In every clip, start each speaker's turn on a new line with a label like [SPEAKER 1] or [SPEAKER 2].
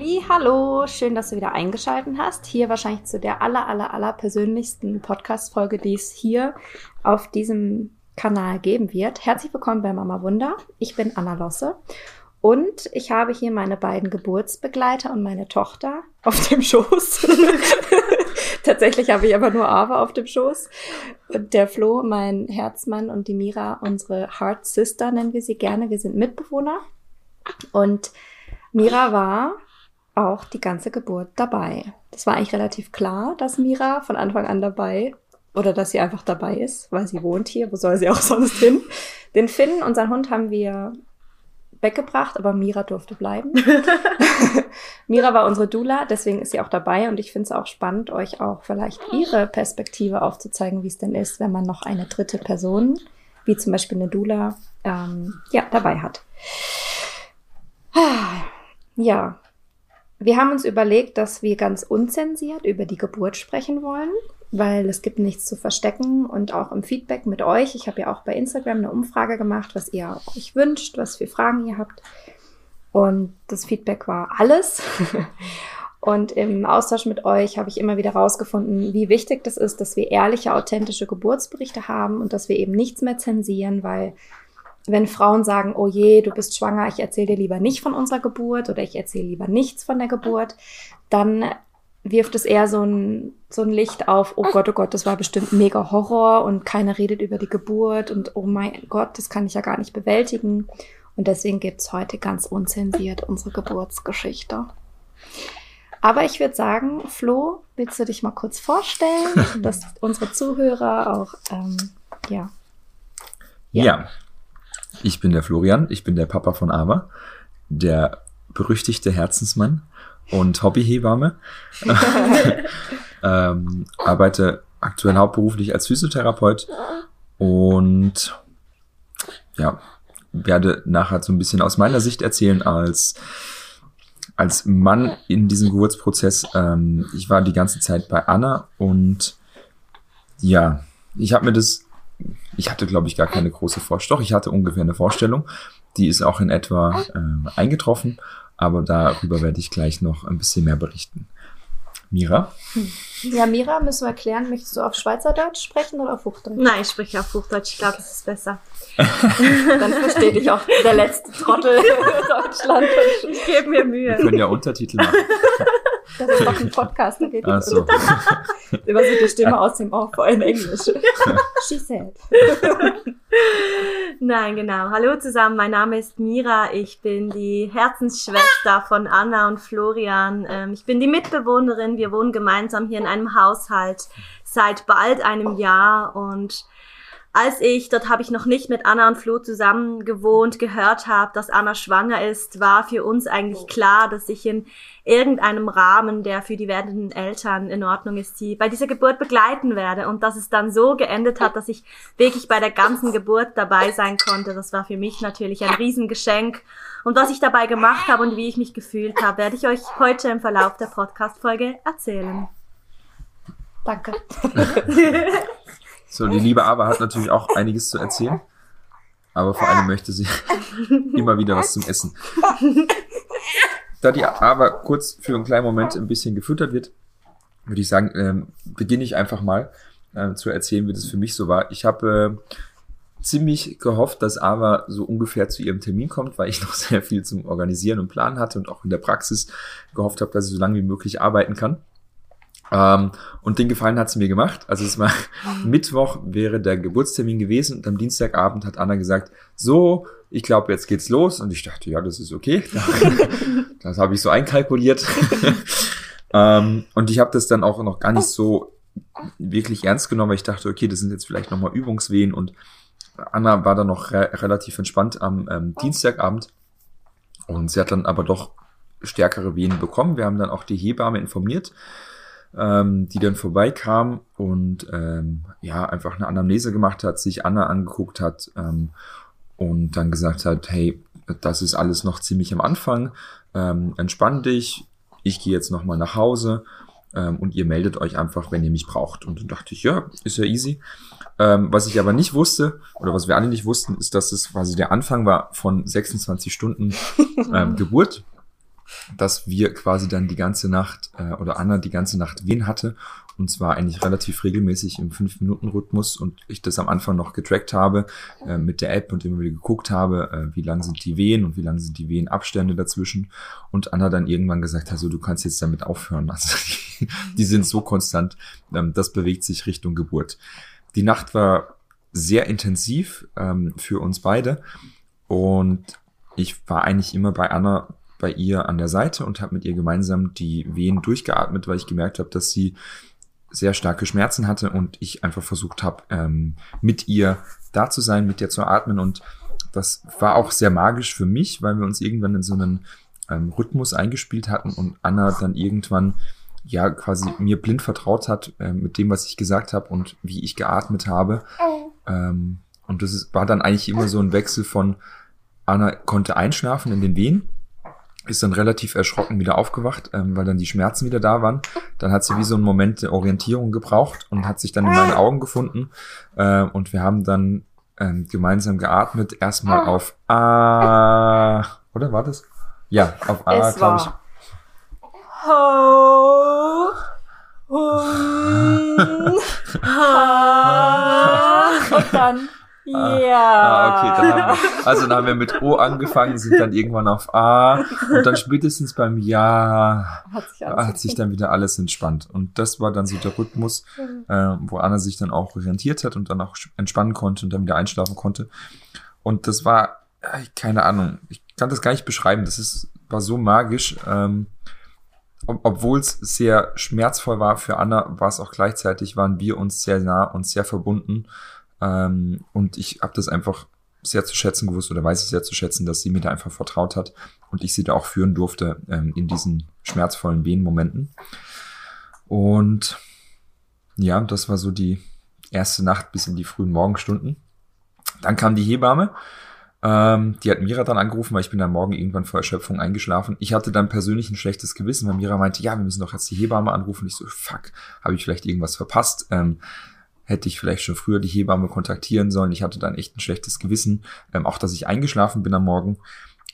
[SPEAKER 1] Halli, hallo, schön, dass du wieder eingeschaltet hast. Hier wahrscheinlich zu der aller, aller, aller persönlichsten Podcast-Folge, die es hier auf diesem Kanal geben wird. Herzlich willkommen bei Mama Wunder. Ich bin Anna Losse und ich habe hier meine beiden Geburtsbegleiter und meine Tochter auf dem Schoß. Tatsächlich habe ich aber nur Ava auf dem Schoß. Der Flo, mein Herzmann und die Mira, unsere Heart Sister nennen wir sie gerne. Wir sind Mitbewohner. Und Mira war auch die ganze Geburt dabei. Das war eigentlich relativ klar, dass Mira von Anfang an dabei oder dass sie einfach dabei ist, weil sie wohnt hier. Wo soll sie auch sonst hin? Den Finn, unseren Hund, haben wir weggebracht, aber Mira durfte bleiben. Mira war unsere Dula, deswegen ist sie auch dabei und ich finde es auch spannend, euch auch vielleicht ihre Perspektive aufzuzeigen, wie es denn ist, wenn man noch eine dritte Person, wie zum Beispiel eine Dula, ähm, ja, dabei hat. Ja, wir haben uns überlegt, dass wir ganz unzensiert über die Geburt sprechen wollen, weil es gibt nichts zu verstecken und auch im Feedback mit euch. Ich habe ja auch bei Instagram eine Umfrage gemacht, was ihr euch wünscht, was für Fragen ihr habt. Und das Feedback war alles. Und im Austausch mit euch habe ich immer wieder herausgefunden, wie wichtig das ist, dass wir ehrliche, authentische Geburtsberichte haben und dass wir eben nichts mehr zensieren, weil wenn Frauen sagen, oh je, du bist schwanger, ich erzähle dir lieber nicht von unserer Geburt oder ich erzähle lieber nichts von der Geburt, dann wirft es eher so ein, so ein Licht auf, oh Gott, oh Gott, das war bestimmt mega Horror und keiner redet über die Geburt und oh mein Gott, das kann ich ja gar nicht bewältigen. Und deswegen gibt's heute ganz unzensiert unsere Geburtsgeschichte. Aber ich würde sagen, Flo, willst du dich mal kurz vorstellen, dass unsere Zuhörer auch, ähm, ja.
[SPEAKER 2] ja. Ja, ich bin der Florian, ich bin der Papa von Ava, der berüchtigte Herzensmann und Hobbyhebamme. ähm, arbeite aktuell hauptberuflich als Physiotherapeut und ja, werde nachher so ein bisschen aus meiner Sicht erzählen als als Mann in diesem Geburtsprozess. Ähm, ich war die ganze Zeit bei Anna und ja, ich habe mir das ich hatte, glaube ich, gar keine große Vorstellung. Ich hatte ungefähr eine Vorstellung. Die ist auch in etwa äh, eingetroffen, aber darüber werde ich gleich noch ein bisschen mehr berichten. Mira?
[SPEAKER 1] Hm. Ja, Mira, müssen wir erklären, möchtest du auf Schweizerdeutsch sprechen oder auf Hochdeutsch?
[SPEAKER 3] Nein, ich spreche auf Hochdeutsch. Ich glaube, das ist besser.
[SPEAKER 1] Dann versteht dich auch der letzte Trottel Deutschland.
[SPEAKER 3] Ich gebe mir Mühe.
[SPEAKER 2] Wir können ja Untertitel machen.
[SPEAKER 1] Das ist doch ein Podcast, da geht
[SPEAKER 2] Ach so.
[SPEAKER 1] Immer so die Stimme aus dem Off, in Englisch. She said.
[SPEAKER 3] Nein, genau. Hallo zusammen, mein Name ist Mira. Ich bin die Herzensschwester von Anna und Florian. Ähm, ich bin die Mitbewohnerin. Wir wohnen gemeinsam hier in einem Haushalt seit bald einem Jahr und als ich, dort habe ich noch nicht mit Anna und Flo zusammen gewohnt, gehört habe, dass Anna schwanger ist, war für uns eigentlich klar, dass ich in irgendeinem Rahmen, der für die werdenden Eltern in Ordnung ist, sie bei dieser Geburt begleiten werde. Und dass es dann so geendet hat, dass ich wirklich bei der ganzen Geburt dabei sein konnte, das war für mich natürlich ein Riesengeschenk. Und was ich dabei gemacht habe und wie ich mich gefühlt habe, werde ich euch heute im Verlauf der Podcast-Folge erzählen.
[SPEAKER 1] Danke.
[SPEAKER 2] So, die liebe Ava hat natürlich auch einiges zu erzählen. Aber vor allem möchte sie immer wieder was zum Essen. Da die Ava kurz für einen kleinen Moment ein bisschen gefüttert wird, würde ich sagen, ähm, beginne ich einfach mal äh, zu erzählen, wie das für mich so war. Ich habe äh, ziemlich gehofft, dass Ava so ungefähr zu ihrem Termin kommt, weil ich noch sehr viel zum Organisieren und Planen hatte und auch in der Praxis gehofft habe, dass sie so lange wie möglich arbeiten kann. Ähm, und den Gefallen hat sie mir gemacht. Also es war Mittwoch wäre der Geburtstermin gewesen und am Dienstagabend hat Anna gesagt, so, ich glaube, jetzt geht's los. Und ich dachte, ja, das ist okay. das habe ich so einkalkuliert. ähm, und ich habe das dann auch noch gar nicht so wirklich ernst genommen, weil ich dachte, okay, das sind jetzt vielleicht nochmal Übungswehen und Anna war dann noch re relativ entspannt am ähm, Dienstagabend und sie hat dann aber doch stärkere Wehen bekommen. Wir haben dann auch die Hebamme informiert ähm, die dann vorbeikam und ähm, ja, einfach eine Anamnese gemacht hat, sich Anna angeguckt hat ähm, und dann gesagt hat, hey, das ist alles noch ziemlich am Anfang, ähm, entspann dich, ich gehe jetzt nochmal nach Hause ähm, und ihr meldet euch einfach, wenn ihr mich braucht. Und dann dachte ich, ja, ist ja easy. Ähm, was ich aber nicht wusste, oder was wir alle nicht wussten, ist, dass es quasi der Anfang war von 26 Stunden ähm, Geburt. Dass wir quasi dann die ganze Nacht äh, oder Anna die ganze Nacht Wehen hatte. Und zwar eigentlich relativ regelmäßig im 5-Minuten-Rhythmus und ich das am Anfang noch getrackt habe äh, mit der App und immer wieder geguckt habe, äh, wie lang sind die Wehen und wie lang sind die Wehenabstände dazwischen. Und Anna dann irgendwann gesagt hat, so du kannst jetzt damit aufhören. Also die, die sind so konstant, ähm, das bewegt sich Richtung Geburt. Die Nacht war sehr intensiv ähm, für uns beide. Und ich war eigentlich immer bei Anna bei ihr an der Seite und habe mit ihr gemeinsam die Wehen durchgeatmet, weil ich gemerkt habe, dass sie sehr starke Schmerzen hatte und ich einfach versucht habe, ähm, mit ihr da zu sein, mit ihr zu atmen. Und das war auch sehr magisch für mich, weil wir uns irgendwann in so einen ähm, Rhythmus eingespielt hatten und Anna dann irgendwann ja quasi mir blind vertraut hat äh, mit dem, was ich gesagt habe und wie ich geatmet habe. Ähm, und das ist, war dann eigentlich immer so ein Wechsel von Anna konnte einschlafen in den Wehen ist dann relativ erschrocken wieder aufgewacht, ähm, weil dann die Schmerzen wieder da waren. Dann hat sie wie so einen Moment der Orientierung gebraucht und hat sich dann in meine Augen gefunden. Äh, und wir haben dann ähm, gemeinsam geatmet. Erstmal auf A. Oder war das? Ja, auf A, glaube ich.
[SPEAKER 3] Ho, hun, ha.
[SPEAKER 1] Und dann,
[SPEAKER 2] Ah,
[SPEAKER 1] ja.
[SPEAKER 2] Ah, okay, dann haben wir, also dann haben wir mit O angefangen, sind dann irgendwann auf A und dann spätestens beim Ja
[SPEAKER 1] Hat sich
[SPEAKER 2] hat sich dann wieder alles entspannt. Und das war dann so der Rhythmus, äh, wo Anna sich dann auch orientiert hat und dann auch entspannen konnte und dann wieder einschlafen konnte. Und das war, äh, keine Ahnung, ich kann das gar nicht beschreiben. Das ist, war so magisch. Ähm, ob, obwohl es sehr schmerzvoll war für Anna, war es auch gleichzeitig, waren wir uns sehr nah und sehr verbunden. Ähm, und ich habe das einfach sehr zu schätzen gewusst oder weiß ich sehr zu schätzen, dass sie mir da einfach vertraut hat und ich sie da auch führen durfte ähm, in diesen schmerzvollen Wehenmomenten. Und ja, das war so die erste Nacht bis in die frühen Morgenstunden. Dann kam die Hebamme. Ähm, die hat Mira dann angerufen, weil ich bin am Morgen irgendwann vor Erschöpfung eingeschlafen. Ich hatte dann persönlich ein schlechtes Gewissen, weil Mira meinte, ja, wir müssen doch jetzt die Hebamme anrufen. Ich so, fuck, habe ich vielleicht irgendwas verpasst? Ähm, hätte ich vielleicht schon früher die Hebamme kontaktieren sollen. Ich hatte dann echt ein schlechtes Gewissen, ähm, auch dass ich eingeschlafen bin am Morgen.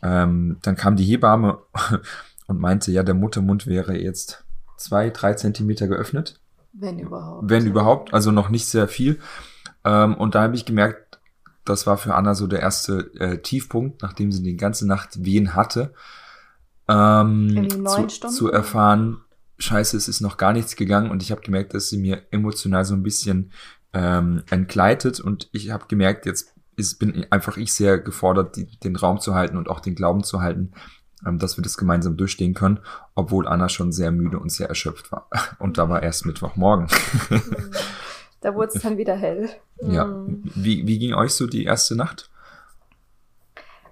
[SPEAKER 2] Ähm, dann kam die Hebamme und meinte, ja, der Muttermund wäre jetzt zwei, drei Zentimeter geöffnet,
[SPEAKER 1] Wenn überhaupt.
[SPEAKER 2] wenn überhaupt, also noch nicht sehr viel. Ähm, und da habe ich gemerkt, das war für Anna so der erste äh, Tiefpunkt, nachdem sie die ganze Nacht Wehen hatte, ähm, zu,
[SPEAKER 1] Stunden?
[SPEAKER 2] zu erfahren, scheiße, es ist noch gar nichts gegangen und ich habe gemerkt, dass sie mir emotional so ein bisschen ähm, entgleitet und ich habe gemerkt, jetzt ist, bin einfach ich sehr gefordert, die, den Raum zu halten und auch den Glauben zu halten, ähm, dass wir das gemeinsam durchstehen können, obwohl Anna schon sehr müde und sehr erschöpft war. Und da war erst Mittwochmorgen.
[SPEAKER 1] Da wurde es dann wieder hell.
[SPEAKER 2] ja.
[SPEAKER 3] Mhm.
[SPEAKER 2] Wie, wie ging euch so die erste Nacht?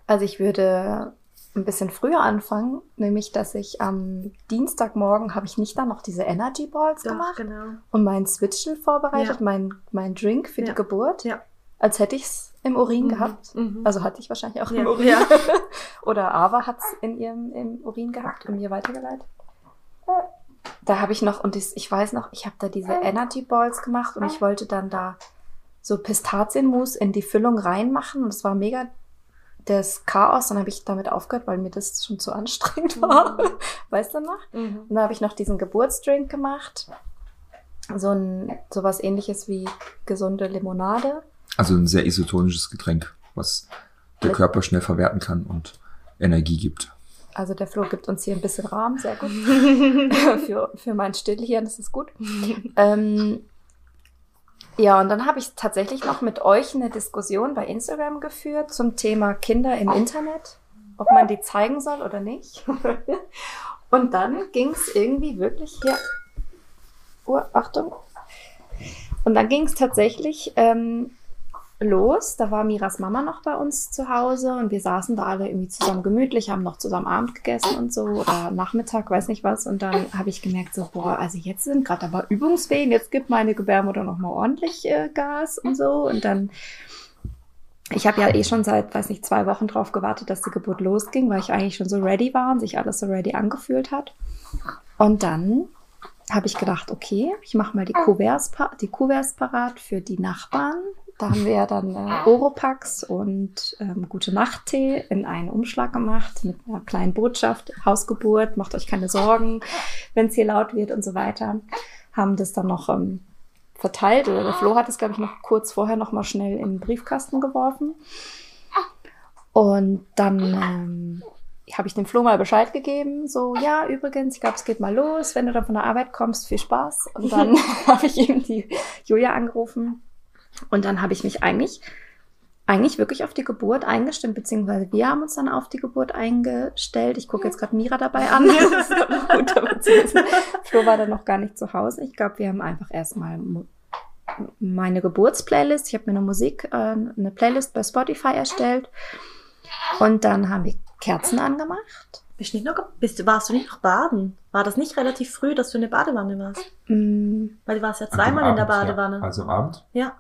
[SPEAKER 1] Also ich würde ein bisschen früher anfangen, nämlich dass ich am Dienstagmorgen habe ich nicht dann noch diese Energy Balls
[SPEAKER 3] Doch,
[SPEAKER 1] gemacht
[SPEAKER 3] genau.
[SPEAKER 1] und meinen Switchel vorbereitet,
[SPEAKER 3] Ja.
[SPEAKER 1] mein, mein Drink für
[SPEAKER 3] Ja.
[SPEAKER 1] die Geburt,
[SPEAKER 3] Ja.
[SPEAKER 1] als hätte ich es im Urin
[SPEAKER 3] Mhm.
[SPEAKER 1] gehabt.
[SPEAKER 3] Mhm.
[SPEAKER 1] Also hatte ich wahrscheinlich auch im Urin. Oder Ava hat es in ihrem im Urin gehabt und mir weitergeleitet. Da habe ich noch, und ich, ich weiß noch, ich habe da diese Energy Balls gemacht und ich wollte dann da so Pistazienmus in die Füllung reinmachen und es war mega das Chaos. Dann habe ich damit aufgehört, weil mir das schon zu anstrengend war.
[SPEAKER 3] Mhm.
[SPEAKER 1] Weißt du noch?
[SPEAKER 3] Mhm.
[SPEAKER 1] Und dann habe ich noch diesen Geburtsdrink gemacht. So ein sowas ähnliches wie gesunde Limonade.
[SPEAKER 2] Also ein sehr isotonisches Getränk, was der
[SPEAKER 1] Mit-
[SPEAKER 2] Körper schnell verwerten kann und Energie gibt.
[SPEAKER 1] Also der Flo gibt uns hier ein bisschen Rahmen, sehr gut. für, für mein Stillhirn ist es gut. Ähm, ja, und dann habe ich tatsächlich noch mit euch eine Diskussion bei Instagram geführt zum Thema Kinder im Internet, ob man die zeigen soll oder nicht. und dann ging es irgendwie wirklich hier. Oh, Achtung. Und dann ging es tatsächlich ähm, los. Da war Miras Mama noch bei uns zu Hause und wir saßen da alle irgendwie zusammen gemütlich, haben noch zusammen Abend gegessen und so oder Nachmittag, weiß nicht was. Und dann habe ich gemerkt, so, boah, also jetzt sind gerade aber Übungswehen, jetzt gibt meine Gebärmutter noch mal ordentlich äh, Gas und so. Und dann, ich habe ja eh schon seit, weiß nicht, zwei Wochen drauf gewartet, dass die Geburt losging, weil ich eigentlich schon so ready war und sich alles so ready angefühlt hat. Und dann habe ich gedacht, okay, ich mache mal die Kuverts, die Kuverts parat für die Nachbarn, Da haben wir ja dann äh, Oropax und ähm, Gute Nacht-Tee in einen Umschlag gemacht mit einer kleinen Botschaft, Hausgeburt, macht euch keine Sorgen, wenn es hier laut wird und so weiter. Haben das dann noch ähm, verteilt oder der Flo hat es, glaube ich, noch kurz vorher noch mal schnell in den Briefkasten geworfen. Und dann ähm, habe ich dem Flo mal Bescheid gegeben, so, ja, übrigens, ich glaube, es geht mal los, wenn du dann von der Arbeit kommst, viel Spaß. Und dann habe ich eben die Julia angerufen und dann habe ich mich eigentlich, eigentlich wirklich auf die Geburt eingestimmt, beziehungsweise wir haben uns dann auf die Geburt eingestellt. Ich gucke jetzt gerade Mira dabei an. Das ist noch gut, Flo war dann noch gar nicht zu Hause. Ich glaube, wir haben einfach erstmal meine Geburtsplaylist. Ich habe mir eine Musik, äh, eine Playlist bei Spotify erstellt. Und dann haben wir Kerzen angemacht.
[SPEAKER 3] Bist nicht noch, bist, warst du nicht noch baden? War das nicht relativ früh, dass du in der Badewanne warst?
[SPEAKER 1] Mm.
[SPEAKER 3] Weil du warst ja zweimal in der Badewanne.
[SPEAKER 2] Ja. Also am Abend?
[SPEAKER 3] Ja.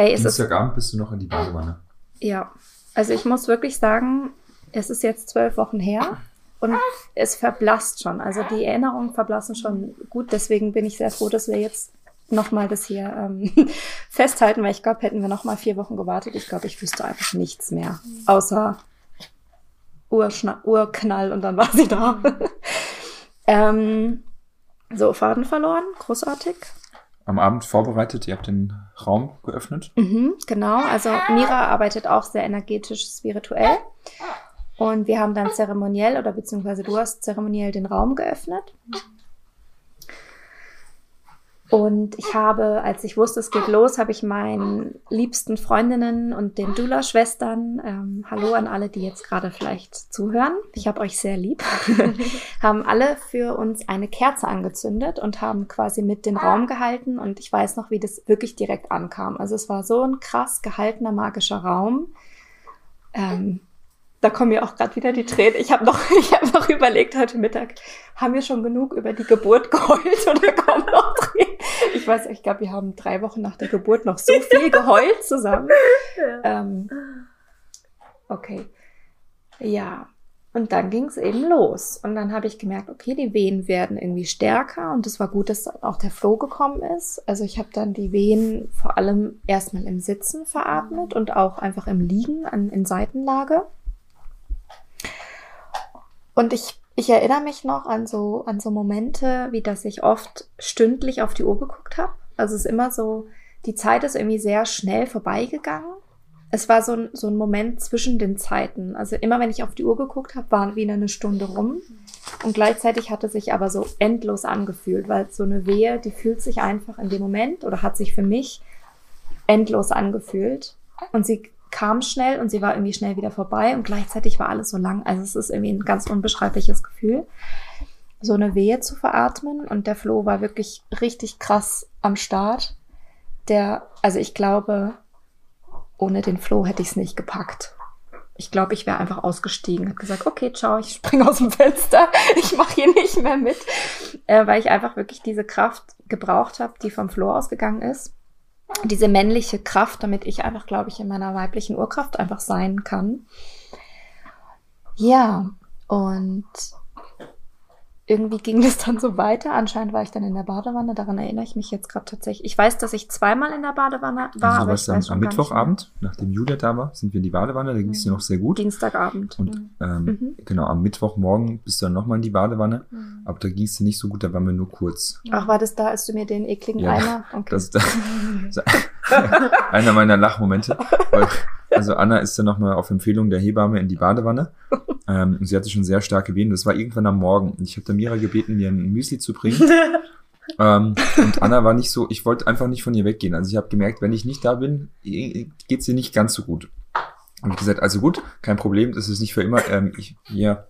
[SPEAKER 1] Hey, ist es.
[SPEAKER 2] Dienstagabend bist du noch in die Badewanne.
[SPEAKER 1] Ja. Also ich muss wirklich sagen, es ist jetzt zwölf Wochen her und es verblasst schon. Also die Erinnerungen verblassen schon gut. Deswegen bin ich sehr froh, dass wir jetzt nochmal das hier ähm, festhalten, weil ich glaube, hätten wir nochmal vier Wochen gewartet, ich glaube, ich wüsste einfach nichts mehr. Außer Urschna Urknall und dann war sie da. ähm, so, Faden verloren, großartig.
[SPEAKER 2] Am Abend vorbereitet, ihr habt den Raum geöffnet.
[SPEAKER 1] Mhm, genau, also Mira arbeitet auch sehr energetisch, spirituell. Und wir haben dann zeremoniell oder beziehungsweise du hast zeremoniell den Raum geöffnet. Und ich habe, als ich wusste, es geht los, habe ich meinen liebsten Freundinnen und den Dula-Schwestern, ähm, hallo an alle, die jetzt gerade vielleicht zuhören, ich habe euch sehr lieb, haben alle für uns eine Kerze angezündet und haben quasi mit den Raum gehalten. Und ich weiß noch, wie das wirklich direkt ankam. Also es war so ein krass gehaltener magischer Raum. Ähm, da kommen mir auch gerade wieder die Tränen. Ich habe noch, ich hab noch überlegt heute Mittag, haben wir schon genug über die Geburt geheult oder kommen noch Tränen? Ich weiß, ich glaube, wir haben drei Wochen nach der Geburt noch so viel geheult zusammen. Ja. Ähm, okay. Ja. Und dann ging es eben los. Und dann habe ich gemerkt, okay, die Wehen werden irgendwie stärker. Und es war gut, dass auch der Flow gekommen ist. Also ich habe dann die Wehen vor allem erstmal im Sitzen veratmet und auch einfach im Liegen an, in Seitenlage. Und ich, ich erinnere mich noch an so, an so Momente, wie dass ich oft stündlich auf die Uhr geguckt habe. Also es ist immer so, die Zeit ist irgendwie sehr schnell vorbeigegangen. Es war so ein, so ein Moment zwischen den Zeiten. Also immer wenn ich auf die Uhr geguckt habe, war wieder eine Stunde rum. Und gleichzeitig hat es sich aber so endlos angefühlt, weil so eine Wehe, die fühlt sich einfach in dem Moment oder hat sich für mich endlos angefühlt. Und sie kam schnell und sie war irgendwie schnell wieder vorbei und gleichzeitig war alles so lang. Also es ist irgendwie ein ganz unbeschreibliches Gefühl, so eine Wehe zu veratmen und der Flo war wirklich richtig krass am Start. Der, also ich glaube, ohne den Flo hätte ich es nicht gepackt. Ich glaube, ich wäre einfach ausgestiegen, habe gesagt, okay, ciao, ich springe aus dem Fenster, ich mache hier nicht mehr mit, äh, weil ich einfach wirklich diese Kraft gebraucht habe, die vom Flo ausgegangen ist diese männliche Kraft, damit ich einfach, glaube ich, in meiner weiblichen Urkraft einfach sein kann. Ja, und irgendwie ging das dann so weiter. Anscheinend war ich dann in der Badewanne. Daran erinnere ich mich jetzt gerade tatsächlich. Ich weiß, dass ich zweimal in der Badewanne war.
[SPEAKER 2] Also
[SPEAKER 1] aber
[SPEAKER 2] ich weiß am Mittwochabend, nachdem Julia da war, sind wir in die Badewanne. Da ging es dir noch sehr gut.
[SPEAKER 1] Dienstagabend.
[SPEAKER 2] Und ähm, mhm. genau, am Mittwochmorgen bist du dann nochmal in die Badewanne. Mhm. Aber da ging es dir nicht so gut, da waren wir nur kurz.
[SPEAKER 1] Ach, war das da, als du mir den ekligen
[SPEAKER 2] ja,
[SPEAKER 1] Eimer...
[SPEAKER 2] Okay. Das ist da, einer meiner Lachmomente. Also Anna ist dann nochmal auf Empfehlung der Hebamme in die Badewanne. Ähm, und sie hatte schon sehr starke Wehen. Das war irgendwann am Morgen. Ich habe Mira gebeten, mir ein Müsli zu bringen. ähm, und Anna war nicht so, ich wollte einfach nicht von ihr weggehen. Also ich habe gemerkt, wenn ich nicht da bin, geht's ihr nicht ganz so gut. Und ich gesagt, also gut, kein Problem, das ist nicht für immer. Ähm, ich, ja,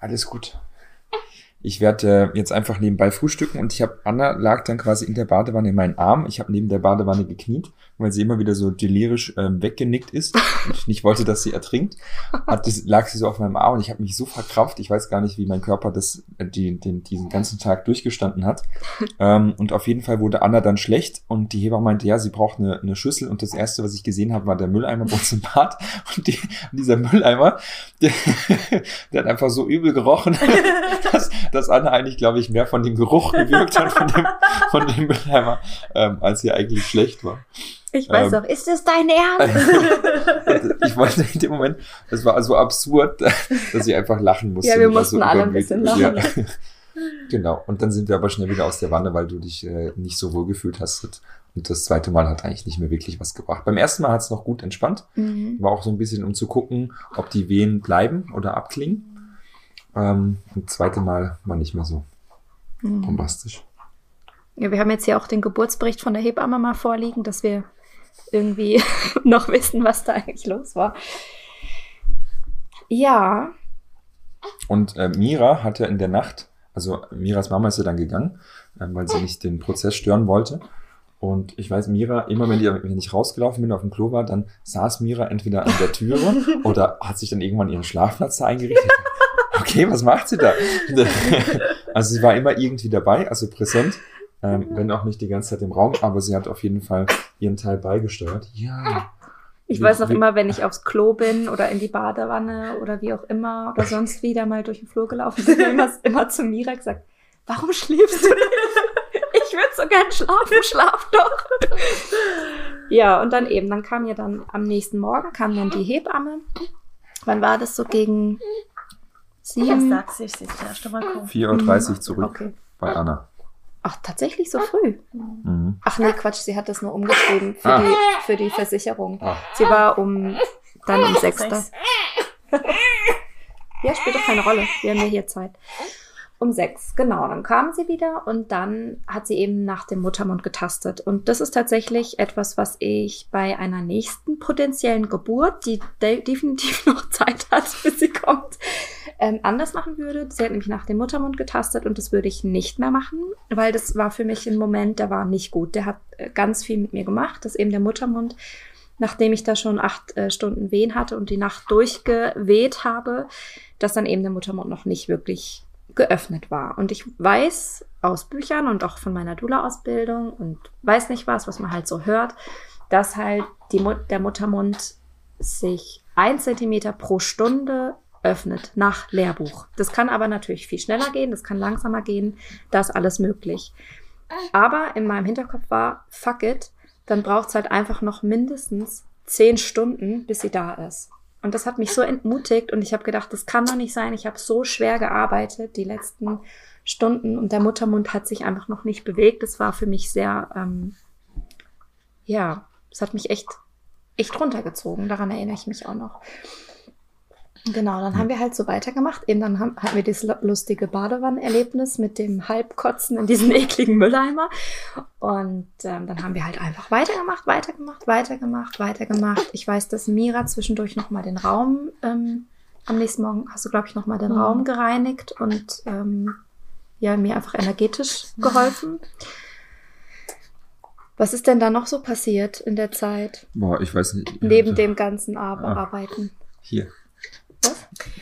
[SPEAKER 2] alles gut ich werde äh, jetzt einfach nebenbei frühstücken und ich habe Anna lag dann quasi in der Badewanne in meinen Arm. Ich habe neben der Badewanne gekniet, weil sie immer wieder so delirisch ähm, weggenickt ist und ich nicht wollte, dass sie ertrinkt. Hat lag sie so auf meinem Arm und ich habe mich so verkraft. Ich weiß gar nicht, wie mein Körper das äh, die, den, diesen ganzen Tag durchgestanden hat. Ähm, und auf jeden Fall wurde Anna dann schlecht und die Hebamme meinte, ja, sie braucht eine, eine Schüssel und das erste, was ich gesehen habe, war der Mülleimer bei uns im Bad und, die, und dieser Mülleimer, der, der hat einfach so übel gerochen, dass dass Anna eigentlich, glaube ich, mehr von dem Geruch gewirkt hat, von dem, von dem Mülleimer, ähm, als sie eigentlich schlecht war.
[SPEAKER 1] Ich weiß
[SPEAKER 2] Ähm.
[SPEAKER 1] auch, ist das dein Ernst?
[SPEAKER 2] ich wollte in dem Moment, das war so absurd, dass ich einfach lachen musste.
[SPEAKER 1] Ja, wir mussten alle ein bisschen lachen.
[SPEAKER 2] Ja. Genau. Und dann sind wir aber schnell wieder aus der Wanne, weil du dich äh, nicht so wohl gefühlt hast. Und das zweite Mal hat eigentlich nicht mehr wirklich was gebracht. Beim ersten Mal hat es noch gut entspannt.
[SPEAKER 1] Mhm.
[SPEAKER 2] War auch so ein bisschen, um zu gucken, ob die Wehen bleiben oder abklingen. Ähm, und das zweite Mal war nicht mehr so
[SPEAKER 1] Mhm.
[SPEAKER 2] bombastisch.
[SPEAKER 1] Ja, wir haben jetzt hier auch den Geburtsbericht von der Hebamme mal vorliegen, dass wir irgendwie noch wissen, was da eigentlich los war. Ja,
[SPEAKER 2] Und äh, Mira hatte in der Nacht, also Miras Mama ist ja dann gegangen, ähm, weil sie nicht den Prozess stören wollte. Und ich weiß, Mira, immer wenn, die, wenn ich rausgelaufen bin auf dem Klo war, dann saß Mira entweder an der Türe oder hat sich dann irgendwann ihren Schlafplatz da eingerichtet. Okay, was macht sie da? Also sie war immer irgendwie dabei, also präsent, ähm, wenn auch nicht die ganze Zeit im Raum, aber sie hat auf jeden Fall ihren Teil beigesteuert. Ja.
[SPEAKER 1] ich
[SPEAKER 2] Wie-
[SPEAKER 1] weiß noch
[SPEAKER 2] wie-
[SPEAKER 1] immer, wenn ich aufs Klo bin oder in die Badewanne oder wie auch immer oder sonst wieder mal durch den Flur gelaufen bin, immer, immer zu Mira gesagt, warum schläfst du denn? Ich würde so gern schlafen, schlaf doch. Ja, und dann eben, dann kam ja dann am nächsten Morgen, kam dann die Hebamme. Wann war das so gegen sieben?
[SPEAKER 3] sagst du? Ich sitze erst einmal gucken.
[SPEAKER 2] 4.30 Uhr zurück
[SPEAKER 1] Okay.
[SPEAKER 2] bei Anna.
[SPEAKER 1] Ach, tatsächlich so früh?
[SPEAKER 2] Mhm.
[SPEAKER 1] Ach nee, Quatsch, sie hat das nur umgeschrieben für,
[SPEAKER 2] Ah.
[SPEAKER 1] die, für die Versicherung.
[SPEAKER 2] Ah.
[SPEAKER 1] Sie war um dann um sechs da.
[SPEAKER 3] Sechs.
[SPEAKER 1] Ja, spielt doch keine Rolle. Wir haben ja hier Zeit. Um sechs, genau. Dann kam sie wieder und dann hat sie eben nach dem Muttermund getastet. Und das ist tatsächlich etwas, was ich bei einer nächsten potenziellen Geburt, die de definitiv noch Zeit hat, bis sie kommt, ähm, anders machen würde. Sie hat nämlich nach dem Muttermund getastet und das würde ich nicht mehr machen, weil das war für mich ein Moment, der war nicht gut. Der hat äh, ganz viel mit mir gemacht, dass eben der Muttermund nachdem ich da schon acht äh, Stunden Wehen hatte und die Nacht durchgeweht habe, dass dann eben der Muttermund noch nicht wirklich geöffnet war. Und ich weiß aus Büchern und auch von meiner Dula-Ausbildung und weiß nicht was, was man halt so hört, dass halt die Mut der Muttermund sich ein Zentimeter pro Stunde öffnet nach Lehrbuch. Das kann aber natürlich viel schneller gehen, das kann langsamer gehen, da ist alles möglich. Aber in meinem Hinterkopf war, fuck it, dann braucht es halt einfach noch mindestens zehn Stunden, bis sie da ist. Und das hat mich so entmutigt und ich habe gedacht, das kann doch nicht sein. Ich habe so schwer gearbeitet die letzten Stunden und der Muttermund hat sich einfach noch nicht bewegt. Das war für mich sehr, ähm, ja, es hat mich echt, echt runtergezogen. Daran erinnere ich mich auch noch. Genau, dann haben wir halt so weitergemacht. Eben dann haben, hatten wir dieses lu- lustige Badewannenerlebnis mit dem Halbkotzen in diesen ekligen Mülleimer. Und ähm, dann haben wir halt einfach weitergemacht, weitergemacht, weitergemacht, weitergemacht. Ich weiß, dass Mira zwischendurch nochmal den Raum, ähm, am nächsten Morgen hast du, glaube ich, nochmal den
[SPEAKER 3] Mhm.
[SPEAKER 1] Raum gereinigt und ähm, ja, mir einfach energetisch geholfen. Was ist denn da noch so passiert in der Zeit?
[SPEAKER 2] Boah, ich weiß nicht.
[SPEAKER 1] Neben dem ganzen Ar
[SPEAKER 2] Ah.
[SPEAKER 1] Arbeiten.
[SPEAKER 2] Hier.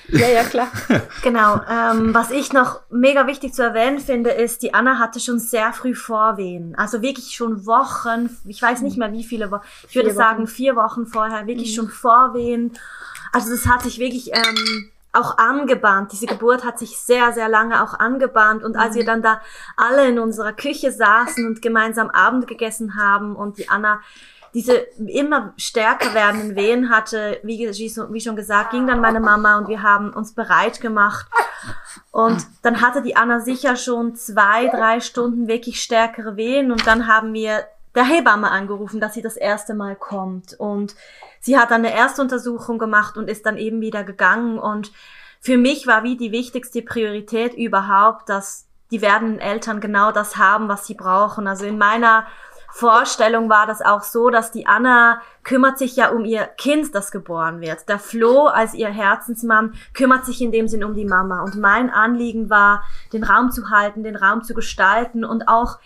[SPEAKER 1] Ja, ja, klar.
[SPEAKER 3] Genau. Ähm, was ich noch mega wichtig zu erwähnen finde, ist, die Anna hatte schon sehr früh Vorwehen. Also wirklich schon Wochen, ich weiß nicht mehr wie viele Wochen, ich würde
[SPEAKER 1] Vier
[SPEAKER 3] sagen
[SPEAKER 1] Wochen.
[SPEAKER 3] vier Wochen vorher, wirklich
[SPEAKER 1] Mhm.
[SPEAKER 3] schon Vorwehen. Also das hat sich wirklich ähm, auch angebahnt. Diese Geburt hat sich sehr, sehr lange auch angebahnt. Und als
[SPEAKER 1] Mhm.
[SPEAKER 3] wir dann da alle in unserer Küche saßen und gemeinsam Abend gegessen haben und die Anna diese immer stärker werdenden Wehen hatte, wie, wie schon gesagt, ging dann meine Mama und wir haben uns bereit gemacht. Und dann hatte die Anna sicher schon zwei, drei Stunden wirklich stärkere Wehen und dann haben wir der Hebamme angerufen, dass sie das erste Mal kommt. Und sie hat dann eine Erstuntersuchung gemacht und ist dann eben wieder gegangen. Und für mich war wie die wichtigste Priorität überhaupt, dass die werdenden Eltern genau das haben, was sie brauchen. Also in meiner Vorstellung war das auch so, dass die Anna kümmert sich ja um ihr Kind, das geboren wird. Der Flo als ihr Herzensmann kümmert sich in dem Sinn um die Mama. Und mein Anliegen war, den Raum zu halten, den Raum zu gestalten und auch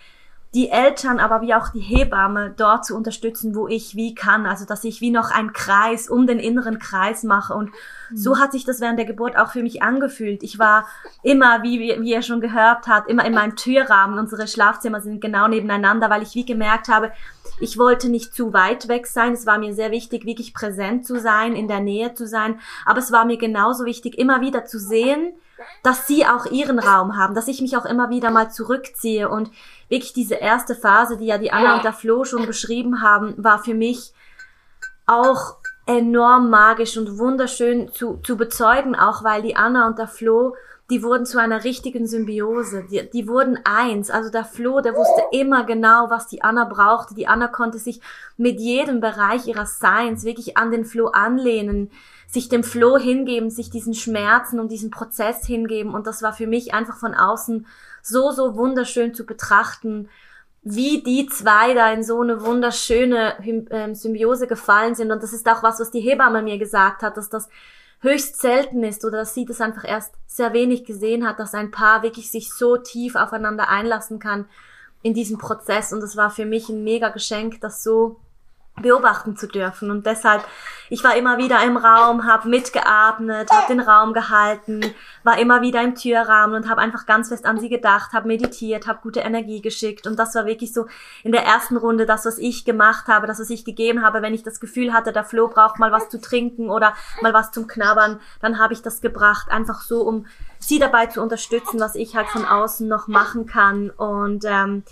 [SPEAKER 3] die Eltern, aber wie auch die Hebamme dort zu unterstützen, wo ich wie kann. Also, dass ich wie noch einen Kreis um den inneren Kreis mache. Und so hat sich das während der Geburt auch für mich angefühlt. Ich war immer, wie, wie wie ihr schon gehört habt, immer in meinem Türrahmen. Unsere Schlafzimmer sind genau nebeneinander, weil ich wie gemerkt habe, ich wollte nicht zu weit weg sein. Es war mir sehr wichtig, wirklich präsent zu sein, in der Nähe zu sein. Aber es war mir genauso wichtig, immer wieder zu sehen, dass sie auch ihren Raum haben, dass ich mich auch immer wieder mal zurückziehe und wirklich diese erste Phase, die ja die Anna und der Flo schon beschrieben haben, war für mich auch enorm magisch und wunderschön zu, zu bezeugen, auch weil die Anna und der Flo, die wurden zu einer richtigen Symbiose. Die, die wurden eins. Also der Flo, der wusste immer genau, was die Anna brauchte. Die Anna konnte sich mit jedem Bereich ihrer Seins wirklich an den Flo anlehnen, sich dem Flo hingeben, sich diesen Schmerzen und diesen Prozess hingeben. Und das war für mich einfach von außen so, so wunderschön zu betrachten, wie die zwei da in so eine wunderschöne ähm, Symbiose gefallen sind. Und das ist auch was, was die Hebamme mir gesagt hat, dass das höchst selten ist oder dass sie das einfach erst sehr wenig gesehen hat, dass ein Paar wirklich sich so tief aufeinander einlassen kann in diesem Prozess. Und das war für mich ein mega Geschenk, das so beobachten zu dürfen. Und deshalb, ich war immer wieder im Raum, habe mitgeatmet, habe den Raum gehalten, war immer wieder im Türrahmen und habe einfach ganz fest an sie gedacht, habe meditiert, habe gute Energie geschickt. Und das war wirklich so in der ersten Runde das, was ich gemacht habe, das, was ich gegeben habe. Wenn ich das Gefühl hatte, der Flo braucht mal was zu trinken oder mal was zum Knabbern, dann habe ich das gebracht, einfach so, um sie dabei zu unterstützen, was ich halt von außen noch machen kann. Und ähm,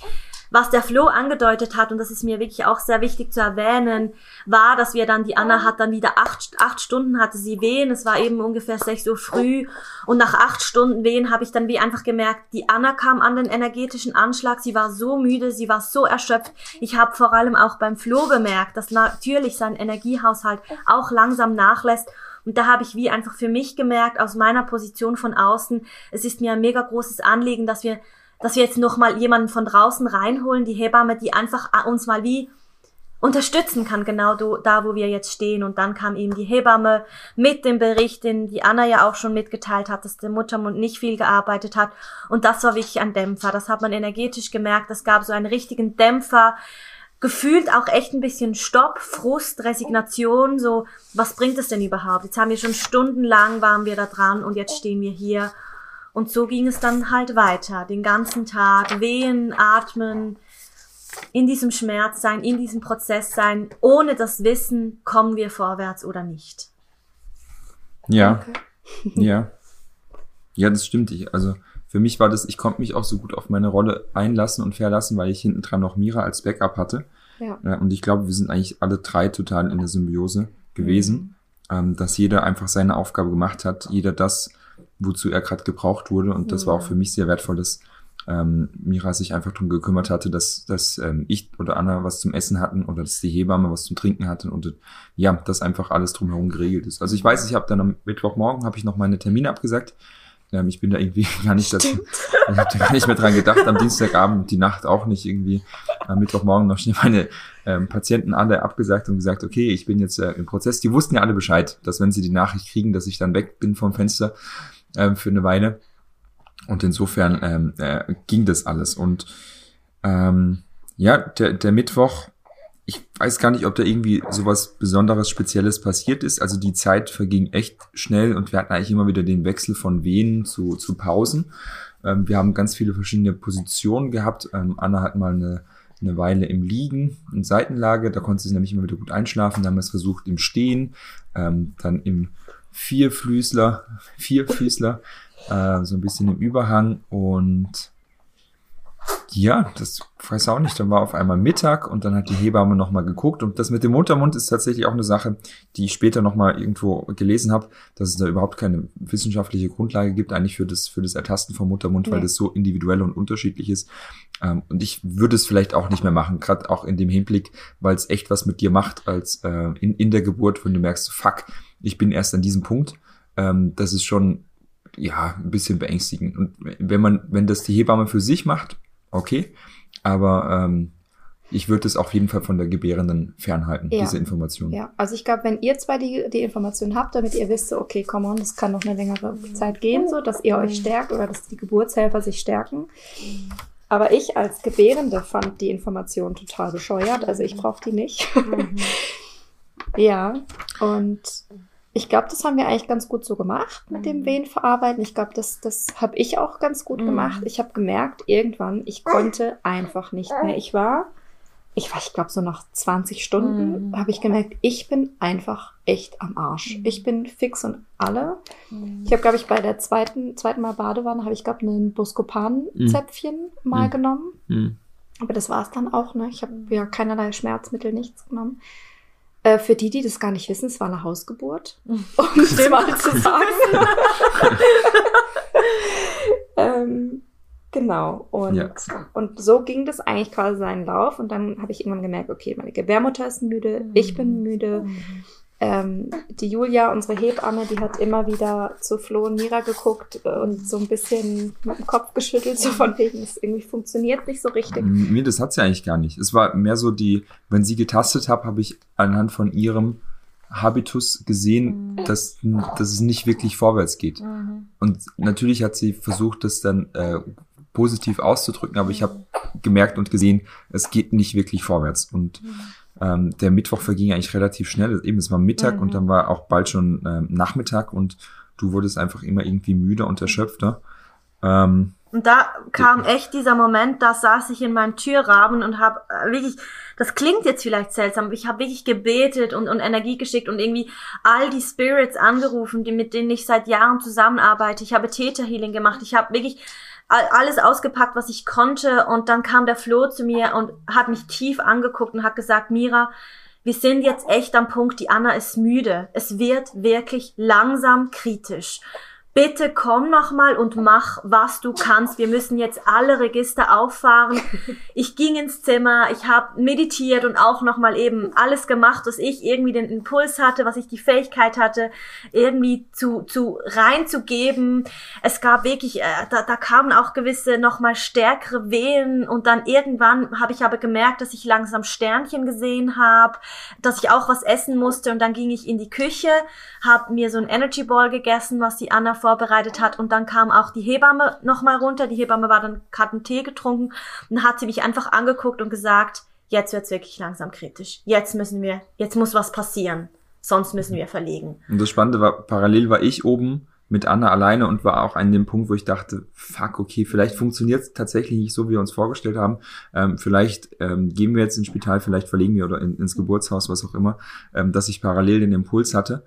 [SPEAKER 3] was der Flo angedeutet hat, und das ist mir wirklich auch sehr wichtig zu erwähnen, war, dass wir dann, die Anna hat dann wieder acht, acht Stunden hatte sie Wehen, es war eben ungefähr sechs Uhr früh. Und nach acht Stunden Wehen habe ich dann wie einfach gemerkt, die Anna kam an den energetischen Anschlag, sie war so müde, sie war so erschöpft. Ich habe vor allem auch beim Flo bemerkt, dass natürlich sein Energiehaushalt auch langsam nachlässt. Und da habe ich wie einfach für mich gemerkt, aus meiner Position von außen, es ist mir ein mega großes Anliegen, dass wir dass wir jetzt noch mal jemanden von draußen reinholen, die Hebamme, die einfach uns mal wie unterstützen kann, genau da, wo wir jetzt stehen. Und dann kam eben die Hebamme mit dem Bericht, den die Anna ja auch schon mitgeteilt hat, dass der Muttermund nicht viel gearbeitet hat. Und das war wirklich ein Dämpfer. Das hat man energetisch gemerkt. Es gab so einen richtigen Dämpfer. Gefühlt auch echt ein bisschen Stopp, Frust, Resignation, so, was bringt es denn überhaupt? Jetzt haben wir schon stundenlang waren wir da dran und jetzt stehen wir hier und so ging es dann halt weiter, den ganzen Tag, wehen, atmen, in diesem Schmerz sein, in diesem Prozess sein. Ohne das Wissen kommen wir vorwärts oder nicht.
[SPEAKER 2] Ja, okay. ja. Ja, das stimmt. Ich, also für mich war das, ich konnte mich auch so gut auf meine Rolle einlassen und verlassen, weil ich hinten dran noch Mira als Backup hatte. Ja. Und ich glaube, wir sind eigentlich alle drei total in der Symbiose gewesen, mhm. ähm, dass jeder einfach seine Aufgabe gemacht hat, jeder das wozu er gerade gebraucht wurde. Und das war auch für mich sehr wertvoll, dass ähm, Mira sich einfach darum gekümmert hatte, dass, dass ähm, ich oder Anna was zum Essen hatten oder dass die Hebamme was zum Trinken hatten und ja, dass einfach alles drumherum geregelt ist. Also ich weiß, ich habe dann am Mittwochmorgen habe ich noch meine Termine abgesagt. Ähm, ich bin da irgendwie gar nicht dazu, ich habe da gar nicht mehr dran gedacht, am Dienstagabend, die Nacht auch nicht irgendwie, am Mittwochmorgen noch schnell meine ähm, Patienten alle abgesagt und gesagt, okay, ich bin jetzt äh, im Prozess. Die wussten ja alle Bescheid, dass wenn sie die Nachricht kriegen, dass ich dann weg bin vom Fenster, ähm, für eine Weile. Und insofern ähm, äh, ging das alles. Und ähm, ja, der, der Mittwoch, ich weiß gar nicht, ob da irgendwie sowas Besonderes, Spezielles passiert ist. Also die Zeit verging echt schnell und wir hatten eigentlich immer wieder den Wechsel von Wehen zu, zu Pausen. Ähm, wir haben ganz viele verschiedene Positionen gehabt. Ähm, Anna hat mal eine, eine Weile im Liegen, in Seitenlage, da konnte sie nämlich immer wieder gut einschlafen. Dann haben wir es versucht im Stehen, ähm, dann im Vierfüßler, Vierfüßler, äh, so ein bisschen im Überhang und ja, das weiß auch nicht. Dann war auf einmal Mittag und dann hat die Hebamme nochmal geguckt. Und das mit dem Muttermund ist tatsächlich auch eine Sache, die ich später nochmal irgendwo gelesen habe, dass es da überhaupt keine wissenschaftliche Grundlage gibt, eigentlich für das, für das Ertasten vom Muttermund, ja. weil das so individuell und unterschiedlich ist. Ähm, und ich würde es vielleicht auch nicht mehr machen, gerade auch in dem Hinblick, weil es echt was mit dir macht, als äh, in, in der Geburt, wenn du merkst, fuck, ich bin erst an diesem Punkt. Ähm, das ist schon ja ein bisschen beängstigend. Und wenn man, wenn das die Hebamme für sich macht, okay, aber ähm, ich würde es auf jeden Fall von der Gebärenden fernhalten, ja. diese Information.
[SPEAKER 1] Ja, also ich glaube, wenn ihr zwei die, die Information habt, damit ihr wisst, okay, come on, das kann noch eine längere Zeit gehen, so, dass ihr euch stärkt oder dass die Geburtshelfer sich stärken. Aber ich als Gebärende fand die Information total bescheuert, also ich brauche die nicht. Mhm. ja, und ich glaube, das haben wir eigentlich ganz gut so gemacht mit dem mhm. Wehenverarbeiten. Ich glaube, das, das habe ich auch ganz gut mhm. gemacht. Ich habe gemerkt, irgendwann, ich konnte einfach nicht mehr. Ich war ich weiß, ich glaube, so nach 20 Stunden
[SPEAKER 3] Mhm.
[SPEAKER 1] habe ich gemerkt, ich bin einfach echt am Arsch.
[SPEAKER 3] Mhm.
[SPEAKER 1] Ich bin fix und alle.
[SPEAKER 3] Mhm.
[SPEAKER 1] Ich habe, glaube ich, bei der zweiten, zweiten Mal Badewanne, habe ich, glaube ein Buscopan-Zäpfchen mal
[SPEAKER 2] Mhm.
[SPEAKER 1] genommen.
[SPEAKER 2] Hm.
[SPEAKER 1] Aber das war es dann auch, ne? Ich habe ja keinerlei Schmerzmittel, nichts genommen. Äh, für die, die das gar nicht wissen, es war eine Hausgeburt. Um es mal zu sagen. ähm, genau. Und,
[SPEAKER 2] Ja.
[SPEAKER 1] und so ging das eigentlich quasi seinen Lauf. Und dann habe ich irgendwann gemerkt, okay, meine Gebärmutter ist müde, ich bin müde.
[SPEAKER 3] Mhm.
[SPEAKER 1] Ähm, die Julia, unsere Hebamme, die hat immer wieder zu Flo und Mira geguckt äh, und so ein bisschen mit dem Kopf geschüttelt, so von wegen, es irgendwie funktioniert nicht so richtig.
[SPEAKER 2] Mir, das hat sie eigentlich gar nicht. Es war mehr so die, wenn sie getastet hat, habe ich anhand von ihrem Habitus gesehen,
[SPEAKER 3] Mhm.
[SPEAKER 2] dass, dass es nicht wirklich vorwärts geht.
[SPEAKER 3] Mhm.
[SPEAKER 2] Und natürlich hat sie versucht, das dann äh, positiv auszudrücken, aber ich habe gemerkt und gesehen, es geht nicht wirklich vorwärts. Und ähm, der Mittwoch verging eigentlich relativ schnell. Eben, es war Mittag
[SPEAKER 3] Mhm.
[SPEAKER 2] und dann war auch bald schon ähm, Nachmittag und du wurdest einfach immer irgendwie müder und erschöpfter. Ähm,
[SPEAKER 3] Und da kam echt dieser Moment, da saß ich in meinem Türrahmen und habe wirklich, das klingt jetzt vielleicht seltsam, ich habe wirklich gebetet und, und Energie geschickt und irgendwie all die Spirits angerufen, die, mit denen ich seit Jahren zusammenarbeite. Ich habe Theta Healing gemacht, ich habe wirklich alles ausgepackt, was ich konnte und dann kam der Flo zu mir und hat mich tief angeguckt und hat gesagt, Mira, wir sind jetzt echt am Punkt, die Anna ist müde. Es wird wirklich langsam kritisch. Bitte komm noch mal und mach, was du kannst. Wir müssen jetzt alle Register auffahren. Ich ging ins Zimmer, ich habe meditiert und auch noch mal eben alles gemacht, was ich irgendwie den Impuls hatte, was ich die Fähigkeit hatte, irgendwie zu, zu reinzugeben. Es gab wirklich, äh, da, da kamen auch gewisse noch mal stärkere Wehen und dann irgendwann habe ich aber gemerkt, dass ich langsam Sternchen gesehen habe, dass ich auch was essen musste und dann ging ich in die Küche, habe mir so ein Energy Ball gegessen, was die Anna vorbereitet hat und dann kam auch die Hebamme noch mal runter. Die Hebamme war dann hat einen Tee getrunken und hat sie mich einfach angeguckt und gesagt, jetzt wird's wirklich langsam kritisch. Jetzt müssen wir, jetzt muss was passieren, sonst müssen wir verlegen.
[SPEAKER 2] Und das Spannende war, parallel war ich oben mit Anna alleine und war auch an dem Punkt, wo ich dachte, fuck, okay, vielleicht funktioniert es tatsächlich nicht so, wie wir uns vorgestellt haben. Ähm, vielleicht ähm, gehen wir jetzt ins Spital, vielleicht verlegen wir oder in, ins Geburtshaus, was auch immer, ähm, dass ich parallel den Impuls hatte.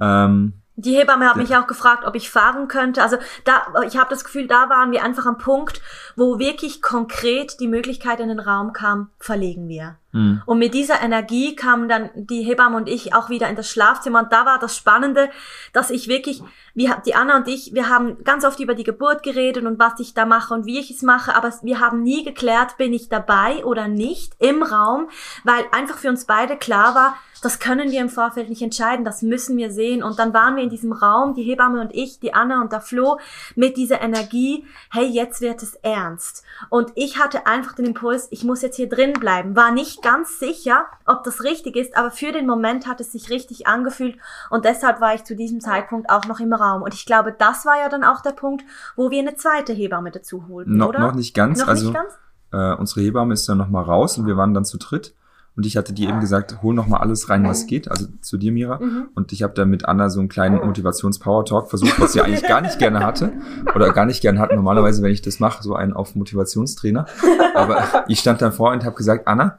[SPEAKER 2] Ähm,
[SPEAKER 3] Die Hebamme hat
[SPEAKER 2] Ja.
[SPEAKER 3] mich auch gefragt, ob ich fahren könnte. Also da, ich habe das Gefühl, da waren wir einfach am Punkt, wo wirklich konkret die Möglichkeit in den Raum kam, verlegen wir.
[SPEAKER 2] Mh,
[SPEAKER 3] Und mit dieser Energie kamen dann die Hebamme und ich auch wieder in das Schlafzimmer. Und da war das Spannende, dass ich wirklich, wir, die Anna und ich, wir haben ganz oft über die Geburt geredet und was ich da mache und wie ich es mache, aber wir haben nie geklärt, bin ich dabei oder nicht im Raum, weil einfach für uns beide klar war, das können wir im Vorfeld nicht entscheiden, das müssen wir sehen. Und dann waren wir in diesem Raum, die Hebamme und ich, die Anna und der Flo, mit dieser Energie, hey, jetzt wird es ernst. Und ich hatte einfach den Impuls, ich muss jetzt hier drin bleiben. War nicht ganz sicher, ob das richtig ist, aber für den Moment hat es sich richtig angefühlt und deshalb war ich zu diesem Zeitpunkt auch noch im Raum. Und ich glaube, das war ja dann auch der Punkt, wo wir eine zweite Hebamme dazu holten,
[SPEAKER 2] noch,
[SPEAKER 3] oder?
[SPEAKER 2] noch nicht ganz.
[SPEAKER 3] Noch
[SPEAKER 2] also
[SPEAKER 3] nicht ganz?
[SPEAKER 2] Äh, unsere Hebamme ist dann nochmal raus und wir waren dann zu dritt. Und ich hatte dir eben gesagt, hol noch mal alles rein, was geht. Also zu dir, Mira.
[SPEAKER 3] Mhm.
[SPEAKER 2] Und ich habe dann mit Anna so einen kleinen Motivations-Power-Talk versucht, was sie eigentlich gar nicht gerne hatte. Oder gar nicht gerne hat. Normalerweise, wenn ich das mache, so einen auf Motivationstrainer. Aber ich stand dann vor und habe gesagt, Anna,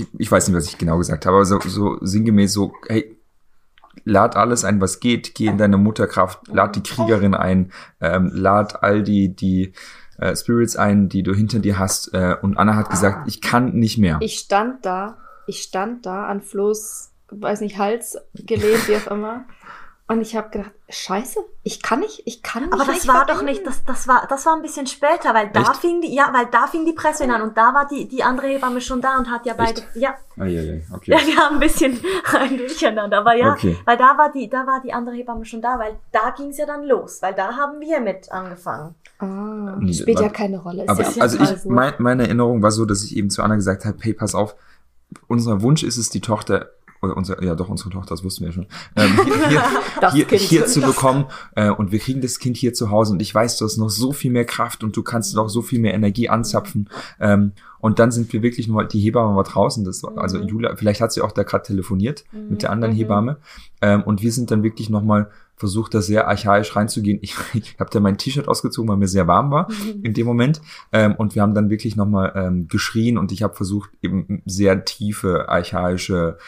[SPEAKER 2] ich, ich weiß nicht, was ich genau gesagt habe, aber so, so sinngemäß so, hey, lad alles ein, was geht, geh in deine Mutterkraft, lad die Kriegerin ein, ähm, lad all die, die äh, Spirits ein, die du hinter dir hast. Äh, und Anna hat gesagt, ich kann nicht mehr.
[SPEAKER 1] Ich stand da, ich stand da an Flo's, weiß nicht, Hals gelehnt, wie auch immer. Und ich habe gedacht, scheiße, ich kann nicht, ich kann nicht.
[SPEAKER 3] Aber das
[SPEAKER 1] nicht
[SPEAKER 3] war doch
[SPEAKER 1] verbinden.
[SPEAKER 3] nicht, das, das war, das war ein bisschen später, weil da
[SPEAKER 2] Echt?
[SPEAKER 3] fing die, ja, weil da fing die Presse an und da war die, die andere Hebamme schon da und hat ja beide, ja,
[SPEAKER 2] Eieiei, okay.
[SPEAKER 3] ja, wir haben ein bisschen ein Durcheinander, aber ja,
[SPEAKER 2] Okay.
[SPEAKER 3] weil da war die, da war die andere Hebamme schon da, weil da ging's ja dann los, weil da haben wir mit angefangen.
[SPEAKER 1] Ah, spielt ja keine Rolle. Ist
[SPEAKER 2] Aber
[SPEAKER 1] ja
[SPEAKER 2] also ich,
[SPEAKER 1] so.
[SPEAKER 2] mein, meine Erinnerung war so, dass ich eben zu Anna gesagt habe, hey, pass auf, unser Wunsch ist es, die Tochter oder unser, ja doch, unsere Tochter, das wussten wir ja schon, ähm, hier, hier, hier, hier zu bekommen äh, und wir kriegen das Kind hier zu Hause und ich weiß, du hast noch so viel mehr Kraft und du kannst noch so viel mehr Energie anzapfen ähm, und dann sind wir wirklich nur, die Hebamme war draußen, das war, also
[SPEAKER 3] Mhm.
[SPEAKER 2] Julia, vielleicht hat sie auch da gerade telefoniert mit der anderen
[SPEAKER 3] Mhm.
[SPEAKER 2] Hebamme ähm, und wir sind dann wirklich nochmal versucht, da sehr archaisch reinzugehen. Ich, ich habe da mein T-Shirt ausgezogen, weil mir sehr warm war in dem Moment. Ähm, und wir haben dann wirklich nochmal ähm, geschrien und ich habe versucht, eben sehr tiefe, archaische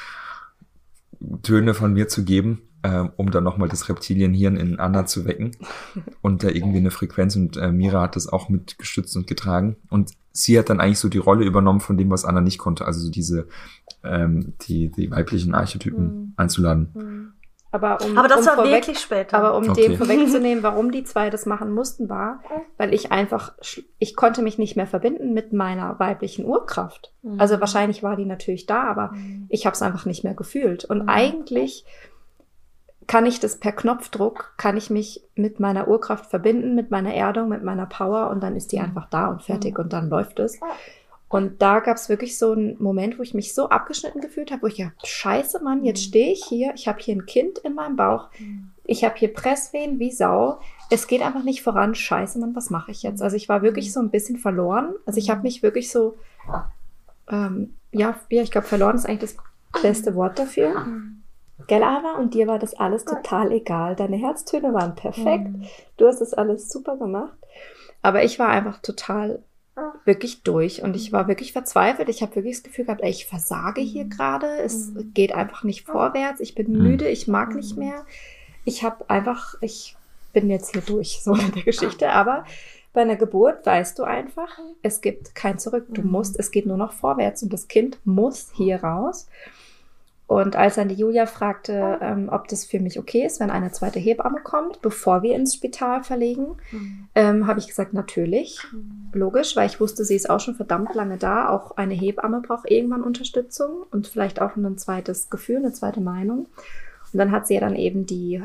[SPEAKER 2] Töne von mir zu geben, ähm, um dann nochmal das Reptilienhirn in Anna zu wecken. Und da irgendwie eine Frequenz und äh, Mira hat das auch mit gestützt und getragen. Und sie hat dann eigentlich so die Rolle übernommen von dem, was Anna nicht konnte. Also so diese, ähm, die, die weiblichen Archetypen
[SPEAKER 1] Mhm.
[SPEAKER 2] einzuladen.
[SPEAKER 1] Aber, um,
[SPEAKER 3] Aber das
[SPEAKER 1] um
[SPEAKER 3] war
[SPEAKER 1] vorweg,
[SPEAKER 3] wirklich später.
[SPEAKER 1] Aber um
[SPEAKER 2] Okay.
[SPEAKER 1] dem vorwegzunehmen, warum die zwei das machen mussten, war, weil ich einfach, ich konnte mich nicht mehr verbinden mit meiner weiblichen Urkraft.
[SPEAKER 3] Mhm.
[SPEAKER 1] Also wahrscheinlich war die natürlich da, aber ich habe es einfach nicht mehr gefühlt. Und
[SPEAKER 3] Mhm.
[SPEAKER 1] eigentlich kann ich das per Knopfdruck, kann ich mich mit meiner Urkraft verbinden, mit meiner Erdung, mit meiner Power und dann ist die
[SPEAKER 3] Mhm.
[SPEAKER 1] einfach da und fertig und dann läuft es. Und da gab es wirklich so einen Moment, wo ich mich so abgeschnitten gefühlt habe, wo ich ja, scheiße Mann, jetzt
[SPEAKER 3] Mhm.
[SPEAKER 1] stehe ich hier, ich habe hier ein Kind in meinem Bauch, ich habe hier Presswehen wie Sau. Es geht einfach nicht voran. Scheiße, Mann, was mache ich jetzt? Also ich war wirklich so ein bisschen verloren. Also ich habe mich wirklich so, ähm, ja, ja, ich glaube, verloren ist eigentlich das beste Wort dafür. Gell, aber? Und dir war das alles total egal. Deine Herztöne waren perfekt. Du hast das alles super gemacht. Aber ich war einfach total wirklich durch und ich war wirklich verzweifelt. Ich habe wirklich das Gefühl gehabt, ey, ich versage hier gerade. Es
[SPEAKER 3] Mhm.
[SPEAKER 1] geht einfach nicht vorwärts. Ich bin
[SPEAKER 2] Mhm.
[SPEAKER 1] müde. Ich mag nicht mehr. Ich habe einfach, ich bin jetzt hier durch so mit der Geschichte. Aber bei einer Geburt weißt du einfach, es gibt kein Zurück. Du
[SPEAKER 3] Mhm.
[SPEAKER 1] musst, es geht nur noch vorwärts und das Kind muss hier raus. Und als dann die Julia fragte, ähm, ob das für mich okay ist, wenn eine zweite Hebamme kommt, bevor wir ins Spital verlegen, ähm, habe ich gesagt, natürlich, logisch, weil ich wusste, sie ist auch schon verdammt lange da. Auch eine Hebamme braucht irgendwann Unterstützung und vielleicht auch ein zweites Gefühl, eine zweite Meinung. Und dann hat sie ja dann eben die,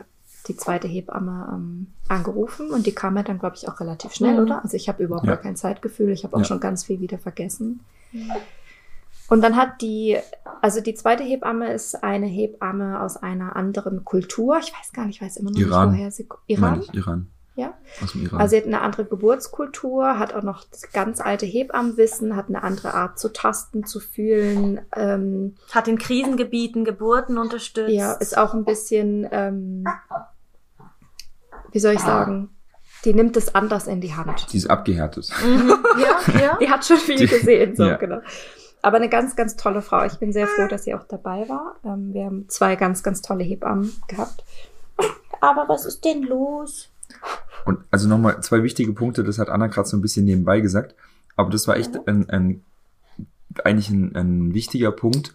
[SPEAKER 1] die zweite Hebamme ähm, angerufen und die kam ja dann, glaube ich, auch relativ schnell,
[SPEAKER 3] Mhm.
[SPEAKER 1] oder? Also ich habe überhaupt
[SPEAKER 2] Ja.
[SPEAKER 1] gar kein Zeitgefühl, ich habe auch
[SPEAKER 2] Ja.
[SPEAKER 1] schon ganz viel wieder vergessen. Und dann hat die, also die zweite Hebamme ist eine Hebamme aus einer anderen Kultur. Ich weiß gar nicht, ich weiß immer noch
[SPEAKER 2] Iran.
[SPEAKER 1] nicht, woher sie Iran.
[SPEAKER 2] Ich, Iran.
[SPEAKER 1] Ja.
[SPEAKER 2] Aus dem Iran.
[SPEAKER 1] Also sie hat eine andere Geburtskultur, hat auch noch das ganz alte Hebammenwissen, hat eine andere Art zu tasten, zu fühlen. Ähm,
[SPEAKER 3] Hat in Krisengebieten Geburten unterstützt.
[SPEAKER 1] ja, ist auch ein bisschen, ähm, wie soll ich sagen, die nimmt es anders in die Hand.
[SPEAKER 2] die ist abgehärtet.
[SPEAKER 3] Mhm. Ja, ja.
[SPEAKER 1] Die hat schon viel
[SPEAKER 2] Die-
[SPEAKER 1] gesehen, so
[SPEAKER 2] ja.
[SPEAKER 1] genau. Aber eine ganz, ganz tolle Frau. Ich bin sehr froh, dass sie auch dabei war. Ähm, wir haben zwei ganz, ganz tolle Hebammen gehabt. Aber was ist denn los?
[SPEAKER 2] Und also nochmal zwei wichtige Punkte, das hat Anna gerade so ein bisschen nebenbei gesagt, aber das war echt ein, ein eigentlich ein, ein wichtiger Punkt,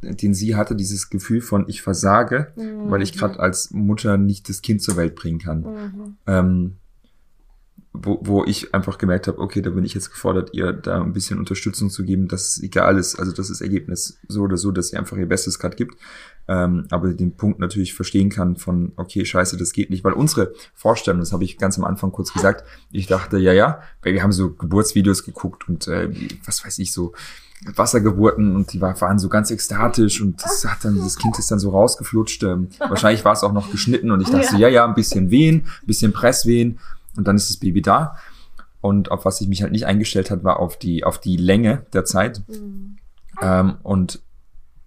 [SPEAKER 2] den sie hatte, dieses Gefühl von ich versage,
[SPEAKER 3] Mhm.
[SPEAKER 2] weil ich gerade als Mutter nicht das Kind zur Welt bringen kann.
[SPEAKER 3] Mhm.
[SPEAKER 2] Ähm, wo, wo ich einfach gemerkt habe, okay, da bin ich jetzt gefordert, ihr da ein bisschen Unterstützung zu geben, dass es egal ist, also dass das Ergebnis so oder so, dass sie einfach ihr Bestes gerade gibt, ähm, aber den Punkt natürlich verstehen kann von, okay, scheiße, das geht nicht, weil unsere Vorstellung, das habe ich ganz am Anfang kurz gesagt, ich dachte, ja, ja, weil wir haben so Geburtsvideos geguckt und äh, was weiß ich, so Wassergeburten und die war, waren so ganz ekstatisch und das hat dann, das Kind ist dann so rausgeflutscht. Ähm, wahrscheinlich war es auch noch geschnitten und ich dachte so, ja, ja, ein bisschen wehen, ein bisschen Presswehen und dann ist das Baby da. Und auf was ich mich halt nicht eingestellt hat, war auf die, auf die Länge der Zeit.
[SPEAKER 3] Mhm.
[SPEAKER 2] Ähm, und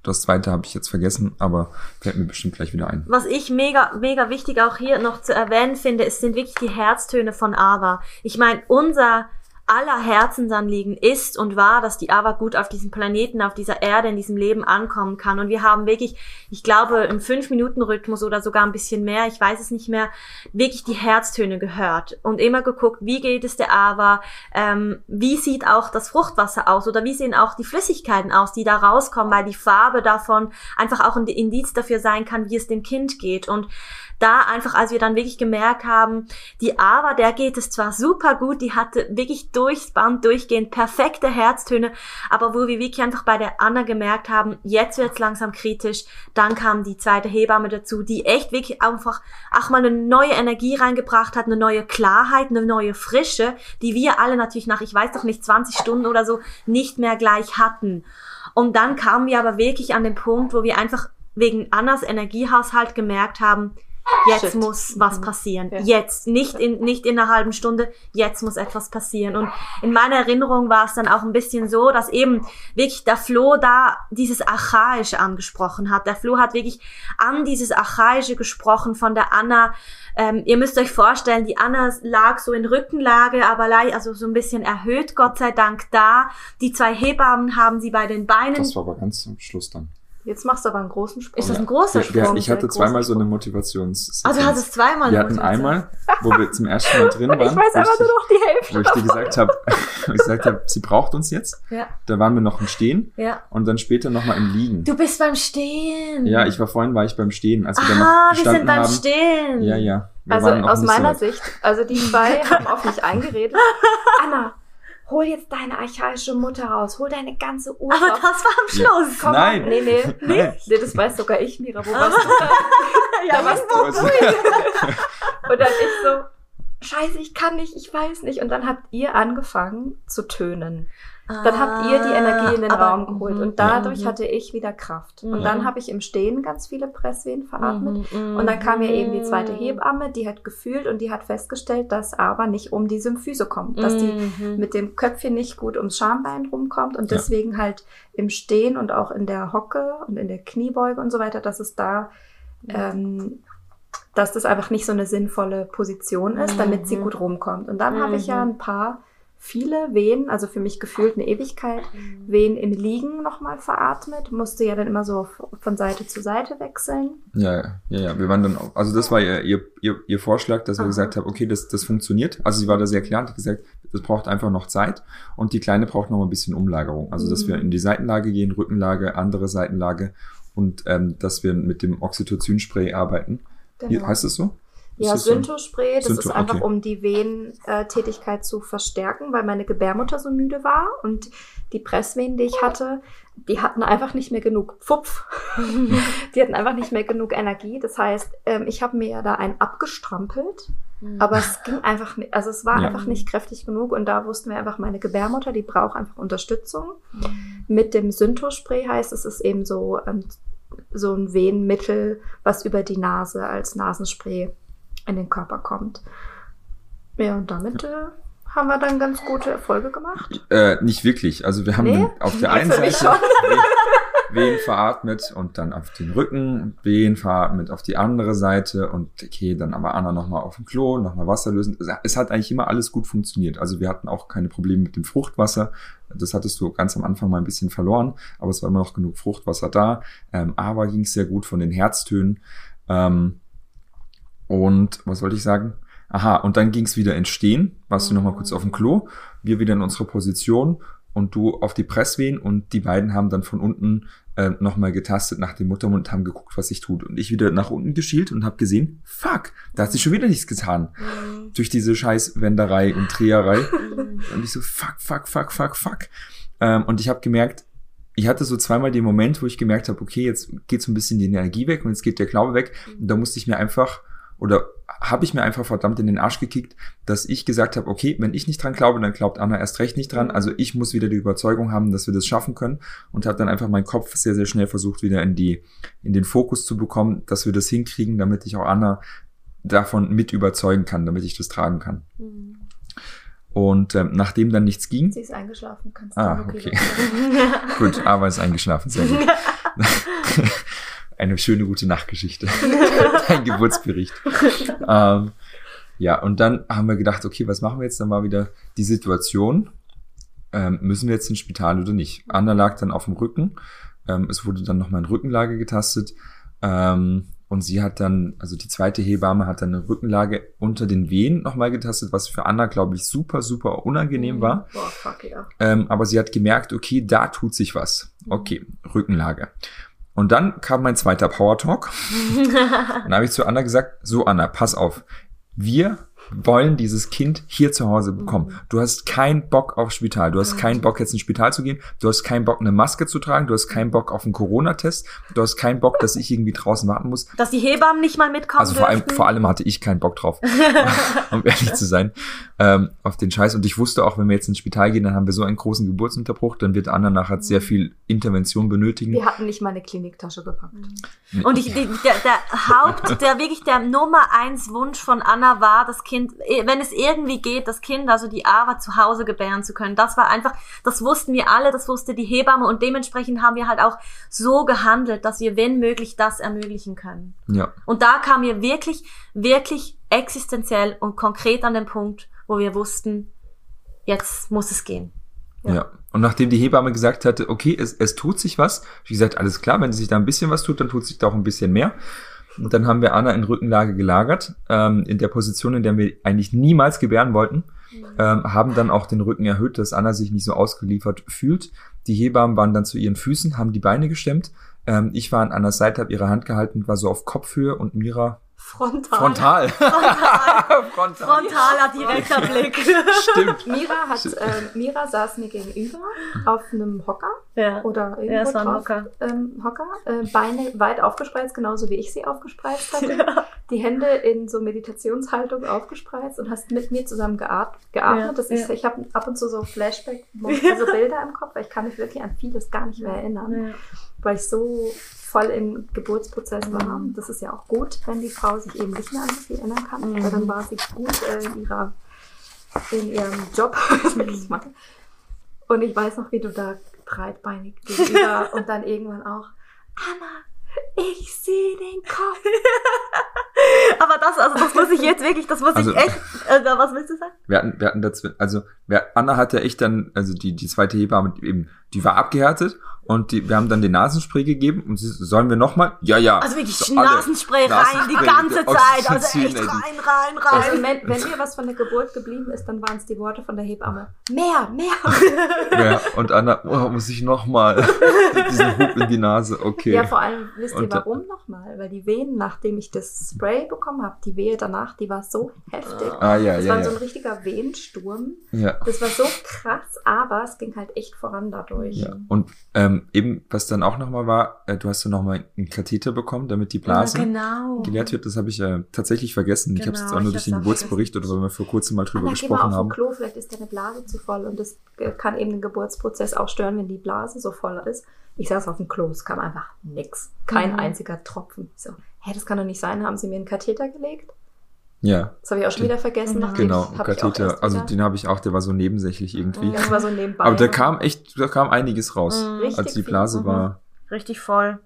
[SPEAKER 2] das zweite habe ich jetzt vergessen, aber fällt mir bestimmt gleich wieder ein.
[SPEAKER 3] Was ich mega, mega wichtig auch hier noch zu erwähnen finde, es sind wirklich die Herztöne von Ava. Ich meine, unser aller Herzensanliegen ist und war, dass die Ava gut auf diesem Planeten, auf dieser Erde, in diesem Leben ankommen kann. Und wir haben wirklich, ich glaube, im Fünf-Minuten-Rhythmus oder sogar ein bisschen mehr, ich weiß es nicht mehr, wirklich die Herztöne gehört und immer geguckt, wie geht es der Ava, ähm, wie sieht auch das Fruchtwasser aus oder wie sehen auch die Flüssigkeiten aus, die da rauskommen, weil die Farbe davon einfach auch ein Indiz dafür sein kann, wie es dem Kind geht. Und da einfach, als wir dann wirklich gemerkt haben, die Ava, der geht es zwar super gut, die hatte wirklich durchs Band durchgehend perfekte Herztöne, aber wo wir wirklich einfach bei der Anna gemerkt haben, jetzt wird's langsam kritisch, dann kam die zweite Hebamme dazu, die echt wirklich einfach auch mal eine neue Energie reingebracht hat, eine neue Klarheit, eine neue Frische, die wir alle natürlich nach, ich weiß doch nicht, 20 Stunden oder so nicht mehr gleich hatten. Und dann kamen wir aber wirklich an den Punkt, wo wir einfach wegen Annas Energiehaushalt gemerkt haben, jetzt
[SPEAKER 1] Shit.
[SPEAKER 3] muss was
[SPEAKER 1] Mhm.
[SPEAKER 3] passieren.
[SPEAKER 1] Ja.
[SPEAKER 3] Jetzt, nicht in, nicht in einer halben Stunde, jetzt muss etwas passieren. Und in meiner Erinnerung war es dann auch ein bisschen so, dass eben wirklich der Flo da dieses Archaische angesprochen hat. Der Flo hat wirklich an dieses Archaische gesprochen von der Anna. Ähm, ihr müsst euch vorstellen, die Anna lag so in Rückenlage, aber also so ein bisschen erhöht, Gott sei Dank da. Die zwei Hebammen haben sie bei den Beinen.
[SPEAKER 2] Das war aber ganz zum Schluss dann.
[SPEAKER 1] Jetzt machst du aber einen großen Sprung.
[SPEAKER 3] Ist das ein großer Sprung?
[SPEAKER 2] Ich hatte zweimal so eine. Motivations.
[SPEAKER 3] Ah, du hattest zweimal
[SPEAKER 2] Wir hatten einmal, wo wir zum ersten Mal drin waren,
[SPEAKER 1] Ich weiß
[SPEAKER 2] ich,
[SPEAKER 1] nur
[SPEAKER 2] dir-
[SPEAKER 1] noch die Hälfte.
[SPEAKER 2] wo ich dir gesagt habe, wo ich gesagt habe, sie braucht uns jetzt.
[SPEAKER 3] Ja,
[SPEAKER 2] Da waren wir noch im Stehen
[SPEAKER 3] ja.
[SPEAKER 2] und dann später nochmal im Liegen.
[SPEAKER 3] Du bist beim Stehen.
[SPEAKER 2] Ja, ich war vorhin war ich beim Stehen, als wir noch
[SPEAKER 3] wir sind beim
[SPEAKER 2] haben.
[SPEAKER 3] Stehen.
[SPEAKER 2] Ja, ja. Wir
[SPEAKER 1] Also aus
[SPEAKER 2] so
[SPEAKER 1] meiner
[SPEAKER 2] weit.
[SPEAKER 1] Sicht, also die zwei haben auf mich eingeredet. Anna, hol jetzt deine archaische Mutter raus, hol deine ganze Uhr.
[SPEAKER 3] Aber das war am Schluss.
[SPEAKER 1] Komm,
[SPEAKER 2] Nein.
[SPEAKER 1] Nee, nee,
[SPEAKER 2] Nein.
[SPEAKER 1] nee, das weiß sogar ich, Mira. Wo warst du?
[SPEAKER 3] ja,
[SPEAKER 1] da warst du. Und dann ich so, scheiße, ich kann nicht, ich weiß nicht. Und dann habt ihr angefangen zu tönen. Dann habt ihr die Energie in den
[SPEAKER 3] Ah, Aber-
[SPEAKER 1] Raum geholt.
[SPEAKER 3] Mhm.
[SPEAKER 1] Und dadurch
[SPEAKER 3] Mhm.
[SPEAKER 1] hatte ich wieder Kraft. Und
[SPEAKER 3] Mhm.
[SPEAKER 1] dann habe ich im Stehen ganz viele Presswehen veratmet.
[SPEAKER 3] Mhm.
[SPEAKER 1] Und dann kam ja eben die zweite Hebamme, die hat gefühlt und die hat festgestellt, dass aber nicht um die Symphyse kommt, dass die
[SPEAKER 3] Mhm.
[SPEAKER 1] mit dem Köpfchen nicht gut ums Schambein rumkommt und
[SPEAKER 2] Ja.
[SPEAKER 1] deswegen halt im Stehen und auch in der Hocke und in der Kniebeuge und so weiter, dass es da, ähm, dass das einfach nicht so eine sinnvolle Position ist, damit sie
[SPEAKER 3] Mhm.
[SPEAKER 1] gut rumkommt. Und dann habe ich ja
[SPEAKER 3] Mhm.
[SPEAKER 1] ein paar, viele Wehen, also für mich gefühlt eine Ewigkeit, Wehen im Liegen nochmal veratmet, musste ja dann immer so von Seite zu Seite wechseln.
[SPEAKER 2] Ja, ja, ja. Wir waren dann, auch- also das war ihr, ihr, ihr, ihr Vorschlag, dass wir
[SPEAKER 1] Aha.
[SPEAKER 2] gesagt haben, okay, das, das funktioniert. Also sie war da sehr klar und hat gesagt, das braucht einfach noch Zeit und die Kleine braucht noch mal ein bisschen Umlagerung. Also dass
[SPEAKER 1] Mhm.
[SPEAKER 2] wir in die Seitenlage gehen, Rückenlage, andere Seitenlage und ähm, dass wir mit dem Oxytocin-Spray arbeiten. Wie, heißt es so?
[SPEAKER 1] Ja? Syntospray, das
[SPEAKER 2] Synto,
[SPEAKER 1] ist einfach,
[SPEAKER 2] okay.
[SPEAKER 1] um die Venentätigkeit zu verstärken, weil meine Gebärmutter so müde war und die Pressvenen, die ich hatte, die hatten einfach nicht mehr genug Pfupf. die hatten einfach nicht mehr genug Energie. Das heißt, ähm, ich habe mir ja da einen abgestrampelt, aber es ging einfach nicht, also es war
[SPEAKER 2] Ja.
[SPEAKER 1] einfach nicht kräftig genug und da wussten wir einfach, meine Gebärmutter, die braucht einfach Unterstützung. Mit dem Syntospray heißt es, ist eben so, ähm, so ein Venenmittel, was über die Nase als Nasenspray in den Körper kommt. Ja, und damit äh, haben wir dann ganz gute Erfolge gemacht.
[SPEAKER 2] Äh, nicht wirklich. Also wir haben
[SPEAKER 1] Nee?
[SPEAKER 2] auf der einen Seite Wehen veratmet und dann auf den Rücken, Wehen veratmet auf die andere Seite und okay, dann aber Anna nochmal auf dem Klo, nochmal Wasser lösen. Es- Es hat eigentlich immer alles gut funktioniert. Also wir hatten auch keine Probleme mit dem Fruchtwasser. Das hattest du ganz am Anfang mal ein bisschen verloren, aber es war immer noch genug Fruchtwasser da. Ähm, aber ging es sehr gut von den Herztönen. Ähm, und was wollte ich sagen? Aha, und dann ging es wieder ins Stehen, warst du nochmal kurz auf dem Klo, wir wieder in unsere Position und du auf die Presswehen und die beiden haben dann von unten äh, nochmal getastet nach dem Muttermund, haben geguckt, was sich tut. Und ich wieder nach unten geschielt und habe gesehen, fuck, da hat sich schon wieder nichts getan. Durch diese scheiß Wenderei und Dreherei. Und ich so, fuck, fuck, fuck, fuck, fuck. Ähm, und ich habe gemerkt, ich hatte so zweimal den Moment, wo ich gemerkt habe, okay, jetzt geht so ein bisschen die Energie weg und jetzt geht der Glaube weg. Und da musste ich mir einfach, oder habe ich mir einfach verdammt in den Arsch gekickt, dass ich gesagt habe, okay, wenn ich nicht dran glaube, dann glaubt Anna erst recht nicht dran. Also ich muss wieder die Überzeugung haben, dass wir das schaffen können und habe dann einfach meinen Kopf sehr, sehr schnell versucht, wieder in die, in den Fokus zu bekommen, dass wir das hinkriegen, damit ich auch Anna davon mit überzeugen kann, damit ich das tragen kann. Und ähm, nachdem dann nichts ging,
[SPEAKER 1] Sie ist eingeschlafen, kannst
[SPEAKER 2] Ah,
[SPEAKER 1] dann
[SPEAKER 2] okay. Gut, aber ist eingeschlafen, sehr gut. Eine schöne gute Nachtgeschichte. Ein Geburtsbericht. ähm, ja, und dann haben wir gedacht, okay, was machen wir jetzt? Dann war wieder die Situation, ähm, müssen wir jetzt ins Spital oder nicht? Anna lag dann auf dem Rücken. Ähm, es wurde dann nochmal in Rückenlage getastet. Ähm, und sie hat dann, also die zweite Hebamme hat dann eine Rückenlage unter den Wehen nochmal getastet, was für Anna, glaube ich, super, super unangenehm war.
[SPEAKER 1] Boah, fuck, ja.
[SPEAKER 2] Ähm, aber sie hat gemerkt, okay, da tut sich was. Okay, Rückenlage. Und dann kam mein zweiter Power Talk. Und da habe ich zu Anna gesagt, so Anna, pass auf. Wir wollen dieses Kind hier zu Hause bekommen.
[SPEAKER 3] Mhm.
[SPEAKER 2] Du hast keinen Bock auf Spital. Du hast keinen Bock, jetzt ins Spital zu gehen. Du hast keinen Bock, eine Maske zu tragen. Du hast keinen Bock auf einen Corona-Test. Du hast keinen Bock, dass ich irgendwie draußen warten muss.
[SPEAKER 3] Dass die Hebammen nicht mal mitkommen
[SPEAKER 2] Also vor allem, vor allem hatte ich keinen Bock drauf, um ehrlich zu sein, ähm, auf den Scheiß. Und ich wusste auch, wenn wir jetzt ins Spital gehen, dann haben wir so einen großen Geburtsunterbruch, dann wird Anna nachher sehr viel Intervention benötigen.
[SPEAKER 1] Wir hatten nicht mal eine Kliniktasche gepackt.
[SPEAKER 3] Und ich, der, der Haupt, der wirklich der Nummer eins Wunsch von Anna war, das Kind, eh, wenn es irgendwie geht, das Kind, also die Ava zu Hause gebären zu können. Das war einfach, das wussten wir alle, das wusste die Hebamme und dementsprechend haben wir halt auch so gehandelt, dass wir, wenn möglich, das ermöglichen können.
[SPEAKER 2] Ja,
[SPEAKER 3] Und da kam wir wirklich, wirklich existenziell und konkret an den Punkt, wo wir wussten, jetzt muss es gehen.
[SPEAKER 2] ja. Und nachdem die Hebamme gesagt hatte, okay, es, es tut sich was, wie gesagt, alles klar, wenn sich da ein bisschen was tut, dann tut sich da auch ein bisschen mehr. Und dann haben wir Anna in Rückenlage gelagert, ähm, in der Position, in der wir eigentlich niemals gebären wollten, ähm, haben dann auch den Rücken erhöht, dass Anna sich nicht so ausgeliefert fühlt. Die Hebammen waren dann zu ihren Füßen, haben die Beine gestemmt. Ähm, ich war an Annas Seite, habe ihre Hand gehalten, war so auf Kopfhöhe und Mira
[SPEAKER 3] Frontal.
[SPEAKER 2] frontal. frontal.
[SPEAKER 3] Frontaler direkter Blick.
[SPEAKER 2] Stimmt.
[SPEAKER 1] Mira hat, ähm, Mira saß mir gegenüber auf einem Hocker
[SPEAKER 3] Ja.
[SPEAKER 1] oder irgendwo
[SPEAKER 3] Ja, es war ein
[SPEAKER 1] drauf,
[SPEAKER 3] Hocker.
[SPEAKER 1] Ähm, Hocker äh, Beine weit aufgespreizt, genauso wie ich sie aufgespreizt hatte. Die Hände in so Meditationshaltung aufgespreizt und hast mit mir zusammen geat geatmet.
[SPEAKER 3] Ja,
[SPEAKER 1] das ist,
[SPEAKER 3] ja.
[SPEAKER 1] Ich habe ab und zu so Flashback, also Bilder im Kopf, weil ich kann mich wirklich an vieles gar nicht mehr erinnern,
[SPEAKER 3] Ja.
[SPEAKER 1] weil ich so voll im Geburtsprozess war.
[SPEAKER 3] Mhm.
[SPEAKER 1] Das ist ja auch gut, wenn die Frau sich eben nicht mehr an so viel erinnern kann,
[SPEAKER 3] Mhm.
[SPEAKER 1] weil dann war sie gut äh, in ihrer in ihrem Job, sag ich mal. Und ich weiß noch, wie du da breitbeinig gegenüber und dann irgendwann auch, Anna, ich sehe den Kopf.
[SPEAKER 3] Aber das, also das muss ich jetzt wirklich, das muss
[SPEAKER 2] Also-
[SPEAKER 3] ich echt, äh, was willst du sagen?
[SPEAKER 2] Wir hatten, wir hatten dazu, also wir, Anna hatte echt dann, also die, die zweite Hebamme eben, die war abgehärtet und die, wir haben dann den Nasenspray gegeben und sie, sollen wir nochmal? Ja, ja.
[SPEAKER 3] Also wirklich
[SPEAKER 2] So.
[SPEAKER 3] Nasenspray rein, die
[SPEAKER 2] Nasenspray,
[SPEAKER 3] ganze
[SPEAKER 2] der
[SPEAKER 3] Zeit, also echt
[SPEAKER 2] die-
[SPEAKER 3] rein, rein,
[SPEAKER 1] Also
[SPEAKER 3] rein.
[SPEAKER 1] wenn, wenn mir was von der Geburt geblieben ist, dann waren es die Worte von der Hebamme. Mehr, mehr.
[SPEAKER 2] Ja, und Anna, oh, muss ich nochmal diesen Hub in die Nase, okay.
[SPEAKER 1] Ja, vor allem, wisst ihr
[SPEAKER 2] Und da-
[SPEAKER 1] warum nochmal? Weil die Wehen, nachdem ich das Spray bekommen habe, die Wehe danach, die war so heftig.
[SPEAKER 2] ah, ja,
[SPEAKER 1] Das
[SPEAKER 2] ja,
[SPEAKER 1] war so ein
[SPEAKER 2] ja.
[SPEAKER 1] richtiger Wehensturm.
[SPEAKER 2] ja.
[SPEAKER 1] Das war so krass, aber es ging halt echt voran dadurch.
[SPEAKER 2] Ja, und ähm, eben, was dann auch nochmal war, äh, du hast dann nochmal einen Katheter bekommen, damit die Blase
[SPEAKER 3] Ja, genau.
[SPEAKER 2] geleert wird. Das habe ich äh, tatsächlich vergessen. ich habe es
[SPEAKER 3] Genau,
[SPEAKER 2] jetzt auch nur
[SPEAKER 3] ich
[SPEAKER 2] durch den Geburtsbericht oder weil wir vor kurzem mal drüber
[SPEAKER 1] mal
[SPEAKER 2] gesprochen
[SPEAKER 1] auf
[SPEAKER 2] haben.
[SPEAKER 1] den Klo, vielleicht ist deine Blase zu voll und das äh, kann eben den Geburtsprozess auch stören, wenn die Blase so voll ist. Ich saß auf dem Klo, es kam einfach nix. Kein
[SPEAKER 3] Mhm.
[SPEAKER 1] einziger Tropfen. So, hä, das kann doch nicht sein. Haben sie mir einen Katheter gelegt?
[SPEAKER 2] Ja,
[SPEAKER 1] Das habe ich auch schon wieder vergessen.
[SPEAKER 3] Genau.
[SPEAKER 1] nachdem-
[SPEAKER 2] genau, Katheter. Also den habe ich auch, der war so nebensächlich irgendwie.
[SPEAKER 1] Das war so nebenbei.
[SPEAKER 2] Aber da kam echt, da kam einiges raus.
[SPEAKER 3] Mhm.
[SPEAKER 1] Richtig
[SPEAKER 2] als die
[SPEAKER 1] viel.
[SPEAKER 2] Blase
[SPEAKER 3] Mhm.
[SPEAKER 2] war
[SPEAKER 3] Richtig voll.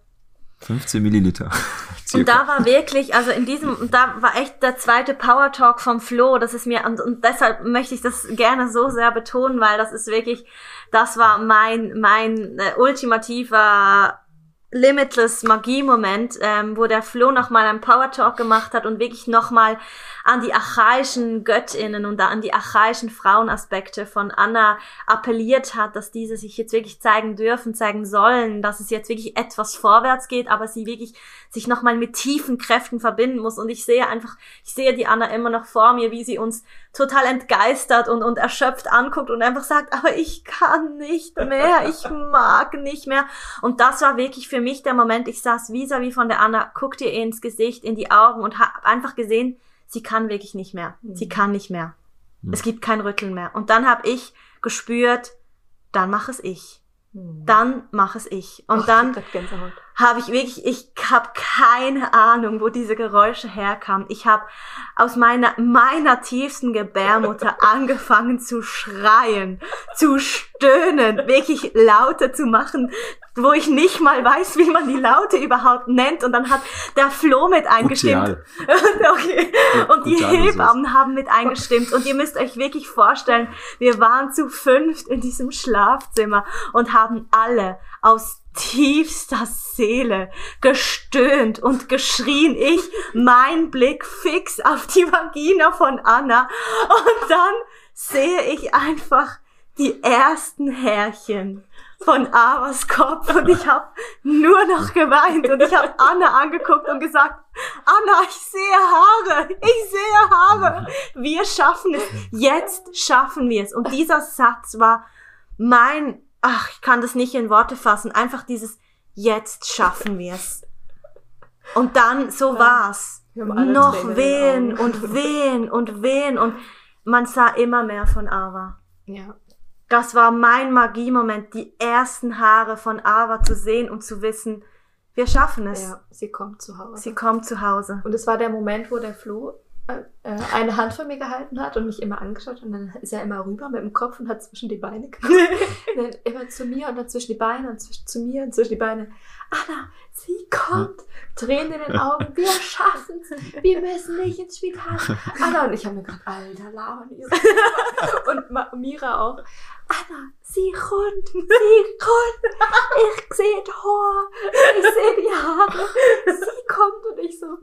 [SPEAKER 2] 15 Milliliter.
[SPEAKER 3] Und da war wirklich, also in diesem, und da war echt der zweite Power Talk vom Flo, das ist mir, und, und deshalb möchte ich das gerne so sehr betonen, weil das ist wirklich, das war mein, mein äh, ultimativer Limitless Magie-Moment, ähm, wo der Flo nochmal einen Power Talk gemacht hat und wirklich nochmal an die archaischen Göttinnen und an die archaischen Frauenaspekte von Anna appelliert hat, dass diese sich jetzt wirklich zeigen dürfen, zeigen sollen, dass es jetzt wirklich etwas vorwärts geht, aber sie wirklich sich nochmal mit tiefen Kräften verbinden muss. Und ich sehe einfach, ich sehe die Anna immer noch vor mir, wie sie uns total entgeistert und, und erschöpft anguckt und einfach sagt, aber ich kann nicht mehr, ich mag nicht mehr. Und das war wirklich für mich der Moment, ich saß vis-à-vis von der Anna, guckte ihr ins Gesicht, in die Augen und habe einfach gesehen, sie kann wirklich nicht mehr. Sie kann nicht mehr.
[SPEAKER 2] Mhm.
[SPEAKER 3] Es gibt kein Rütteln mehr. Und dann habe ich gespürt, dann mach es ich.
[SPEAKER 1] Hm.
[SPEAKER 3] Dann mach es ich. Und dann
[SPEAKER 1] ich krieg Gänsehaut.
[SPEAKER 3] Habe ich wirklich, ich habe keine Ahnung, wo diese Geräusche herkamen. Ich habe aus meiner, meiner tiefsten Gebärmutter angefangen zu schreien, zu stöhnen, wirklich Laute zu machen, wo ich nicht mal weiß, wie man die Laute überhaupt nennt. Und dann hat der Flo mit eingestimmt. Okay. Und die. Hebammen haben mit eingestimmt. Und ihr müsst euch wirklich vorstellen, wir waren zu fünft in diesem Schlafzimmer und haben alle aus tiefster Seele gestöhnt und geschrien. Ich, mein Blick fix auf die Vagina von Anna. Und dann sehe ich einfach die ersten Härchen von Avas Kopf und ich habe nur noch geweint und ich habe Anna angeguckt und gesagt, Anna, ich sehe Haare, ich sehe Haare. Wir schaffen es. Jetzt schaffen wir es. Und dieser Satz war mein, ach, ich kann das nicht in Worte fassen, einfach dieses, jetzt schaffen wir es. Und dann, so war's. Noch
[SPEAKER 1] Tränen
[SPEAKER 3] wehen und wehen und wehen und man sah immer mehr von Ava.
[SPEAKER 1] Ja.
[SPEAKER 3] Das war mein Magiemoment, die ersten Haare von Ava zu sehen und zu wissen, wir schaffen es.
[SPEAKER 1] ja, sie kommt zu Hause.
[SPEAKER 3] Sie kommt zu Hause.
[SPEAKER 1] Und es war der Moment, wo der Flo äh, eine Hand von mir gehalten hat und mich immer angeschaut hat. und dann ist er immer rüber mit dem Kopf und hat zwischen die Beine geguckt. dann immer zu mir und dann zwischen die Beine und zwischen, zu mir und zwischen die Beine. Anna, sie kommt. Tränen in den Augen. Wir schaffen's. Wir müssen nicht ins Spital. Anna und ich haben mir gedacht, alter, so. Und Ma Mira auch. Anna, sie rund, sie rund. Ich sehe Tor. Ich sehe die Haare. Sie kommt und ich so.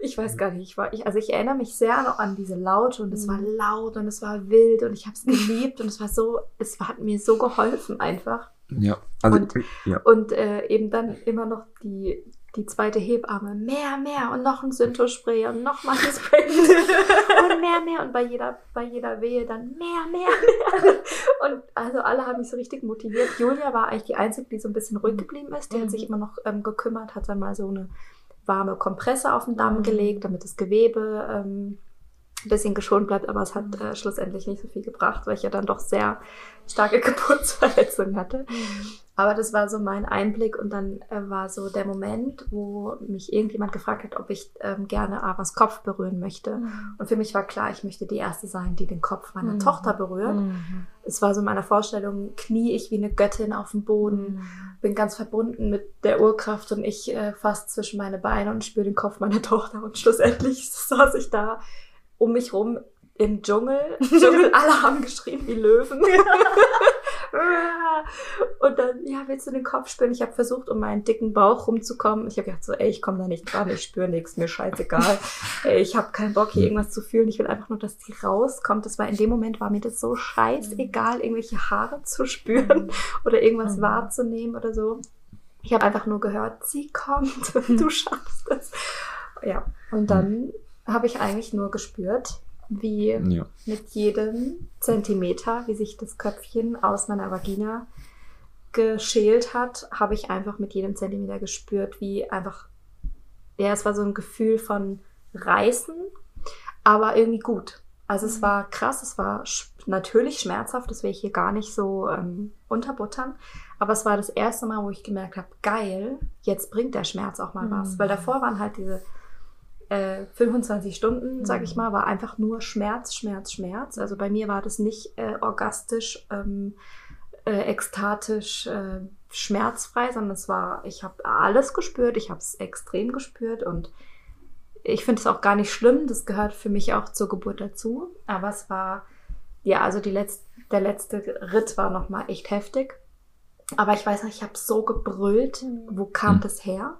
[SPEAKER 1] Ich weiß gar nicht, ich war, ich, also ich erinnere mich sehr noch an diese Laute und es war
[SPEAKER 3] Mhm.
[SPEAKER 1] laut und es war wild und ich habe es geliebt und es war so, es hat mir so geholfen einfach.
[SPEAKER 2] Ja, also,
[SPEAKER 1] Und-
[SPEAKER 2] ja.
[SPEAKER 1] Und äh, eben dann immer noch die, die zweite Hebamme, mehr, mehr und noch ein Syntospray und noch mal ein Spray und mehr, mehr und bei jeder, bei jeder Wehe dann mehr, mehr, mehr. Und also alle haben mich so richtig motiviert. Julia war eigentlich die Einzige, die so ein bisschen ruhig geblieben ist. Die hat
[SPEAKER 3] Mhm.
[SPEAKER 1] sich immer noch ähm, gekümmert, hat dann mal so eine warme Kompresse auf den Damm
[SPEAKER 3] Mhm.
[SPEAKER 1] gelegt, damit das Gewebe ähm, ein bisschen geschont bleibt, aber es hat äh, schlussendlich nicht so viel gebracht, weil ich ja dann doch sehr starke Geburtsverletzungen hatte. Aber das war so mein Einblick und dann äh, war so der Moment, wo mich irgendjemand gefragt hat, ob ich ähm, gerne Avas Kopf berühren möchte. Und für mich war klar, ich möchte die Erste sein, die den Kopf meiner
[SPEAKER 3] Mhm.
[SPEAKER 1] Tochter berührt. Es war so in meiner Vorstellung, knie ich wie eine Göttin auf dem Boden, bin ganz verbunden mit der Urkraft und ich äh, fast zwischen meine Beine und spüre den Kopf meiner Tochter und schlussendlich saß ich da um mich rum im Dschungel. Dschungel, alle haben geschrien wie Löwen. Und dann, ja, willst du den Kopf spüren? Ich habe versucht, um meinen dicken Bauch rumzukommen. Ich habe gedacht so, ey, ich komme da nicht dran, ich spüre nichts, mir scheißegal. Ey, ich habe keinen Bock, hier irgendwas zu fühlen. Ich will einfach nur, dass die rauskommt. Das war in dem Moment, war mir das so scheißegal, irgendwelche Haare zu spüren oder irgendwas
[SPEAKER 3] Mhm.
[SPEAKER 1] wahrzunehmen oder so. Ich habe einfach nur gehört, sie kommt, du schaffst es. Ja, und dann habe ich eigentlich nur gespürt, wie
[SPEAKER 2] ja.
[SPEAKER 1] mit jedem Zentimeter, wie sich das Köpfchen aus meiner Vagina geschält hat, habe ich einfach mit jedem Zentimeter gespürt, wie einfach, ja, es war so ein Gefühl von Reißen, aber irgendwie gut. Also es war krass, es war sch natürlich schmerzhaft, das will ich hier gar nicht so ähm, unterbuttern, aber es war das erste Mal, wo ich gemerkt habe, geil, jetzt bringt der Schmerz auch mal was,
[SPEAKER 3] Mhm.
[SPEAKER 1] weil davor waren halt diese äh, 25 Stunden, sag ich mal, war einfach nur Schmerz, Schmerz, Schmerz. Also bei mir war das nicht äh, orgastisch, ähm, äh, ekstatisch, äh, schmerzfrei, sondern es war, ich habe alles gespürt, ich habe es extrem gespürt und ich finde es auch gar nicht schlimm, das gehört für mich auch zur Geburt dazu. Aber es war, ja, also die letzte, der letzte Ritt war nochmal echt heftig. Aber ich weiß noch, ich habe so gebrüllt. Wo kam
[SPEAKER 2] Hm.
[SPEAKER 1] das her?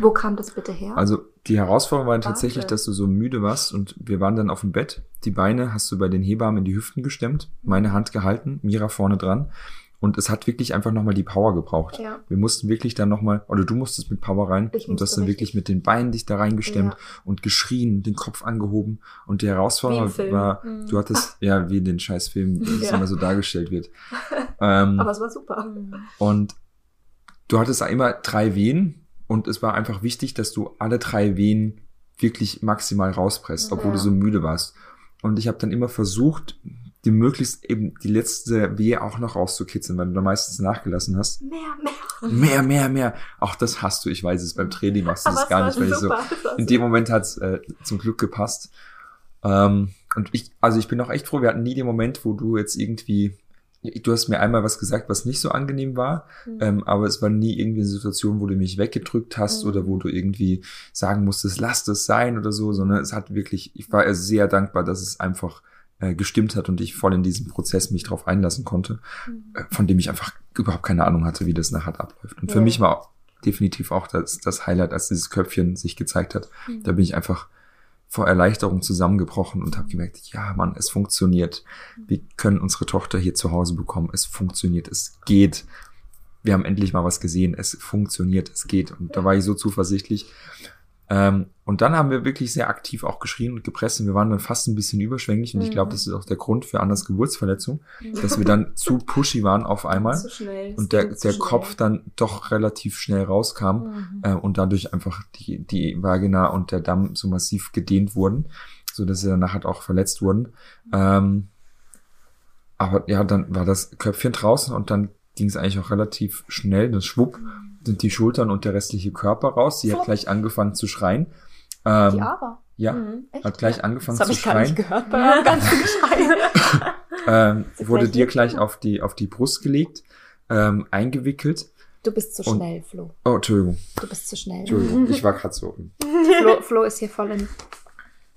[SPEAKER 1] Wo kam das bitte her?
[SPEAKER 2] Also die Herausforderung war tatsächlich, dass du so müde warst und wir waren dann auf dem Bett. Die Beine hast du bei den Hebammen in die Hüften gestemmt, meine Hand gehalten, Mira vorne dran. Und es hat wirklich einfach nochmal die Power gebraucht.
[SPEAKER 1] ja.
[SPEAKER 2] Wir mussten wirklich dann nochmal, oder du musstest mit Power rein
[SPEAKER 1] Ich
[SPEAKER 2] und du hast dann
[SPEAKER 1] richtig.
[SPEAKER 2] wirklich mit den Beinen dich da reingestemmt
[SPEAKER 1] Ja.
[SPEAKER 2] und geschrien, den Kopf angehoben. Und die Herausforderung war,
[SPEAKER 3] Mhm.
[SPEAKER 2] du hattest, ja, wie in den Scheißfilmen, wie es
[SPEAKER 1] Ja.
[SPEAKER 2] immer so dargestellt wird. ähm,
[SPEAKER 1] Aber es war super.
[SPEAKER 2] und du hattest da immer drei Wehen und es war einfach wichtig, dass du alle drei Wehen wirklich maximal rauspresst, obwohl
[SPEAKER 1] Ja.
[SPEAKER 2] du so müde warst. Und ich habe dann immer versucht, die möglichst eben die letzte Wehe auch noch rauszukitzeln, weil du da meistens nachgelassen hast.
[SPEAKER 1] Mehr, mehr.
[SPEAKER 2] Mehr, mehr, mehr. Auch das hast du, ich weiß es, beim Training machst du
[SPEAKER 1] Aber
[SPEAKER 2] das gar nicht, weil ich so,
[SPEAKER 1] super. Es war
[SPEAKER 2] in dem Moment hat's äh, zum Glück gepasst. Ähm, und ich, also ich bin auch echt froh, wir hatten nie den Moment, wo du jetzt irgendwie, du hast mir einmal was gesagt, was nicht so angenehm war,
[SPEAKER 3] Mhm.
[SPEAKER 2] ähm, aber es war nie irgendwie eine Situation, wo du mich weggedrückt hast
[SPEAKER 3] Mhm.
[SPEAKER 2] oder wo du irgendwie sagen musstest, lass das sein oder so, sondern es hat wirklich, ich war sehr dankbar, dass es einfach äh, gestimmt hat und ich voll in diesem Prozess mich drauf einlassen konnte, äh, von dem ich einfach überhaupt keine Ahnung hatte, wie das nachher abläuft. Und für
[SPEAKER 1] Ja.
[SPEAKER 2] mich war definitiv auch das, das Highlight, als dieses Köpfchen sich gezeigt hat.
[SPEAKER 3] Mhm.
[SPEAKER 2] Da bin ich einfach vor Erleichterung zusammengebrochen und habe gemerkt, ja, Mann, es funktioniert. Wir können unsere Tochter hier zu Hause bekommen. Es funktioniert, es geht. Wir haben endlich mal was gesehen. Es funktioniert, es geht. Und da war ich so zuversichtlich. Ähm, und dann haben wir wirklich sehr aktiv auch geschrien und gepresst und wir waren dann fast ein bisschen überschwänglich und ich glaube,
[SPEAKER 3] Mhm.
[SPEAKER 2] das ist auch der Grund für Annas Geburtsverletzung, dass wir dann zu pushy waren auf einmal
[SPEAKER 1] Zu schnell.
[SPEAKER 2] und der, der Kopf dann doch relativ schnell rauskam
[SPEAKER 3] Mhm.
[SPEAKER 2] äh, und dadurch einfach die, die Vagina und der Damm so massiv gedehnt wurden, so dass sie danach halt auch verletzt wurden. Ähm, aber ja, dann war das Köpfchen draußen und dann ging es eigentlich auch relativ schnell. Das Schwupp sind die Schultern und der restliche Körper raus. Sie hat gleich angefangen zu schreien.
[SPEAKER 1] Die
[SPEAKER 2] Ähm,
[SPEAKER 1] aber.
[SPEAKER 2] ja,
[SPEAKER 3] Mhm.
[SPEAKER 1] Echt?
[SPEAKER 2] hat gleich angefangen
[SPEAKER 1] Das habe
[SPEAKER 2] zu
[SPEAKER 1] ich gar nicht
[SPEAKER 2] schreien.
[SPEAKER 1] gehört bei eurem ganzen Geschrei.
[SPEAKER 2] Ähm, wurde dir gleich auf die, auf die Brust gelegt, ähm, eingewickelt.
[SPEAKER 1] Du bist zu
[SPEAKER 2] Und-
[SPEAKER 1] schnell, Flo.
[SPEAKER 2] Oh, Entschuldigung,
[SPEAKER 1] Du bist zu schnell.
[SPEAKER 2] Entschuldigung, ich war gerade so.
[SPEAKER 1] Flo, Flo ist hier voll in.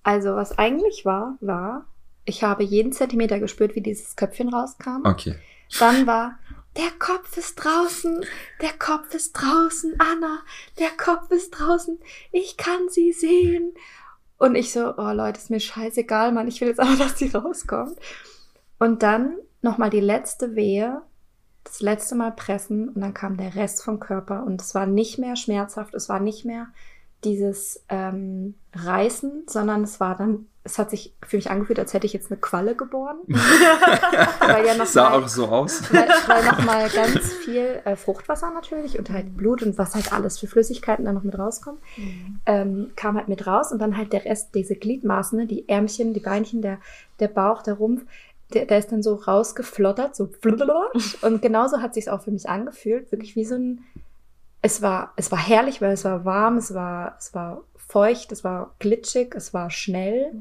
[SPEAKER 1] Also, was eigentlich war, war, ich habe jeden Zentimeter gespürt, wie dieses Köpfchen rauskam.
[SPEAKER 2] Okay.
[SPEAKER 1] Dann war, der Kopf ist draußen, der Kopf ist draußen, Anna, der Kopf ist draußen, ich kann sie sehen. Und ich so, oh Leute, ist mir scheißegal, Mann, ich will jetzt aber, dass sie rauskommt. Und dann nochmal die letzte Wehe, das letzte Mal pressen und dann kam der Rest vom Körper. Und es war nicht mehr schmerzhaft, es war nicht mehr dieses ähm, Reißen, sondern es war dann, es hat sich für mich angefühlt, als hätte ich jetzt eine Qualle geboren. Weil ja noch
[SPEAKER 2] Sah
[SPEAKER 1] mal-
[SPEAKER 2] auch so aus.
[SPEAKER 1] weil, weil nochmal ganz viel äh, Fruchtwasser natürlich und halt Blut und was halt alles für Flüssigkeiten dann noch mit rauskommen, ähm, kam halt mit raus und dann halt der Rest, diese Gliedmaßen, ne, die Ärmchen, die Beinchen, der, der Bauch, der Rumpf, der, der ist dann so rausgeflottert, so und genauso hat sich auch für mich angefühlt, wirklich wie so ein, es war, es war herrlich, weil es war warm, es war, es war feucht, es war glitschig, es war schnell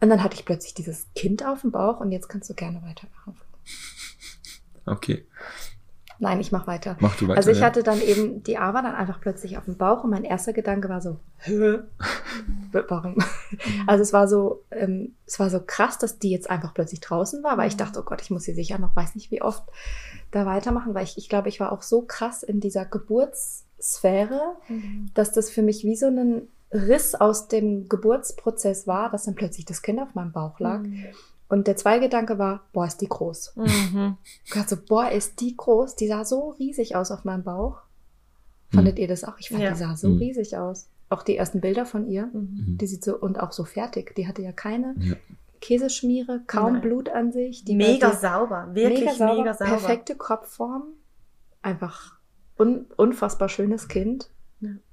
[SPEAKER 1] und dann hatte ich plötzlich dieses Kind auf dem Bauch und jetzt kannst du gerne weitermachen.
[SPEAKER 2] Okay,
[SPEAKER 1] Nein, ich mach weiter.
[SPEAKER 2] mach du weiter.
[SPEAKER 1] Also ich
[SPEAKER 2] ja.
[SPEAKER 1] hatte dann eben die Ava dann einfach plötzlich auf dem Bauch und mein erster Gedanke war so, Hä? warum? Also es war so, ähm, es war so krass, dass die jetzt einfach plötzlich draußen war, weil ich
[SPEAKER 3] Mhm.
[SPEAKER 1] dachte, oh Gott, ich muss sie sicher noch, weiß nicht wie oft da weitermachen, weil ich, ich glaube, ich war auch so krass in dieser Geburtssphäre, dass das für mich wie so ein Riss aus dem Geburtsprozess war, dass dann plötzlich das Kind auf meinem Bauch lag. Und der zweite Gedanke war, boah, ist die groß.
[SPEAKER 3] Mhm.
[SPEAKER 1] Ich dachte so, boah, ist die groß. Die sah so riesig aus auf meinem Bauch. Fandet ihr das auch? Ich fand,
[SPEAKER 3] Ja.
[SPEAKER 1] die sah so
[SPEAKER 2] Mhm.
[SPEAKER 1] riesig aus. Auch die ersten Bilder von ihr.
[SPEAKER 3] Mhm.
[SPEAKER 1] Die sieht so, und auch so fertig. Die hatte ja keine
[SPEAKER 2] Ja.
[SPEAKER 1] Käseschmiere, kaum
[SPEAKER 3] Nein.
[SPEAKER 1] Blut an sich. Die
[SPEAKER 3] Mega sauber, wirklich
[SPEAKER 1] mega sauber,
[SPEAKER 3] mega sauber.
[SPEAKER 1] perfekte Kopfform. Einfach un unfassbar schönes Kind.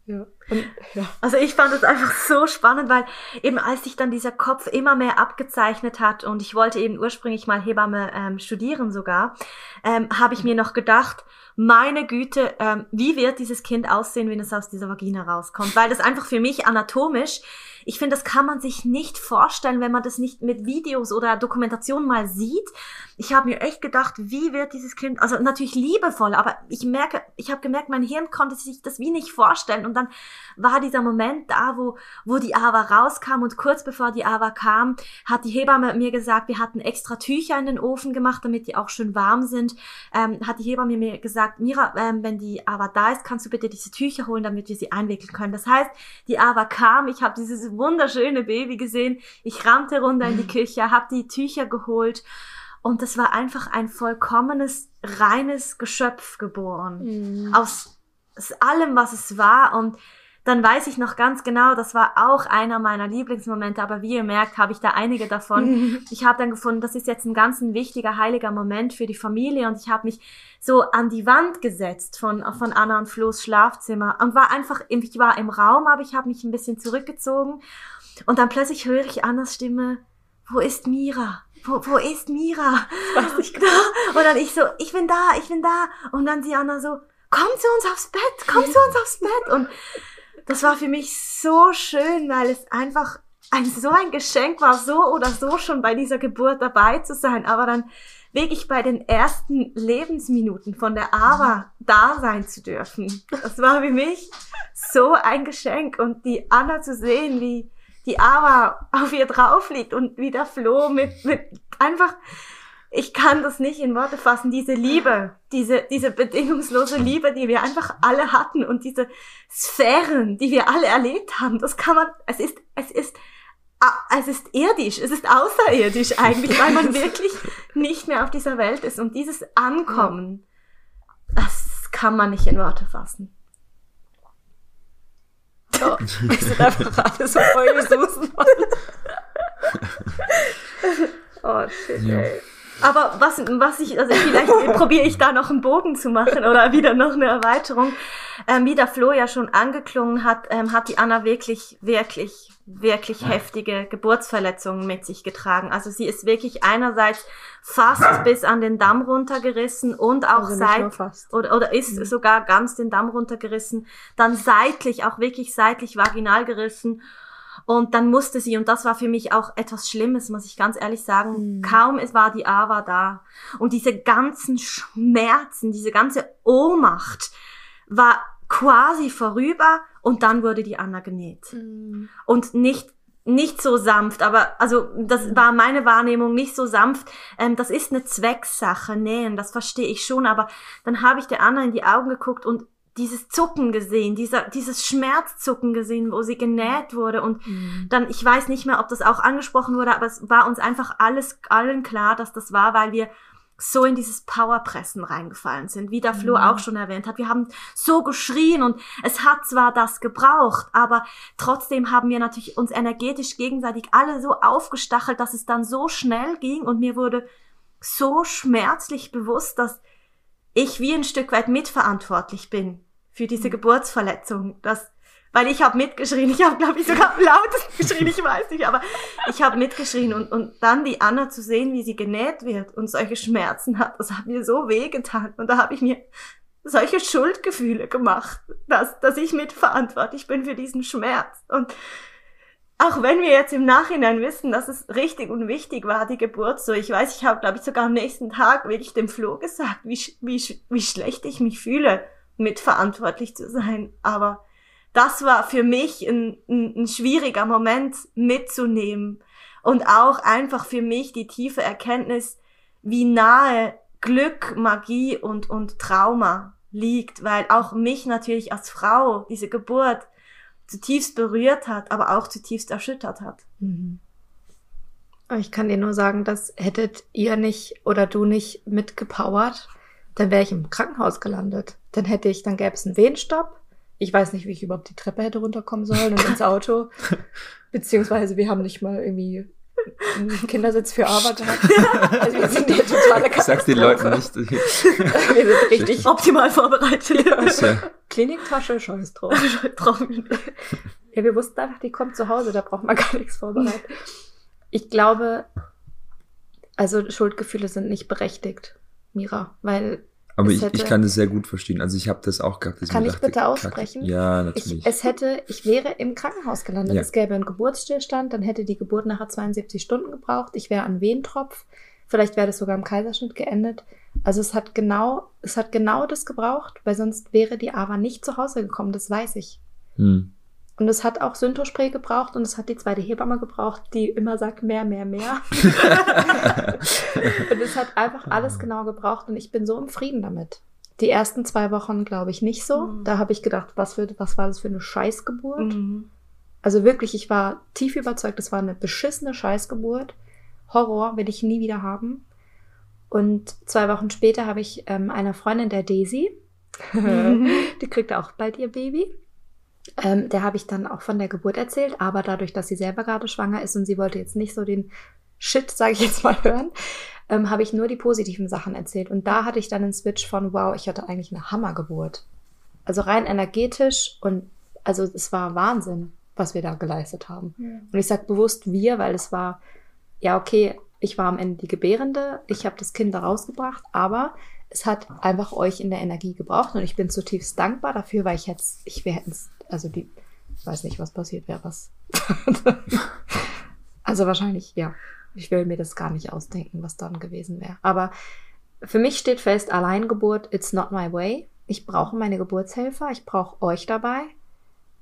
[SPEAKER 3] Ja.
[SPEAKER 1] Und, ja.
[SPEAKER 3] Also ich fand es einfach so spannend, weil eben als sich dann dieser Kopf immer mehr abgezeichnet hat und ich wollte eben ursprünglich mal Hebamme ähm, studieren sogar, ähm, habe ich mir noch gedacht, meine Güte, ähm, wie wird dieses Kind aussehen, wenn es aus dieser Vagina rauskommt? Weil das einfach für mich anatomisch, ich finde, das kann man sich nicht vorstellen, wenn man das nicht mit Videos oder Dokumentation mal sieht. Ich habe mir echt gedacht, wie wird dieses Kind, also natürlich liebevoll, aber ich merke, ich habe gemerkt, mein Hirn konnte sich das wie nicht vorstellen und dann war dieser Moment da, wo, wo die Ava rauskam und kurz bevor die Ava kam, hat die Hebamme mir gesagt, wir hatten extra Tücher in den Ofen gemacht, damit die auch schön warm sind. Ähm, hat die Hebamme mir gesagt, Mira, ähm, wenn die Ava da ist, kannst du bitte diese Tücher holen, damit wir sie einwickeln können. Das heißt, die Ava kam, ich habe dieses wunderschöne Baby gesehen, ich rannte runter in die Küche, habe die Tücher geholt und das war einfach ein vollkommenes, reines Geschöpf geboren. Aus aus allem, was es war. Und dann weiß ich noch ganz genau, das war auch einer meiner Lieblingsmomente, aber wie ihr merkt, habe ich da einige davon. Ich habe dann gefunden, das ist jetzt ein ganz ein wichtiger, heiliger Moment für die Familie und ich habe mich so an die Wand gesetzt von, von Anna und Flo's Schlafzimmer und war einfach, ich war im Raum, aber ich habe mich ein bisschen zurückgezogen und dann plötzlich höre ich Annas Stimme, wo ist Mira? Wo, wo ist Mira?
[SPEAKER 1] weiß ich
[SPEAKER 3] da. Und dann ich so, ich bin da, ich bin da. Und dann die Anna so, komm zu uns aufs Bett, komm zu uns aufs Bett. Und das war für mich so schön, weil es einfach ein, so ein Geschenk war, so oder so schon bei dieser Geburt dabei zu sein. Aber dann wirklich bei den ersten Lebensminuten von der Ava da sein zu dürfen. Das war für mich so ein Geschenk. Und die Anna zu sehen, wie die Ava auf ihr drauf liegt und wie der Flo mit, mit einfach, ich kann das nicht in Worte fassen, diese Liebe, diese, diese bedingungslose Liebe, die wir einfach alle hatten und diese Sphären, die wir alle erlebt haben, das kann man, es ist, es ist, es ist irdisch, es ist außerirdisch eigentlich, weil man wirklich nicht mehr auf dieser Welt ist und dieses Ankommen, das kann man nicht in Worte fassen.
[SPEAKER 1] So, wir sind einfach alle so voll Susen.
[SPEAKER 3] oh, shit, ja. ey. Aber was, was ich, also vielleicht probiere ich da noch einen Bogen zu machen oder wieder noch eine Erweiterung. Ähm, wie der Flo ja schon angeklungen hat, ähm, hat die Anna wirklich, wirklich, wirklich heftige Geburtsverletzungen mit sich getragen. Also sie ist wirklich einerseits fast bis an den Damm runtergerissen und auch also seit, oder, oder ist mhm. sogar ganz den Damm runtergerissen, dann seitlich, auch wirklich seitlich vaginal gerissen und dann musste sie, und das war für mich auch etwas Schlimmes, muss ich ganz ehrlich sagen, mhm. kaum es war die Ava da. Und diese ganzen Schmerzen, diese ganze Ohnmacht war quasi vorüber und dann wurde die Anna genäht. Mhm. Und nicht nicht so sanft, aber also das mhm. war meine Wahrnehmung nicht so sanft. Ähm, das ist eine Zwecksache, nähen, das verstehe ich schon, aber dann habe ich der Anna in die Augen geguckt und dieses Zucken gesehen, dieser, dieses Schmerzzucken gesehen, wo sie genäht wurde und mhm. dann, ich weiß nicht mehr, ob das auch angesprochen wurde, aber es war uns einfach alles, allen klar, dass das war, weil wir so in dieses Powerpressen reingefallen sind, wie der Flo mhm. auch schon erwähnt hat. Wir haben so geschrien und es hat zwar das gebraucht, aber trotzdem haben wir natürlich uns energetisch gegenseitig alle so aufgestachelt, dass es dann so schnell ging und mir wurde so schmerzlich bewusst, dass ich wie ein Stück weit mitverantwortlich bin für diese mhm. Geburtsverletzung. Das, weil ich habe mitgeschrien, ich habe, glaube ich, sogar lautesten geschrien, ich weiß nicht, aber ich habe mitgeschrien und, und dann die Anna zu sehen, wie sie genäht wird und solche Schmerzen hat, das hat mir so wehgetan. Und da habe ich mir solche Schuldgefühle gemacht, dass, dass ich mitverantwortlich bin für diesen Schmerz. Und auch wenn wir jetzt im Nachhinein wissen, dass es richtig und wichtig war, die Geburt so. Ich weiß, ich habe, glaube ich, sogar am nächsten Tag wirklich dem Flo gesagt, wie, wie, wie schlecht ich mich fühle, mitverantwortlich zu sein. Aber das war für mich ein, ein, ein schwieriger Moment mitzunehmen. Und auch einfach für mich die tiefe Erkenntnis, wie nahe Glück, Magie und, und Trauma liegt, weil auch mich natürlich als Frau diese Geburt zutiefst berührt hat, aber auch zutiefst erschüttert hat. Mhm.
[SPEAKER 1] Ich kann dir nur sagen, dass hättet ihr nicht oder du nicht mitgepowert, dann wäre ich im Krankenhaus gelandet. Dann hätte ich, dann gäbe es einen Wehenstopp. Ich weiß nicht, wie ich überhaupt die Treppe hätte runterkommen sollen und ins Auto. Beziehungsweise wir haben nicht mal irgendwie einen Kindersitz für Arbeit gehabt. Also wir sind hier totale
[SPEAKER 2] Ich sag's den Leuten nicht.
[SPEAKER 3] wir sind richtig optimal vorbereitet.
[SPEAKER 1] Ja. Kliniktasche, scheiß drauf. ja, wir wussten einfach, die kommt zu Hause, da braucht man gar nichts vorbereitet. Ich glaube, also Schuldgefühle sind nicht berechtigt, Mira, weil
[SPEAKER 2] aber ich, hätte, ich kann das sehr gut verstehen. Also ich habe das auch gehabt.
[SPEAKER 1] Kann ich dachte, bitte aussprechen?
[SPEAKER 2] Kacke. Ja, natürlich.
[SPEAKER 1] Ich, es hätte, ich wäre im Krankenhaus gelandet. Ja. Es gäbe einen Geburtsstillstand, dann hätte die Geburt nachher 72 Stunden gebraucht. Ich wäre an Wehentropf. Vielleicht wäre das sogar im Kaiserschnitt geendet. Also es hat genau, es hat genau das gebraucht, weil sonst wäre die Ava nicht zu Hause gekommen, das weiß ich. Hm. Und es hat auch Syntospray gebraucht und es hat die zweite Hebamme gebraucht, die immer sagt, mehr, mehr, mehr. und es hat einfach alles genau gebraucht und ich bin so im Frieden damit. Die ersten zwei Wochen glaube ich nicht so. Mhm. Da habe ich gedacht, was, für, was war das für eine Scheißgeburt? Mhm. Also wirklich, ich war tief überzeugt, es war eine beschissene Scheißgeburt. Horror will ich nie wieder haben. Und zwei Wochen später habe ich ähm, einer Freundin, der Daisy, die kriegt auch bald ihr Baby. Ähm, der habe ich dann auch von der Geburt erzählt, aber dadurch, dass sie selber gerade schwanger ist und sie wollte jetzt nicht so den Shit, sage ich jetzt mal, hören, ähm, habe ich nur die positiven Sachen erzählt. Und da hatte ich dann einen Switch von, wow, ich hatte eigentlich eine Hammergeburt. Also rein energetisch und also es war Wahnsinn, was wir da geleistet haben. Ja. Und ich sage bewusst wir, weil es war, ja, okay, ich war am Ende die Gebärende, ich habe das Kind da rausgebracht, aber es hat einfach euch in der Energie gebraucht und ich bin zutiefst dankbar dafür, weil ich jetzt, ich wäre es also die, weiß nicht, was passiert wäre, was. also wahrscheinlich, ja. Ich will mir das gar nicht ausdenken, was dann gewesen wäre. Aber für mich steht fest, Alleingeburt, it's not my way. Ich brauche meine Geburtshelfer, ich brauche euch dabei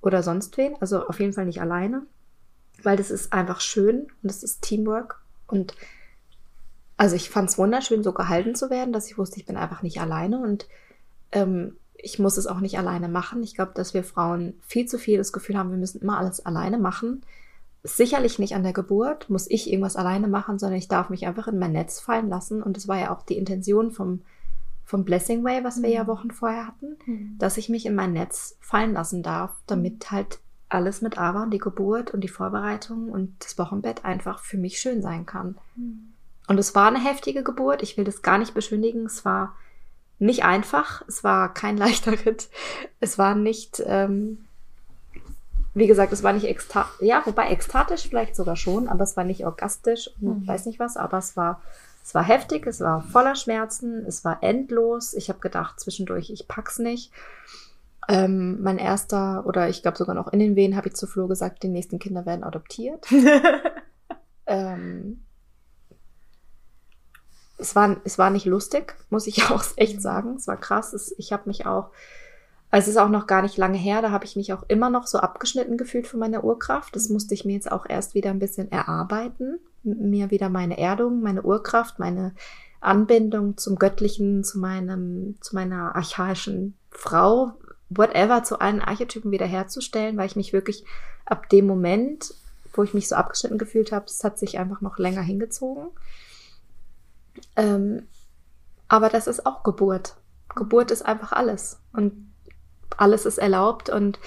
[SPEAKER 1] oder sonst wen. Also auf jeden Fall nicht alleine, weil das ist einfach schön und das ist Teamwork. Und also ich fand es wunderschön, so gehalten zu werden, dass ich wusste, ich bin einfach nicht alleine und ähm, ich muss es auch nicht alleine machen. Ich glaube, dass wir Frauen viel zu viel das Gefühl haben, wir müssen immer alles alleine machen. Sicherlich nicht an der Geburt muss ich irgendwas alleine machen, sondern ich darf mich einfach in mein Netz fallen lassen. Und das war ja auch die Intention vom, vom Blessing Way, was wir mhm. ja Wochen vorher hatten, mhm. dass ich mich in mein Netz fallen lassen darf, damit halt alles mit Ava und die Geburt und die Vorbereitung und das Wochenbett einfach für mich schön sein kann. Und es war eine heftige Geburt. Ich will das gar nicht beschönigen. Es war nicht einfach. Es war kein leichter Ritt. Es war nicht, ähm, wie gesagt, es war nicht extra, ja, wobei ekstatisch vielleicht sogar schon, aber es war nicht orgastisch und
[SPEAKER 3] Mhm.
[SPEAKER 1] weiß nicht was, aber es war, es war heftig, es war voller Schmerzen, es war endlos. Ich habe gedacht zwischendurch, ich pack's nicht. Ähm, mein erster, oder ich glaube sogar noch in den Wehen, habe ich zu Flo gesagt, die nächsten Kinder werden adoptiert. ähm, es, war, es war nicht lustig, muss ich auch echt sagen. Es war krass. Es, ich habe mich auch, es ist auch noch gar nicht lange her, da habe ich mich auch immer noch so abgeschnitten gefühlt von meiner Urkraft. Das musste ich mir jetzt auch erst wieder ein bisschen erarbeiten. Mir wieder meine Erdung, meine Urkraft, meine Anbindung zum Göttlichen, zu meinem, zu meiner archaischen Frau, whatever, zu allen Archetypen wiederherzustellen, weil ich mich wirklich ab dem Moment, wo ich mich so abgeschnitten gefühlt habe, es hat sich einfach noch länger hingezogen. Ähm, aber das ist auch Geburt. Geburt ist einfach alles. Und alles ist erlaubt. Und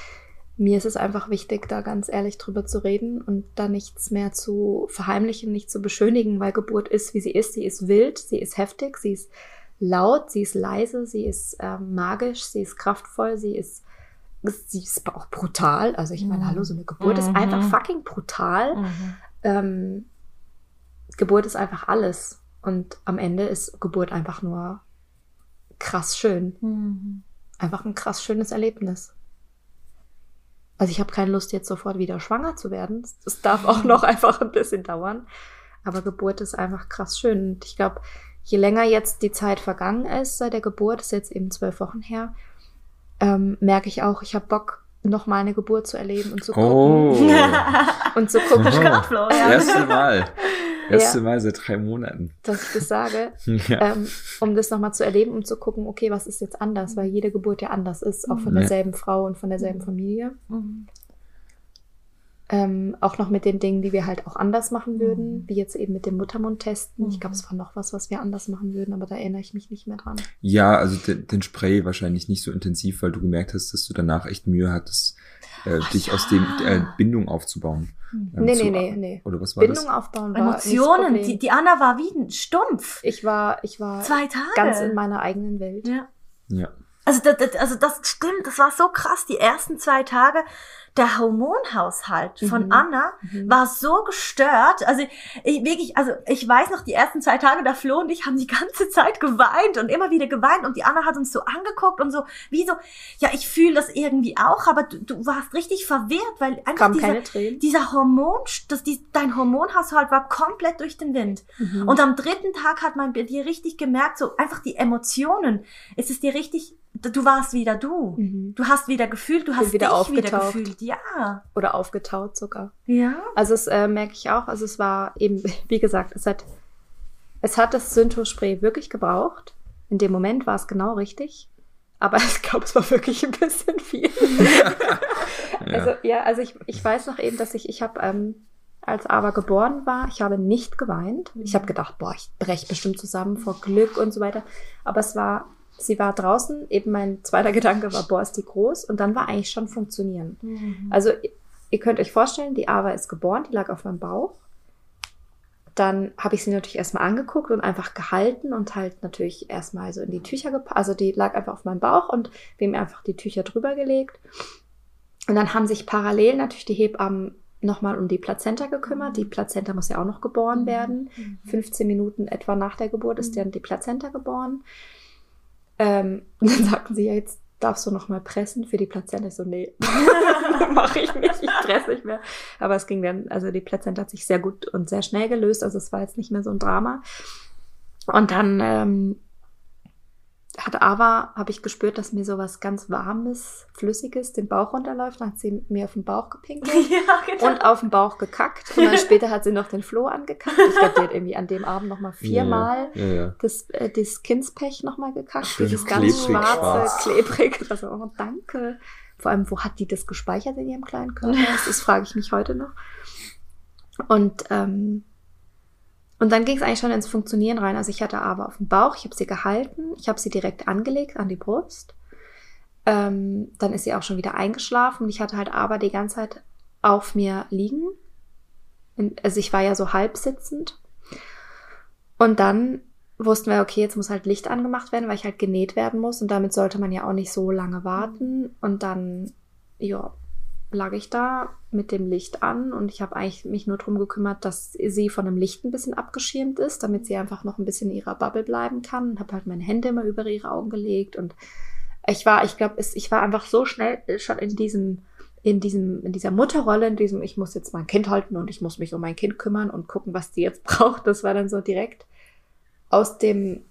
[SPEAKER 1] mir ist es einfach wichtig, da ganz ehrlich drüber zu reden und da nichts mehr zu verheimlichen, nicht zu beschönigen, weil Geburt ist, wie sie ist. Sie ist wild, sie ist heftig, sie ist laut, sie ist leise, sie ist ähm, magisch, sie ist kraftvoll, sie ist, sie ist auch brutal. Also ich meine,
[SPEAKER 3] Mhm.
[SPEAKER 1] hallo, so eine Geburt ist
[SPEAKER 3] Mhm.
[SPEAKER 1] einfach fucking brutal
[SPEAKER 3] Mhm.
[SPEAKER 1] ähm, Geburt ist einfach alles. Und am Ende ist Geburt einfach nur krass schön.
[SPEAKER 3] Mhm.
[SPEAKER 1] Einfach ein krass schönes Erlebnis. Also ich habe keine Lust, jetzt sofort wieder schwanger zu werden. Das darf auch noch einfach ein bisschen dauern. Aber Geburt ist einfach krass schön. Und ich glaube, je länger jetzt die Zeit vergangen ist seit der Geburt, ist jetzt eben zwölf Wochen her, ähm, merke ich auch, ich habe Bock, noch mal eine Geburt zu erleben und zu gucken.
[SPEAKER 2] Oh,
[SPEAKER 1] Und zu gucken,
[SPEAKER 2] Oh. Erste Mal. Erste Mal seit drei Monaten.
[SPEAKER 1] dass ich das sage.
[SPEAKER 2] Ja.
[SPEAKER 1] ähm, um das nochmal zu erleben, um zu gucken, okay, was ist jetzt anders, weil jede Geburt ja anders ist, auch von
[SPEAKER 2] Ja.
[SPEAKER 1] derselben Frau und von derselben Familie.
[SPEAKER 3] Mhm.
[SPEAKER 1] Ähm, auch noch mit den Dingen, die wir halt auch anders machen würden,
[SPEAKER 3] Mhm.
[SPEAKER 1] wie jetzt eben mit dem Muttermund testen. Ich glaube,
[SPEAKER 3] Mhm.
[SPEAKER 1] es war noch was, was wir anders machen würden, aber da erinnere ich mich nicht mehr dran.
[SPEAKER 2] Ja, also den, den Spray wahrscheinlich nicht so intensiv, weil du gemerkt hast, dass du danach echt Mühe hattest, äh, dich aus dem äh, Bindung aufzubauen. Ähm,
[SPEAKER 1] nee,
[SPEAKER 2] zu-
[SPEAKER 1] nee, nee, nee.
[SPEAKER 2] Oder was war
[SPEAKER 1] Bindung
[SPEAKER 2] das?
[SPEAKER 1] aufbauen war
[SPEAKER 3] Emotionen. Die, die Anna war wie ein Stumpf.
[SPEAKER 1] ich war, ich war
[SPEAKER 3] Zwei Tage.
[SPEAKER 1] ganz in meiner eigenen Welt.
[SPEAKER 3] ja.
[SPEAKER 2] Ja.
[SPEAKER 3] Also das, das, also das stimmt, das war so krass. Die ersten zwei Tage, der Hormonhaushalt von
[SPEAKER 1] Mhm.
[SPEAKER 3] Anna
[SPEAKER 1] Mhm.
[SPEAKER 3] war so gestört. Also ich, wirklich, also ich weiß noch, die ersten zwei Tage, da Flo und ich haben die ganze Zeit geweint und immer wieder geweint und die Anna hat uns so angeguckt und so, wie so, ja, ich fühle das irgendwie auch, aber du, du warst richtig verwirrt, weil einfach dieser, dieser Hormon, das, die, dein Hormonhaushalt war komplett durch den Wind.
[SPEAKER 1] Mhm.
[SPEAKER 3] Und am dritten Tag hat man dir richtig gemerkt, so einfach die Emotionen. Es ist dir richtig, du warst wieder du.
[SPEAKER 1] Mhm.
[SPEAKER 3] Du hast wieder gefühlt, du hast
[SPEAKER 1] wieder
[SPEAKER 3] dich wieder
[SPEAKER 1] aufgetaucht.
[SPEAKER 3] gefühlt. Ja.
[SPEAKER 1] Oder aufgetaut sogar.
[SPEAKER 3] Ja.
[SPEAKER 1] Also das äh, merke ich auch. Also es war eben, wie gesagt, es hat, es hat das Synthos-Spray wirklich gebraucht. In dem Moment war es genau richtig. Aber ich glaube, es war wirklich ein bisschen viel.
[SPEAKER 2] ja.
[SPEAKER 1] Also ja, also ich, ich weiß noch eben, dass ich, ich habe, ähm, als Ava geboren war, ich habe nicht geweint. Ich habe gedacht, boah, ich breche bestimmt zusammen vor Glück und so weiter. Aber es war, sie war draußen, eben mein zweiter Gedanke war, boah, ist die groß. Und dann war eigentlich schon funktionieren. Also ihr könnt euch vorstellen, die Ava ist geboren, die lag auf meinem Bauch. Dann habe ich sie natürlich erstmal angeguckt und einfach gehalten und halt natürlich erstmal so in die Tücher gepackt. Also die lag einfach auf meinem Bauch und wir haben einfach die Tücher drüber gelegt. Und dann haben sich parallel natürlich die Hebammen nochmal um die Plazenta gekümmert. Die Plazenta muss ja auch noch geboren werden. 15 Minuten etwa nach der Geburt ist dann die Plazenta geboren. Ähm, und dann sagten sie ja, jetzt darfst du noch mal pressen für die Plazenta. Ich so, nee, mache ich nicht, ich presse nicht mehr. Aber es ging dann, also die Plazenta hat sich sehr gut und sehr schnell gelöst, also es war jetzt nicht mehr so ein Drama. Und dann ähm, hat Ava, habe ich gespürt, dass mir so was ganz Warmes, Flüssiges den Bauch runterläuft. Dann hat sie mir auf den Bauch gepinkelt
[SPEAKER 3] ja, genau.
[SPEAKER 1] und auf den Bauch gekackt. Und dann später hat sie noch den Floh angekackt. Ich glaube, die hat irgendwie an dem Abend noch mal viermal
[SPEAKER 2] Ja, ja, ja.
[SPEAKER 1] das, äh, das Kindspech nochmal gekackt.
[SPEAKER 2] Schön
[SPEAKER 1] Dieses ganz
[SPEAKER 2] klebrig
[SPEAKER 1] schwarze,
[SPEAKER 2] schwarz.
[SPEAKER 1] klebrig. Also, oh, danke. Vor allem, wo hat die das gespeichert in ihrem kleinen Körper? Das, das frage ich mich heute noch. Und, ähm, und dann ging es eigentlich schon ins Funktionieren rein. Also ich hatte aber auf dem Bauch, ich habe sie gehalten, ich habe sie direkt angelegt an die Brust. ähm, dann ist sie auch schon wieder eingeschlafen und ich hatte halt aber die ganze Zeit auf mir liegen. Also ich war ja so halb sitzend. Und dann wussten wir, okay, jetzt muss halt Licht angemacht werden, weil ich halt genäht werden muss und damit sollte man ja auch nicht so lange warten. Und dann, ja, lag ich da mit dem Licht an und ich habe eigentlich mich nur darum gekümmert, dass sie von dem Licht ein bisschen abgeschirmt ist, damit sie einfach noch ein bisschen in ihrer Bubble bleiben kann. Und habe halt meine Hände immer über ihre Augen gelegt und ich war, ich glaube, ich war einfach so schnell schon in diesem, in diesem, in dieser Mutterrolle, in diesem, ich muss jetzt mein Kind halten und ich muss mich um mein Kind kümmern und gucken, was die jetzt braucht. Das war dann so direkt aus dem,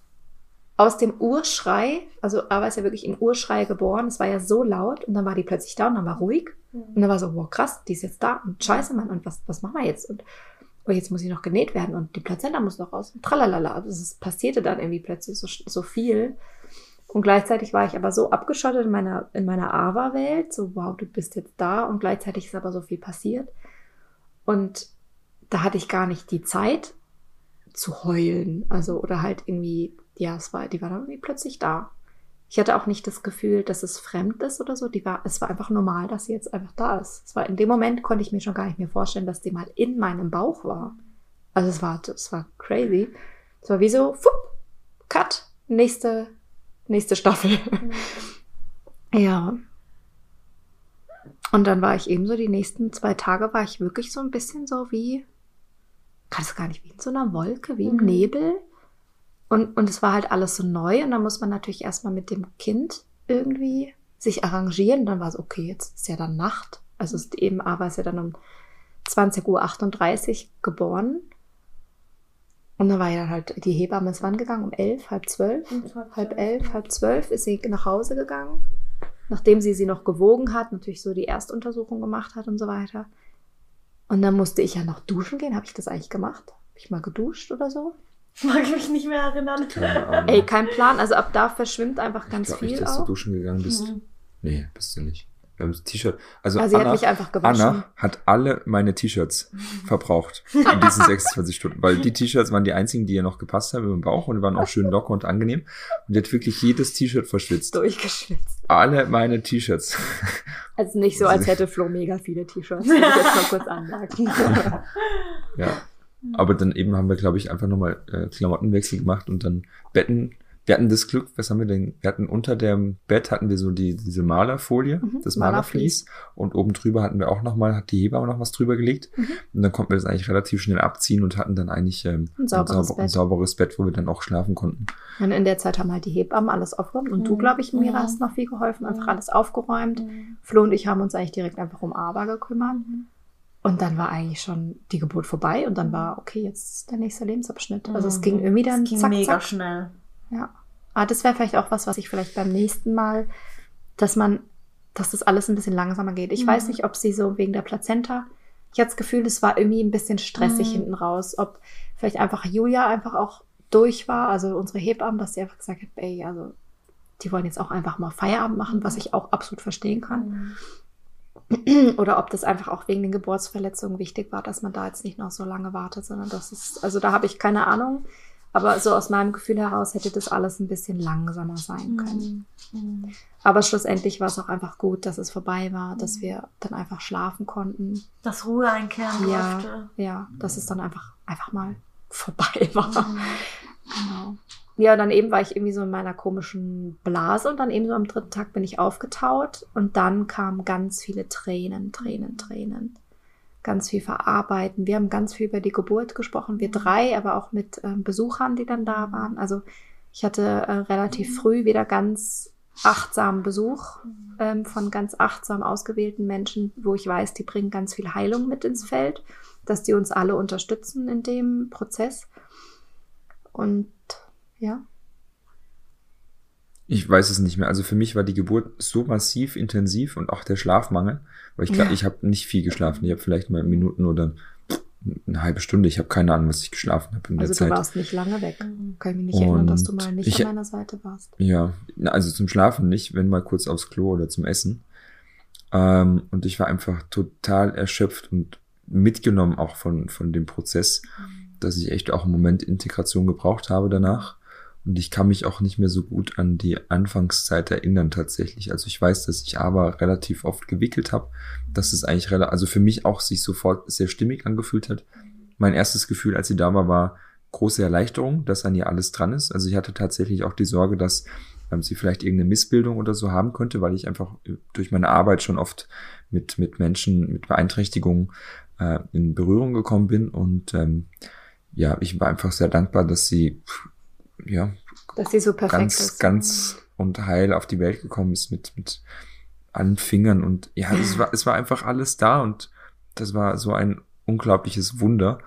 [SPEAKER 1] aus dem Urschrei, also aber ist ja wirklich im Urschrei geboren. Es war ja so laut und dann war die plötzlich da und dann war ruhig. Mhm. Und dann war so, wow, krass, die ist jetzt da und scheiße, Mann, und was, was machen wir jetzt? Und oh, jetzt muss sie noch genäht werden und die Plazenta muss noch raus und tralalala. Also es passierte dann irgendwie plötzlich so, so viel. Und gleichzeitig war ich aber so abgeschottet in meiner, in meiner Ava-Welt, so wow, du bist jetzt da und gleichzeitig ist aber so viel passiert. Und da hatte ich gar nicht die Zeit zu heulen, also oder halt irgendwie, ja, es war, die war dann irgendwie plötzlich da. Ich hatte auch nicht das Gefühl, dass es fremd ist oder so. Die war, es war einfach normal, dass sie jetzt einfach da ist. Es war in dem Moment konnte ich mir schon gar nicht mehr vorstellen, dass die mal in meinem Bauch war. Also es war, es war crazy. Es war wie so, fupp, cut, nächste nächste Staffel. Mhm. ja. Und dann war ich ebenso die nächsten zwei Tage war ich wirklich so ein bisschen so wie, kann es gar nicht, wie in so einer Wolke, wie im mhm. Nebel. Und, und es war halt alles so neu und dann muss man natürlich erstmal mit dem Kind irgendwie sich arrangieren. Dann war es, okay, jetzt ist ja dann Nacht. Also ist eben, aber ist ja dann um 20.38 Uhr geboren. Und dann war ja halt die Hebamme ist wann gegangen? Um elf, halb zwölf? Halb, halb elf, halb zwölf ist sie nach Hause gegangen. Nachdem sie sie noch gewogen hat, natürlich so die Erstuntersuchung gemacht hat und so weiter. Und dann musste ich ja noch duschen gehen. Habe ich das eigentlich gemacht? Habe ich mal geduscht oder so?
[SPEAKER 3] Mag ich mich nicht mehr erinnern.
[SPEAKER 1] Ey, kein Plan. Also ab da verschwimmt einfach ganz
[SPEAKER 2] ich
[SPEAKER 1] viel.
[SPEAKER 2] Nicht, dass
[SPEAKER 1] auch.
[SPEAKER 2] du duschen gegangen bist. Mhm. Nee, bist du nicht. Wir haben das T-Shirt. Also,
[SPEAKER 1] also
[SPEAKER 2] Anna,
[SPEAKER 1] hat mich einfach gewaschen.
[SPEAKER 2] Anna hat alle meine T-Shirts verbraucht in diesen 26 Stunden, weil die T-Shirts waren die einzigen, die ihr noch gepasst haben über den Bauch und die waren auch schön locker und angenehm. Und die hat wirklich jedes T-Shirt verschwitzt.
[SPEAKER 1] Durchgeschwitzt.
[SPEAKER 2] Alle meine T-Shirts.
[SPEAKER 1] Also nicht so, als hätte Flo mega viele T-Shirts. Ich jetzt mal kurz anmerken.
[SPEAKER 2] ja. Aber dann eben haben wir, glaube ich, einfach nochmal äh, Klamottenwechsel gemacht und dann Betten wir hatten das Glück, was haben wir denn? Wir hatten unter dem Bett hatten wir so die, diese Malerfolie, mhm, das Malerflies. Und oben drüber hatten wir auch nochmal, hat die Hebamme noch was drüber gelegt. Mhm. Und dann konnten wir das eigentlich relativ schnell abziehen und hatten dann eigentlich ähm, ein, sauberes ein, sauber, ein, sauberes Bett, wo wir dann auch schlafen konnten.
[SPEAKER 1] Und in der Zeit haben halt die Hebammen alles aufgeräumt. Und mhm. du, glaube ich, Mira, hast noch viel geholfen, einfach mhm. alles aufgeräumt. Mhm. Flo und ich haben uns eigentlich direkt einfach um Aber gekümmert. Mhm. Und dann war eigentlich schon die Geburt vorbei und dann war, okay, jetzt der nächste Lebensabschnitt. Also es ging irgendwie dann
[SPEAKER 3] es ging zack, mega zack. schnell.
[SPEAKER 1] Ja. Aber das wäre vielleicht auch was, was ich vielleicht beim nächsten Mal, dass man, dass das alles ein bisschen langsamer geht. Ich mhm. weiß nicht, ob sie so wegen der Plazenta, ich hatte das Gefühl, es war irgendwie ein bisschen stressig mhm. hinten raus, ob vielleicht einfach Julia einfach auch durch war, also unsere Hebamme, dass sie einfach gesagt hat, ey, also die wollen jetzt auch einfach mal Feierabend machen, was ich auch absolut verstehen kann. Mhm. Oder ob das einfach auch wegen den Geburtsverletzungen wichtig war, dass man da jetzt nicht noch so lange wartet, sondern das ist, also da habe ich keine Ahnung. Aber so aus meinem Gefühl heraus hätte das alles ein bisschen langsamer sein können. Mhm. Aber schlussendlich war es auch einfach gut, dass es vorbei war, dass mhm. wir dann einfach schlafen konnten.
[SPEAKER 3] Dass Ruhe einkehren
[SPEAKER 1] ja,
[SPEAKER 3] durfte.
[SPEAKER 1] Ja, dass es dann einfach, einfach mal vorbei war. Mhm. Genau. Ja, dann eben war ich irgendwie so in meiner komischen Blase und dann eben so am dritten Tag bin ich aufgetaut und dann kamen ganz viele Tränen, Tränen, Tränen ganz viel verarbeiten. Wir haben ganz viel über die Geburt gesprochen, wir drei, aber auch mit äh, Besuchern, die dann da waren. Also ich hatte äh, relativ früh wieder ganz achtsamen Besuch ähm, von ganz achtsam ausgewählten Menschen, wo ich weiß, die bringen ganz viel Heilung mit ins Feld, dass die uns alle unterstützen in dem Prozess. Und ja.
[SPEAKER 2] Ich weiß es nicht mehr. Also für mich war die Geburt so massiv intensiv und auch der Schlafmangel, weil ich glaube, ja. ich habe nicht viel geschlafen. Ich habe vielleicht mal Minuten oder eine halbe Stunde. Ich habe keine Ahnung, was ich geschlafen habe in der
[SPEAKER 1] also
[SPEAKER 2] Zeit.
[SPEAKER 1] Also du warst nicht lange weg. Kann ich mich nicht und erinnern, dass du mal nicht ich, an meiner Seite warst.
[SPEAKER 2] Ja, also zum Schlafen nicht, wenn mal kurz aufs Klo oder zum Essen. Ähm, und ich war einfach total erschöpft und mitgenommen auch von, von dem Prozess, mhm. dass ich echt auch einen Moment Integration gebraucht habe danach. Und ich kann mich auch nicht mehr so gut an die Anfangszeit erinnern tatsächlich. Also ich weiß, dass ich aber relativ oft gewickelt habe, dass es eigentlich relativ, also für mich auch sich sofort sehr stimmig angefühlt hat. Mein erstes Gefühl, als sie da war, war große Erleichterung, dass an ihr alles dran ist. Also ich hatte tatsächlich auch die Sorge, dass ähm, sie vielleicht irgendeine Missbildung oder so haben könnte, weil ich einfach durch meine Arbeit schon oft mit, mit Menschen mit Beeinträchtigungen äh, in Berührung gekommen bin. Und ähm, ja, ich war einfach sehr dankbar, dass sie ja
[SPEAKER 1] dass sie so perfekt
[SPEAKER 2] ganz,
[SPEAKER 1] ist.
[SPEAKER 2] ganz und heil auf die Welt gekommen ist mit, mit allen Fingern und ja, es war, es war einfach alles da und das war so ein unglaubliches Wunder.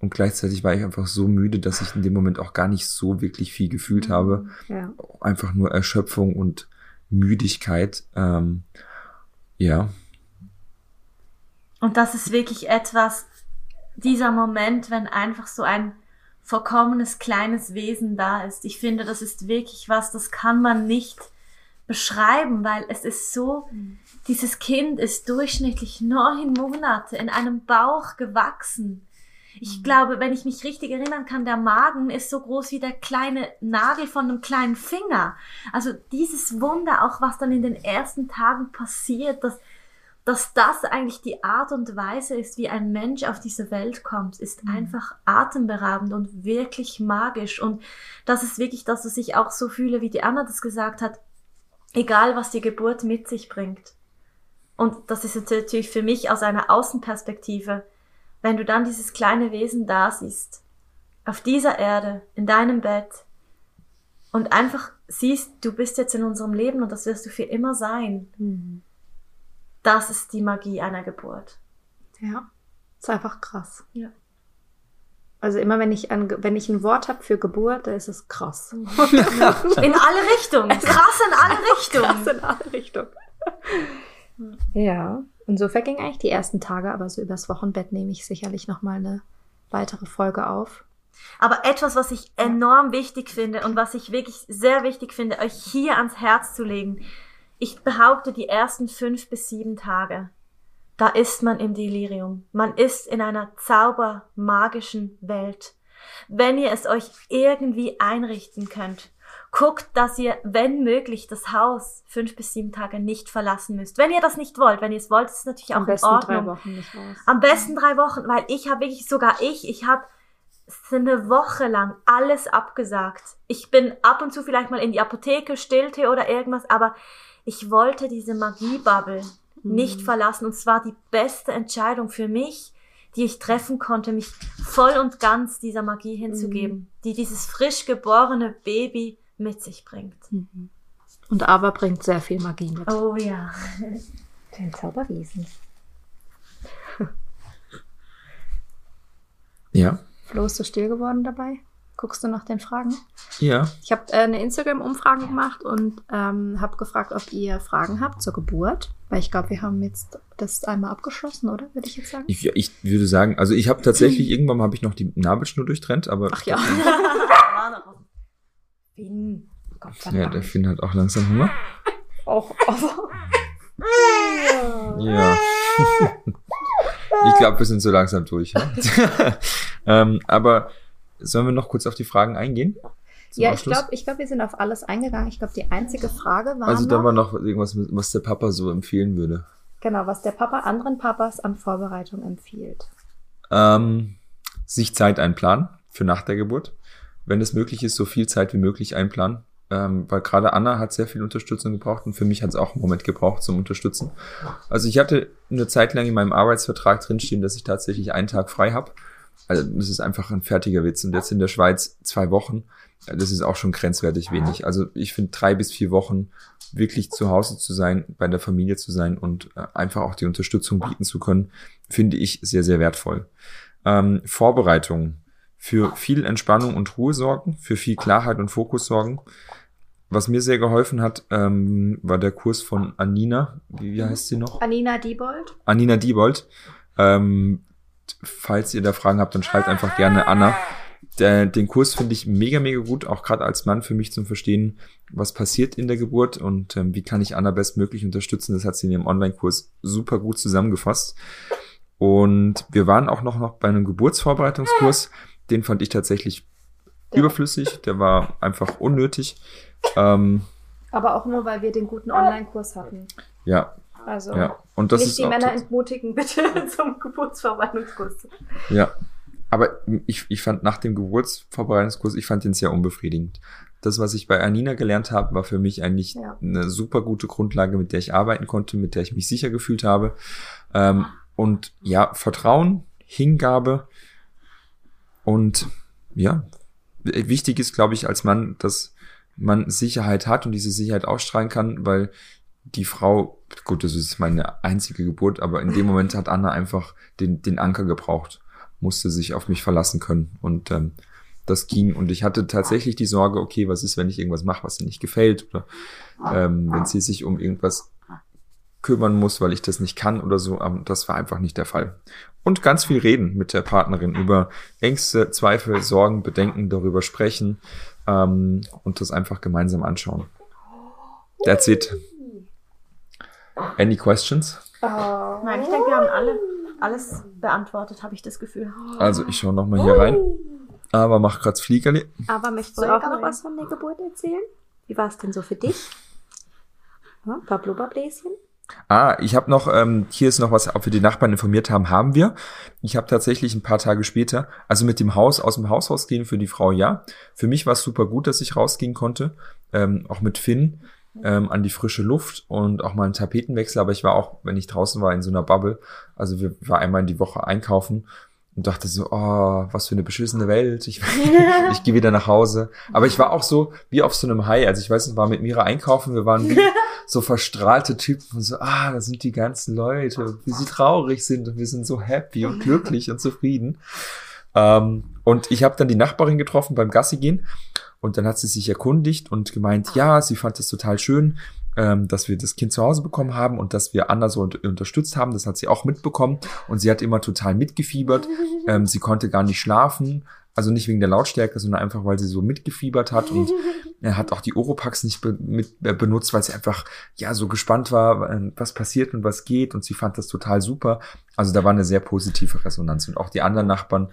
[SPEAKER 2] Und gleichzeitig war ich einfach so müde, dass ich in dem Moment auch gar nicht so wirklich viel gefühlt habe.
[SPEAKER 1] Ja.
[SPEAKER 2] Einfach nur Erschöpfung und Müdigkeit. Ähm, ja.
[SPEAKER 3] Und das ist wirklich etwas, dieser Moment, wenn einfach so ein vollkommenes kleines Wesen da ist. Ich finde, das ist wirklich was, das kann man nicht beschreiben, weil es ist so, dieses Kind ist durchschnittlich neun Monate in einem Bauch gewachsen. Ich glaube, wenn ich mich richtig erinnern kann, der Magen ist so groß wie der kleine Nagel von einem kleinen Finger. Also dieses Wunder, auch was dann in den ersten Tagen passiert, dass dass das eigentlich die Art und Weise ist, wie ein Mensch auf diese Welt kommt, ist
[SPEAKER 1] Mhm.
[SPEAKER 3] einfach atemberaubend und wirklich magisch. Und das ist wirklich das, was ich auch so fühle, wie die Anna das gesagt hat. Egal, was die Geburt mit sich bringt. Und das ist natürlich für mich aus einer Außenperspektive, wenn du dann dieses kleine Wesen da siehst, auf dieser Erde, in deinem Bett, und einfach siehst, du bist jetzt in unserem Leben und das wirst du für immer sein.
[SPEAKER 1] Mhm.
[SPEAKER 3] Das ist die Magie einer Geburt.
[SPEAKER 1] Ja, ist einfach krass.
[SPEAKER 3] Ja.
[SPEAKER 1] Also immer wenn ich an, wenn ich ein Wort habe für Geburt, dann ist es krass.
[SPEAKER 3] In alle Richtungen. Krass in alle Richtungen.
[SPEAKER 1] Krass in alle Richtungen. Ja, und so vergingen eigentlich die ersten Tage, aber so übers Wochenbett nehme ich sicherlich nochmal eine weitere Folge auf.
[SPEAKER 3] Aber etwas, was ich enorm wichtig finde und was ich wirklich sehr wichtig finde, euch hier ans Herz zu legen. Ich behaupte, die ersten fünf bis sieben Tage, da ist man im Delirium. Man ist in einer zaubermagischen Welt. Wenn ihr es euch irgendwie einrichten könnt, guckt, dass ihr, wenn möglich, das Haus fünf bis sieben Tage nicht verlassen müsst. Wenn ihr das nicht wollt, wenn ihr es wollt, ist es natürlich auch
[SPEAKER 1] Am besten
[SPEAKER 3] in Ordnung.
[SPEAKER 1] drei Wochen nicht raus.
[SPEAKER 3] Am besten drei Wochen, weil ich habe wirklich, sogar ich, ich habe eine Woche lang alles abgesagt. Ich bin ab und zu vielleicht mal in die Apotheke, Stillte oder irgendwas, aber ich wollte diese Magiebubble nicht verlassen. Und zwar die beste Entscheidung für mich, die ich treffen konnte, mich voll und ganz dieser Magie hinzugeben, die dieses frisch geborene Baby mit sich bringt.
[SPEAKER 1] Mhm. Und Ava bringt sehr viel Magie mit.
[SPEAKER 3] Oh ja.
[SPEAKER 1] Ein Zauberwesen.
[SPEAKER 2] Ja.
[SPEAKER 1] Flo, ist du still geworden dabei? Guckst du nach den Fragen?
[SPEAKER 2] Ja.
[SPEAKER 1] Ich habe äh, eine Instagram-Umfrage gemacht und ähm, habe gefragt, ob ihr Fragen habt zur Geburt. Weil ich glaube, wir haben jetzt das einmal abgeschlossen, oder? Würde ich jetzt sagen.
[SPEAKER 2] Ich, ich würde sagen, also ich habe tatsächlich, irgendwann habe ich noch die Nabelschnur durchtrennt, aber
[SPEAKER 1] Ach ja. Finn. Gott
[SPEAKER 2] ja, der Finn hat auch langsam Hunger.
[SPEAKER 1] auch, aber.
[SPEAKER 2] Ja. ich glaube, wir sind so langsam durch. Ja? ähm, aber sollen wir noch kurz auf die Fragen eingehen?
[SPEAKER 1] Ja, ich
[SPEAKER 2] Abschluss?
[SPEAKER 1] glaube, ich glaub, wir sind auf alles eingegangen. Ich glaube, die einzige Frage war
[SPEAKER 2] Also da war noch irgendwas, was der Papa so empfehlen würde.
[SPEAKER 1] genau, was der Papa anderen Papas an Vorbereitung empfiehlt.
[SPEAKER 2] Ähm, sich Zeit einplanen für nach der Geburt. Wenn es möglich ist, so viel Zeit wie möglich einplanen. Ähm, weil gerade Anna hat sehr viel Unterstützung gebraucht und für mich hat es auch einen Moment gebraucht zum Unterstützen. Also ich hatte eine Zeit lang in meinem Arbeitsvertrag drinstehen, dass ich tatsächlich einen Tag frei habe. Also das ist einfach ein fertiger Witz. Und jetzt in der Schweiz zwei Wochen, das ist auch schon grenzwertig wenig. Also ich finde drei bis vier Wochen wirklich zu Hause zu sein, bei der Familie zu sein und äh, einfach auch die Unterstützung bieten zu können, finde ich sehr, sehr wertvoll. Ähm, Vorbereitungen für viel Entspannung und Ruhe sorgen, für viel Klarheit und Fokus sorgen. Was mir sehr geholfen hat, ähm, war der Kurs von Anina. Wie, wie heißt sie noch?
[SPEAKER 1] Anina Diebold.
[SPEAKER 2] Anina Diebold. Ähm, falls ihr da Fragen habt, dann schreibt einfach gerne Anna. Den Kurs finde ich mega, mega gut, auch gerade als Mann für mich zum Verstehen, was passiert in der Geburt und ähm, wie kann ich Anna bestmöglich unterstützen. Das hat sie in ihrem Online-Kurs super gut zusammengefasst. Und wir waren auch noch, noch bei einem Geburtsvorbereitungskurs. Den fand ich tatsächlich überflüssig, der war einfach unnötig. Ähm,
[SPEAKER 1] Aber auch nur, weil wir den guten Online-Kurs hatten.
[SPEAKER 2] ja,
[SPEAKER 1] Also
[SPEAKER 2] ja. Und das
[SPEAKER 1] nicht
[SPEAKER 2] ist
[SPEAKER 1] die Männer entmutigen, bitte zum Geburtsverwaltungskurs.
[SPEAKER 2] Ja. Aber ich, ich fand nach dem Geburtsvorbereitungskurs, ich fand den sehr unbefriedigend. Das, was ich bei Anina gelernt habe, war für mich eigentlich
[SPEAKER 1] Ja.
[SPEAKER 2] eine super gute Grundlage, mit der ich arbeiten konnte, mit der ich mich sicher gefühlt habe. Ähm, und ja, Vertrauen, Hingabe und ja, wichtig ist, glaube ich, als Mann, dass man Sicherheit hat und diese Sicherheit ausstrahlen kann, weil die Frau, gut, das ist meine einzige Geburt, aber in dem Moment hat Anna einfach den, den Anker gebraucht, musste sich auf mich verlassen können und ähm, das ging und ich hatte tatsächlich die Sorge, okay, was ist, wenn ich irgendwas mache, was ihr nicht gefällt oder ähm, wenn sie sich um irgendwas kümmern muss, weil ich das nicht kann oder so, aber das war einfach nicht der Fall. Und ganz viel reden mit der Partnerin über Ängste, Zweifel, Sorgen, Bedenken, darüber sprechen ähm, und das einfach gemeinsam anschauen. That's it. Any questions?
[SPEAKER 3] Nein, ich denke, wir haben alle alles beantwortet, habe ich das Gefühl.
[SPEAKER 2] Also ich schaue nochmal hier rein. Aber mach grad Fliegerli.
[SPEAKER 1] Aber möchtest du auch noch was von der Geburt erzählen? Wie war es denn so für dich? Ja, ein paar Blubberbläschen?
[SPEAKER 2] Ah, ich habe noch, ähm, hier ist noch was, ob wir die Nachbarn informiert haben, haben wir. Ich habe tatsächlich ein paar Tage später, also mit dem Haus, aus dem Haus rausgehen für die Frau, ja. Für mich war es super gut, dass ich rausgehen konnte, ähm, auch mit Finn ähm, an die frische Luft und auch mal einen Tapetenwechsel, aber ich war auch, wenn ich draußen war, in so einer Bubble, also wir war einmal in die Woche einkaufen und dachte so, oh, was für eine beschissene Welt, ich, ich gehe wieder nach Hause. Aber ich war auch so wie auf so einem High, also ich weiß nicht, war mit Mira einkaufen, wir waren wie so verstrahlte Typen und so, ah, da sind die ganzen Leute, wie sie traurig sind und wir sind so happy und glücklich und zufrieden. Ähm, und ich habe dann die Nachbarin getroffen beim Gassi gehen und dann hat sie sich erkundigt und gemeint, ja, sie fand es total schön, ähm, dass wir das Kind zu Hause bekommen haben und dass wir Anna so unter unterstützt haben. Das hat sie auch mitbekommen und sie hat immer total mitgefiebert. Ähm, sie konnte gar nicht schlafen, also nicht wegen der Lautstärke, sondern einfach, weil sie so mitgefiebert hat und er hat auch die Oropax nicht be mit, äh, benutzt, weil sie einfach ja so gespannt war, äh, was passiert und was geht und sie fand das total super. Also da war eine sehr positive Resonanz und auch die anderen Nachbarn,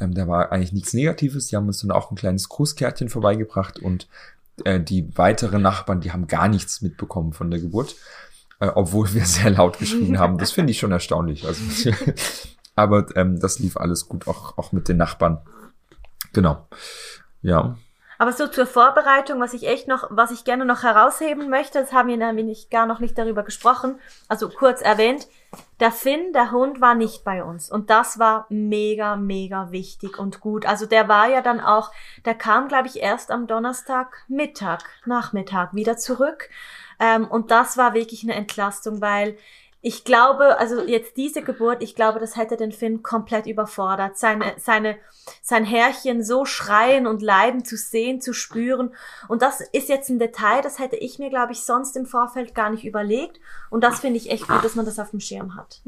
[SPEAKER 2] ähm, da war eigentlich nichts Negatives. Die haben uns dann auch ein kleines Grußkärtchen vorbeigebracht und äh, die weiteren Nachbarn, die haben gar nichts mitbekommen von der Geburt, äh, obwohl wir sehr laut geschrien haben. Das finde ich schon erstaunlich. Also, aber ähm, das lief alles gut, auch, auch mit den Nachbarn. Genau. Ja.
[SPEAKER 3] Aber so zur Vorbereitung, was ich echt noch, was ich gerne noch herausheben möchte, das haben wir nämlich gar noch nicht darüber gesprochen, also kurz erwähnt, der Finn, der Hund, war nicht bei uns. Und das war mega, mega wichtig und gut. Also der war ja dann auch, der kam, glaube ich, erst am Donnerstag Mittag, Nachmittag wieder zurück. Ähm, und das war wirklich eine Entlastung, weil ich glaube, also jetzt diese Geburt, ich glaube, das hätte den Finn komplett überfordert. Seine, seine, sein Herrchen so schreien und leiden zu sehen, zu spüren. Und das ist jetzt ein Detail, das hätte ich mir, glaube ich, sonst im Vorfeld gar nicht überlegt. Und das finde ich echt gut, dass man das auf dem Schirm hat.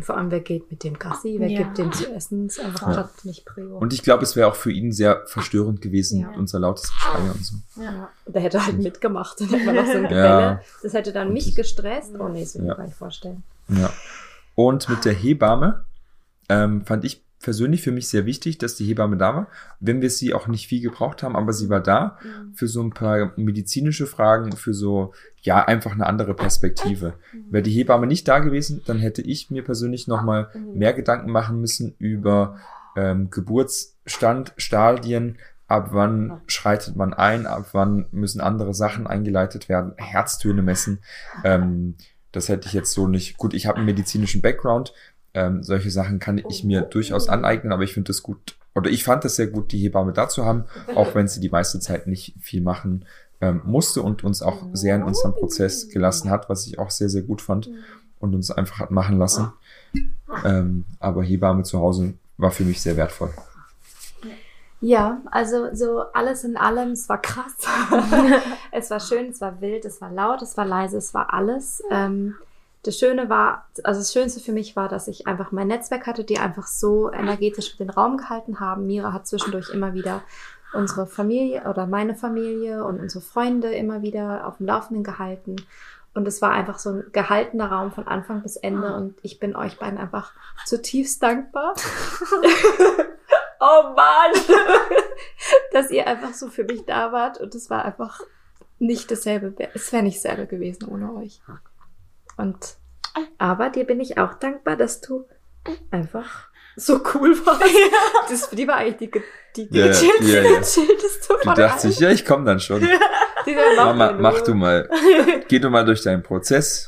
[SPEAKER 1] Hm. Vor allem, wer geht mit dem Gassi, wer
[SPEAKER 3] Ja.
[SPEAKER 1] gibt dem zu essen, ist einfach
[SPEAKER 2] Ja.
[SPEAKER 1] nicht Prio.
[SPEAKER 2] Und ich glaube, es wäre auch für ihn sehr verstörend gewesen,
[SPEAKER 1] Ja.
[SPEAKER 2] unser lautes Geschrei und so.
[SPEAKER 1] ja. Der hätte halt mitgemacht. Dann hätte man noch so ein
[SPEAKER 2] Ja.
[SPEAKER 1] Gebelle. Das hätte dann
[SPEAKER 2] Und
[SPEAKER 1] mich gestresst. Oh nee, das will ich
[SPEAKER 2] Ja.
[SPEAKER 1] mir gar nicht vorstellen.
[SPEAKER 2] Ja. Und mit der Hebamme ähm, fand ich persönlich für mich sehr wichtig, dass die Hebamme da war. Wenn wir sie auch nicht viel gebraucht haben, aber sie war da für so ein paar medizinische Fragen, für so, ja, einfach eine andere Perspektive. Wäre die Hebamme nicht da gewesen, dann hätte ich mir persönlich nochmal mehr Gedanken machen müssen über ähm, Geburtsstand, Stadien, ab wann schreitet man ein, ab wann müssen andere Sachen eingeleitet werden, Herztöne messen. Ähm, das hätte ich jetzt so nicht. Gut, ich habe einen medizinischen Background. Ähm, solche Sachen kann ich mir durchaus aneignen, aber ich finde es gut, oder ich fand es sehr gut, die Hebamme da zu haben, auch wenn sie die meiste Zeit nicht viel machen ähm, musste und uns auch sehr in unserem Prozess gelassen hat, was ich auch sehr, sehr gut fand und uns einfach hat machen lassen. Ähm, aber Hebamme zu Hause war für mich sehr wertvoll.
[SPEAKER 1] Ja, also so alles in allem, es war krass. es war schön, es war wild, es war laut, es war leise, es war alles. Ähm, das Schöne war, also das Schönste für mich war, dass ich einfach mein Netzwerk hatte, die einfach so energetisch den Raum gehalten haben. Mira hat zwischendurch immer wieder unsere Familie oder meine Familie und unsere Freunde immer wieder auf dem Laufenden gehalten. Und es war einfach so ein gehaltener Raum von Anfang bis Ende. Und ich bin euch beiden einfach zutiefst dankbar. oh Mann! dass ihr einfach so für mich da wart und es war einfach nicht dasselbe. Es wäre nicht dasselbe gewesen ohne euch. Und aber dir bin ich auch dankbar, dass du einfach so cool warst. Das, die war eigentlich die, die, die
[SPEAKER 2] Ja, ja,
[SPEAKER 1] gechillteste,
[SPEAKER 2] ja, ja.
[SPEAKER 1] gechillteste
[SPEAKER 2] Die
[SPEAKER 1] von
[SPEAKER 2] dachte
[SPEAKER 1] allen.
[SPEAKER 2] sich, ja, ich komme dann schon.
[SPEAKER 1] Dann
[SPEAKER 2] Mama, mach
[SPEAKER 1] Ruhe.
[SPEAKER 2] du mal. Geh du mal durch deinen Prozess.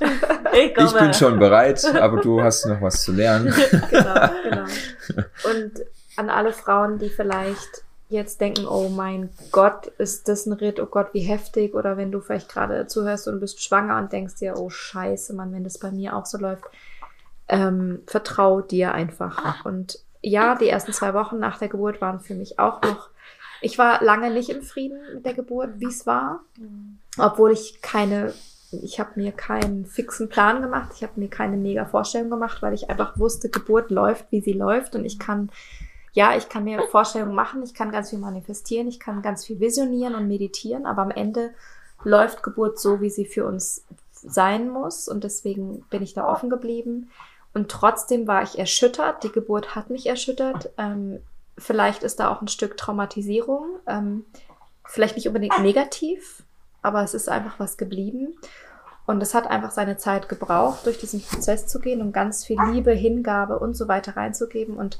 [SPEAKER 3] Ich,
[SPEAKER 2] Ich bin schon bereit, aber du hast noch was zu lernen.
[SPEAKER 1] genau, genau. Und an alle Frauen, die vielleicht jetzt denken, oh mein Gott, ist das ein Ritt, oh Gott, wie heftig. Oder wenn du vielleicht gerade zuhörst und bist schwanger und denkst dir, oh scheiße, Mann, wenn das bei mir auch so läuft, ähm, vertrau dir einfach. Und ja, die ersten zwei Wochen nach der Geburt waren für mich auch noch, ich war lange nicht im Frieden mit der Geburt, wie es war, obwohl ich keine, ich habe mir keinen fixen Plan gemacht, ich habe mir keine mega Vorstellung gemacht, weil ich einfach wusste, Geburt läuft, wie sie läuft. Und ich kann, ja, ich kann mir Vorstellungen machen, ich kann ganz viel manifestieren, ich kann ganz viel visionieren und meditieren, aber am Ende läuft Geburt so, wie sie für uns sein muss und deswegen bin ich da offen geblieben. Und trotzdem war ich erschüttert. Die Geburt hat mich erschüttert. Ähm, vielleicht ist da auch ein Stück Traumatisierung. Ähm, vielleicht nicht unbedingt negativ, aber es ist einfach was geblieben. Und es hat einfach seine Zeit gebraucht, durch diesen Prozess zu gehen und ganz viel Liebe, Hingabe und so weiter reinzugeben. Und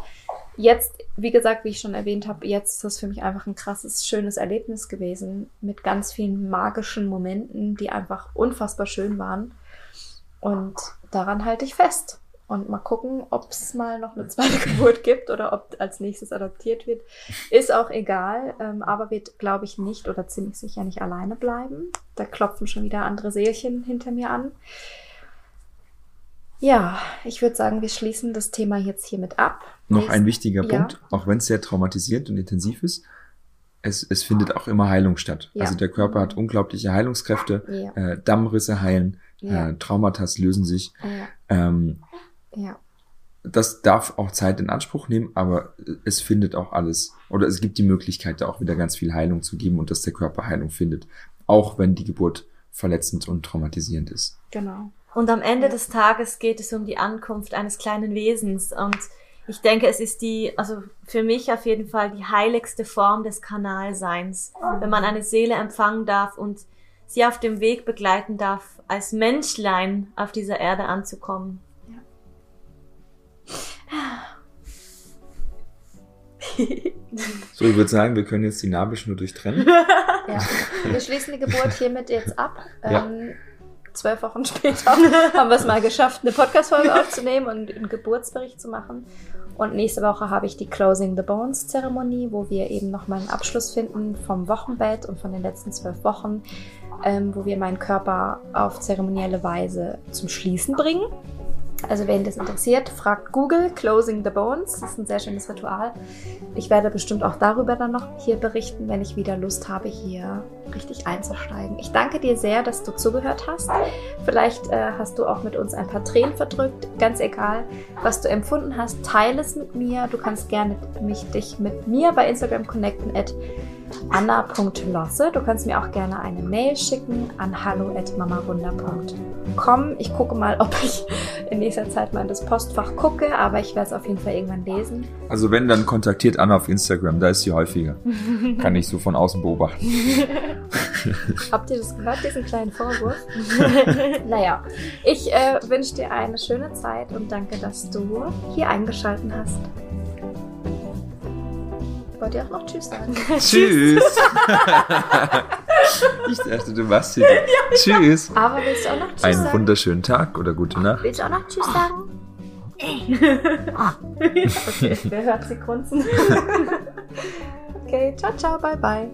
[SPEAKER 1] jetzt, wie gesagt, wie ich schon erwähnt habe, jetzt ist das für mich einfach ein krasses, schönes Erlebnis gewesen mit ganz vielen magischen Momenten, die einfach unfassbar schön waren. Und daran halte ich fest. Und mal gucken, ob es mal noch eine zweite Geburt gibt oder ob als nächstes adoptiert wird. Ist auch egal, ähm, aber wird, glaube ich, nicht oder ziemlich sicher nicht alleine bleiben. Da klopfen schon wieder andere Seelchen hinter mir an. Ja, ich würde sagen, wir schließen das Thema jetzt hiermit ab.
[SPEAKER 2] Noch ein wichtiger
[SPEAKER 1] Ja.
[SPEAKER 2] Punkt, auch wenn es sehr traumatisierend und intensiv ist, es, es findet auch immer Heilung statt.
[SPEAKER 1] Ja.
[SPEAKER 2] Also der Körper hat unglaubliche Heilungskräfte,
[SPEAKER 1] Ja.
[SPEAKER 2] äh, Dammrisse heilen, äh, Traumata lösen sich.
[SPEAKER 1] Ja,
[SPEAKER 2] Ähm,
[SPEAKER 1] ja,
[SPEAKER 2] das darf auch Zeit in Anspruch nehmen, aber es findet auch alles, oder es gibt die Möglichkeit, da auch wieder ganz viel Heilung zu geben und dass der Körper Heilung findet. Auch wenn die Geburt verletzend und traumatisierend ist.
[SPEAKER 1] genau.
[SPEAKER 3] Und am Ende des Tages geht es um die Ankunft eines kleinen Wesens. Und ich denke, es ist die, also für mich auf jeden Fall die heiligste Form des Kanalseins, wenn man eine Seele empfangen darf und sie auf dem Weg begleiten darf, als Menschlein auf dieser Erde anzukommen.
[SPEAKER 2] So, ich würde sagen, wir können jetzt die Nabelschnur durchtrennen.
[SPEAKER 1] Ja. Wir schließen die Geburt hiermit jetzt ab.
[SPEAKER 2] Ja.
[SPEAKER 1] Ähm, zwölf Wochen später haben wir es mal geschafft, eine Podcast-Folge aufzunehmen und einen Geburtsbericht zu machen. Und nächste Woche habe ich die Closing the Bones Zeremonie, wo wir eben nochmal einen Abschluss finden vom Wochenbett und von den letzten zwölf Wochen, ähm, wo wir meinen Körper auf zeremonielle Weise zum Schließen bringen. Also wen das interessiert, fragt Google Closing the Bones. Das ist ein sehr schönes Ritual. Ich werde bestimmt auch darüber dann noch hier berichten, wenn ich wieder Lust habe, hier richtig einzusteigen. Ich danke dir sehr, dass du zugehört hast. Vielleicht äh, hast du auch mit uns ein paar Tränen verdrückt. Ganz egal, was du empfunden hast, teile es mit mir. Du kannst gerne mich, dich mit mir bei Instagram connecten anna.losse. Du kannst mir auch gerne eine Mail schicken an hallo@mamawunder.com. Ich gucke mal, ob ich in nächster Zeit mal in das Postfach gucke, aber ich werde es auf jeden Fall irgendwann lesen.
[SPEAKER 2] Also wenn, dann kontaktiert Anna auf Instagram, da ist sie häufiger. Kann ich so von außen beobachten.
[SPEAKER 1] Habt ihr das gehört, diesen kleinen Vorwurf? naja, ich äh, wünsche dir eine schöne Zeit und danke, dass du hier eingeschalten hast. Wollt ihr auch noch Tschüss sagen?
[SPEAKER 2] Tschüss. ich dachte, du warst hier. Tschüss.
[SPEAKER 1] Aber willst du auch noch Tschüss
[SPEAKER 2] Einen
[SPEAKER 1] sagen?
[SPEAKER 2] wunderschönen Tag oder gute Nacht.
[SPEAKER 1] Willst du auch noch Tschüss sagen? okay, wer hört sie grunzen? okay, ciao, ciao, bye, bye.